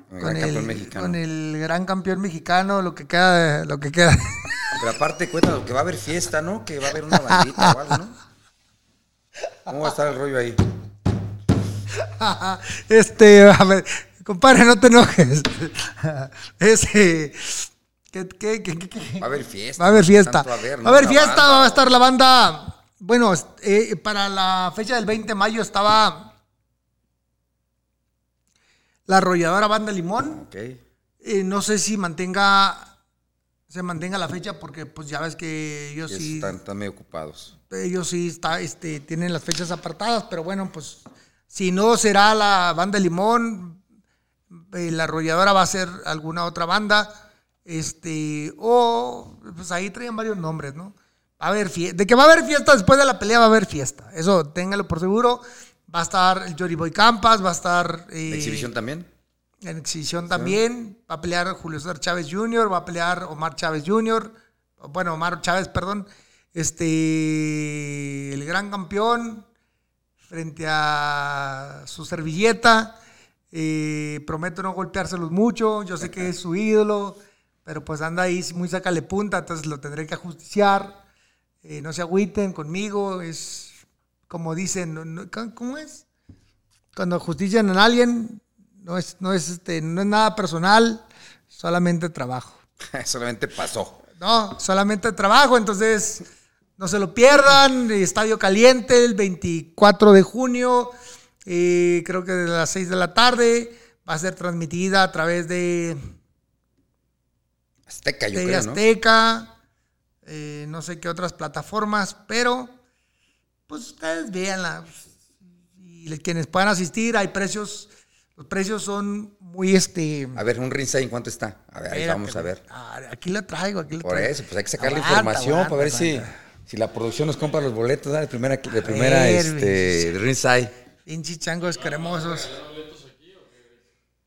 S1: Con el
S2: con
S1: gran
S2: el, con gran campeón mexicano, lo que queda, de- lo que queda.
S1: Pero aparte, cuéntanos que va a haber fiesta, ¿no? Que va a haber una bandita o algo, ¿no? ¿Cómo va a estar el rollo ahí?
S2: este, a ver, compadre, no te enojes. Ese, ¿qué, qué, qué?
S1: Va a haber fiesta.
S2: Va a haber fiesta.
S1: Tanto
S2: Va a haber fiesta,
S1: banda.
S2: va a estar la banda. Bueno, eh, para la fecha del 20 de mayo estaba la arrolladora Banda Limón.
S1: Ok.
S2: Eh, no sé si mantenga se mantenga la fecha porque pues ya ves que ellos sí
S1: Están, están medio ocupados.
S2: ellos sí está, este, tienen las fechas apartadas, pero bueno, pues si no será la banda Limón, eh, la arrolladora va a ser alguna otra banda, este, o pues ahí traían varios nombres, ¿no? Va a de que va a haber fiesta después de la pelea va a haber fiesta, eso téngalo por seguro. Va a estar el Jory Boy Campas, va a Estar eh,
S1: ¿La exhibición también?
S2: en exhibición también. Va a pelear Julio César Chávez Jr., va a pelear Omar Chávez Jr., bueno, Omar Chávez, perdón. Este, el gran campeón frente a su servilleta. Eh, prometo no golpeárselos mucho. Yo sé que es su ídolo, pero pues anda ahí muy sacale punta, entonces lo tendré que ajusticiar. Eh, no se agüiten conmigo, es como dicen, no- no- ¿cómo es? Cuando justician a alguien, no es, no es, este, no es nada personal, solamente trabajo.
S1: Solamente pasó.
S2: No, solamente trabajo, entonces no se lo pierdan. Estadio Caliente el 24 de junio, eh, creo que de las 6 de la tarde. Va a ser transmitida a través de
S1: Azteca, yo
S2: TV
S1: creo, ¿no?
S2: Azteca, eh, no sé qué otras plataformas, pero pues ustedes véanla. Y quienes puedan asistir, hay precios, los precios son muy este.
S1: A ver, un ¿en cuánto está? A ver, ahí
S2: espérate,
S1: vamos a ver.
S2: Aquí lo traigo, aquí
S1: Por
S2: traigo.
S1: eso, pues hay que sacar la información para ver si, si la producción nos compra los boletos ¿verdad? de primera, de primera
S2: ver,
S1: este.
S2: Pinches changos cremosos.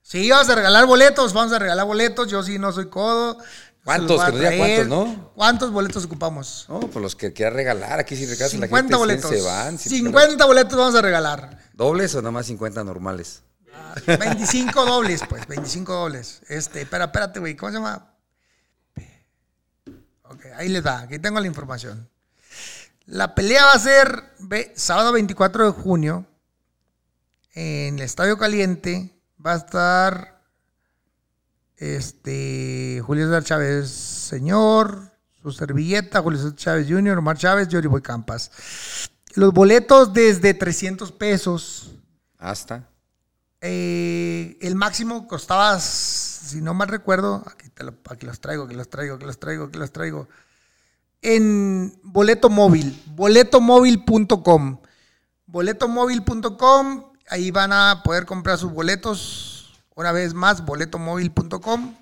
S2: Sí, vamos a regalar boletos, vamos a regalar boletos. Yo sí no soy codo.
S1: ¿Cuántos? Que
S2: traer.
S1: cuántos, ¿no?
S2: ¿Cuántos boletos ocupamos?
S1: No, pues los que quiera regalar, aquí si regalas a la
S2: 50
S1: gente, 100
S2: boletos.
S1: se van. si
S2: 50 boletos vamos a regalar.
S1: ¿Dobles o nomás 50 normales?
S2: 25 dobles, pues, 25 dobles. Este, espera, espérate, güey, ¿cómo se llama? Ok, ahí les da, aquí tengo la información. La pelea va a ser sábado 24 de junio en el Estadio Caliente. Va a estar este Julio César Chávez Señor, su servilleta, Julio César Chávez Jr., Omar Chávez, Yori Boy Campas. Los boletos desde 300 pesos.
S1: Hasta.
S2: Eh, el máximo costaba, si no mal recuerdo, aquí, te lo- aquí los traigo, aquí los traigo, aquí los traigo, aquí los traigo. En boleto móvil, boletomóvil.com. Boletomóvil.com, ahí van a poder comprar sus boletos. Una vez más, boletomóvil.com.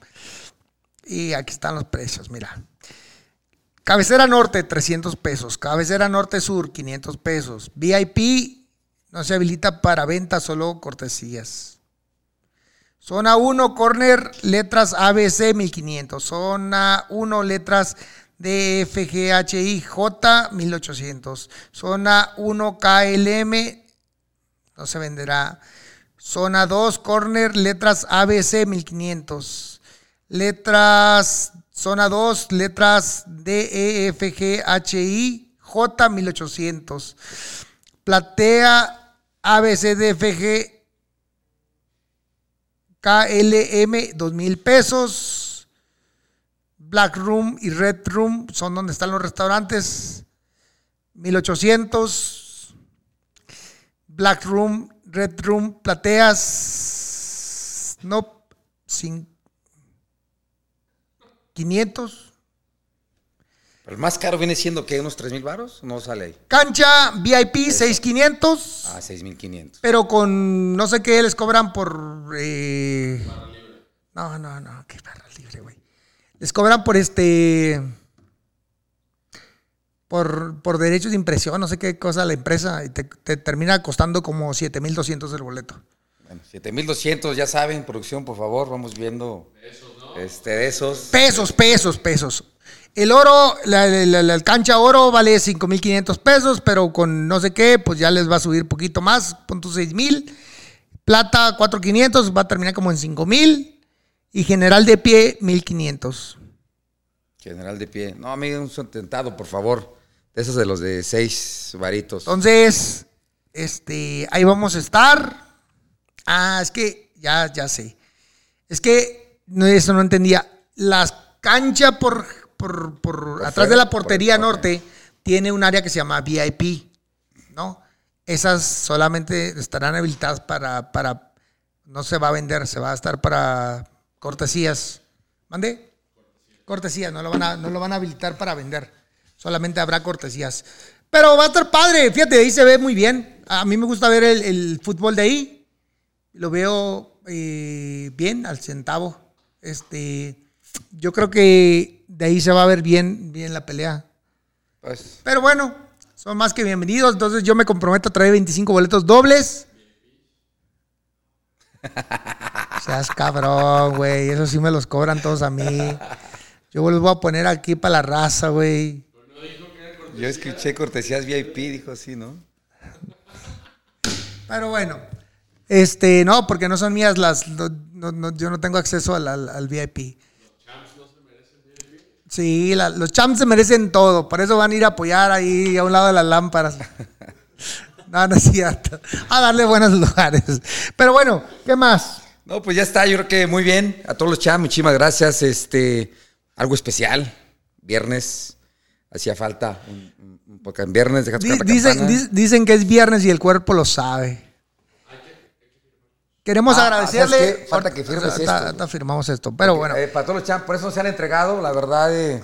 S2: Y aquí están los precios, mira. Cabecera Norte, 300 pesos. Cabecera Norte Sur, 500 pesos. VIP no se habilita para venta, solo cortesías. Zona 1, corner, letras ABC, 1500. Zona 1, letras DFGHIJ, 1800. Zona 1, KLM, no se venderá. Zona 2, corner, letras ABC, 1500. Letras, zona 2, letras DEFGHI, J, 1800. Platea ABCDFG KLM 2000 pesos. Black Room y Red Room son donde están los restaurantes 1800. Black Room, Red Room, plateas no sin 500.
S1: ¿Pero el más caro viene siendo que unos 3 mil baros? No sale ahí.
S2: Cancha VIP 6500.
S1: Ah, 6,500.
S2: Pero con no sé qué les cobran por. eh, No, no, no, qué barra libre, güey. Les cobran por este. Por, por derechos de impresión, no sé qué cosa la empresa, y te, te termina costando como 7200 el boleto.
S1: Bueno, 7200, ya saben, producción, por favor, vamos viendo. Este, de esos.
S2: Pesos, pesos, pesos. El oro, la, la- la- la cancha oro vale 5.500 pesos, pero con no sé qué, pues ya les va a subir poquito más, punto 6.000. Plata 4.500, va a terminar como en 5.000. Y general de pie 1.500.
S1: General de pie. No, amigo, un sentado, por favor. De esos de los de 6 varitos.
S2: Entonces, este, ahí vamos a estar. Ah, es que ya, ya sé. Es que no, eso no entendía. Las canchas por, por, por atrás
S1: fuera,
S2: de la
S1: por-
S2: portería norte tiene un área que se llama VIP, ¿no? Esas solamente estarán habilitadas para, para, no se va a vender, se va a estar para cortesías. ¿Mande? Cortesías, no lo, van a, no lo van a habilitar para vender. Solamente habrá cortesías. Pero va a estar padre. Fíjate, ahí se ve muy bien. A mí me gusta ver el, el fútbol de ahí. Lo veo eh, bien, al centavo. Este, yo creo que de ahí se va a ver bien, bien la pelea.
S1: Pues,
S2: Pero bueno, son más que bienvenidos. Entonces yo me comprometo a traer 25 boletos dobles. Seas cabrón, güey. Eso sí me los cobran todos a mí. Yo los voy a poner aquí para la raza, güey.
S1: Yo escuché cortesías VIP, dijo sí, ¿no?
S2: Pero bueno. Este, no, porque no son mías las. no- no- no- yo no tengo acceso al, al- al VIP. Sí, la- los champs se merecen todo. Por eso van a ir a apoyar ahí a un lado de las lámparas. No, no es cierto. A darle buenos lugares. Pero bueno, ¿qué más?
S1: No, pues ya está, yo creo que muy bien. A todos los chams, muchísimas gracias. Este, algo especial. Viernes. Hacía falta un, un- podcast en viernes. La
S2: dicen, dis- dicen que es viernes y el cuerpo lo sabe. Queremos
S1: Ah,
S2: agradecerle.
S1: ¿sabes qué? Falta que firmes
S2: Ahorita-
S1: esto.
S2: ahorita firmamos esto. Pero bueno.
S1: Eh, para todos los chams, por eso se han entregado, la verdad, eh,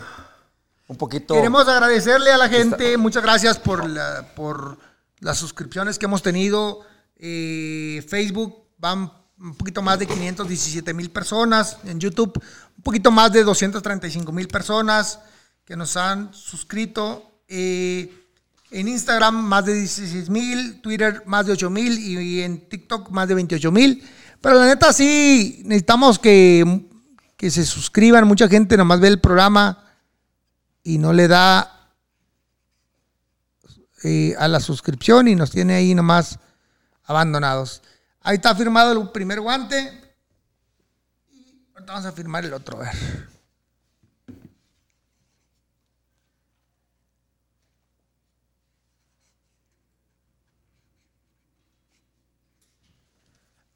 S1: un poquito.
S2: Queremos agradecerle a la gente, muchas gracias por, la- por las suscripciones que hemos tenido. Eh, Facebook van un poquito más de 517 mil personas. En YouTube, un poquito más de 235 mil personas que nos han suscrito. Eh, en Instagram, más de 16 mil. Twitter, más de 8 mil. Y, en TikTok, más de 28 mil. Pero la neta, sí, necesitamos que, que se suscriban. Mucha gente nomás ve el programa y no le da eh, a la suscripción y nos tiene ahí nomás abandonados. Ahí está firmado el primer guante. Y vamos a firmar el otro. A ver.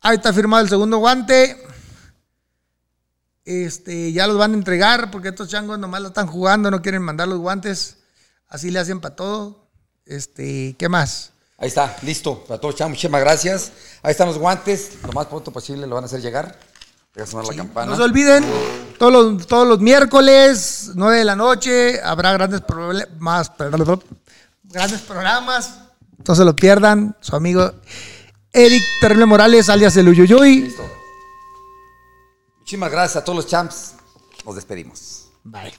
S2: Ahí está firmado el segundo guante. Este, ya los van a entregar porque estos changos nomás la están jugando, no quieren mandar los guantes. Así le hacen para todo. Este, ¿qué más?
S1: Ahí está, listo. Para todos chams, muchísimas gracias. Ahí están los guantes. Lo más pronto posible lo van a hacer llegar. Voy a sonar la campana.
S2: No se olviden, todos los, todos los miércoles, 9 de la noche, habrá grandes problemas, grandes programas. No se lo pierdan. Su amigo Eric Terrible Morales, alias el Uyuyoy.
S1: Listo. Muchísimas gracias a todos los champs. Nos despedimos.
S2: Bye.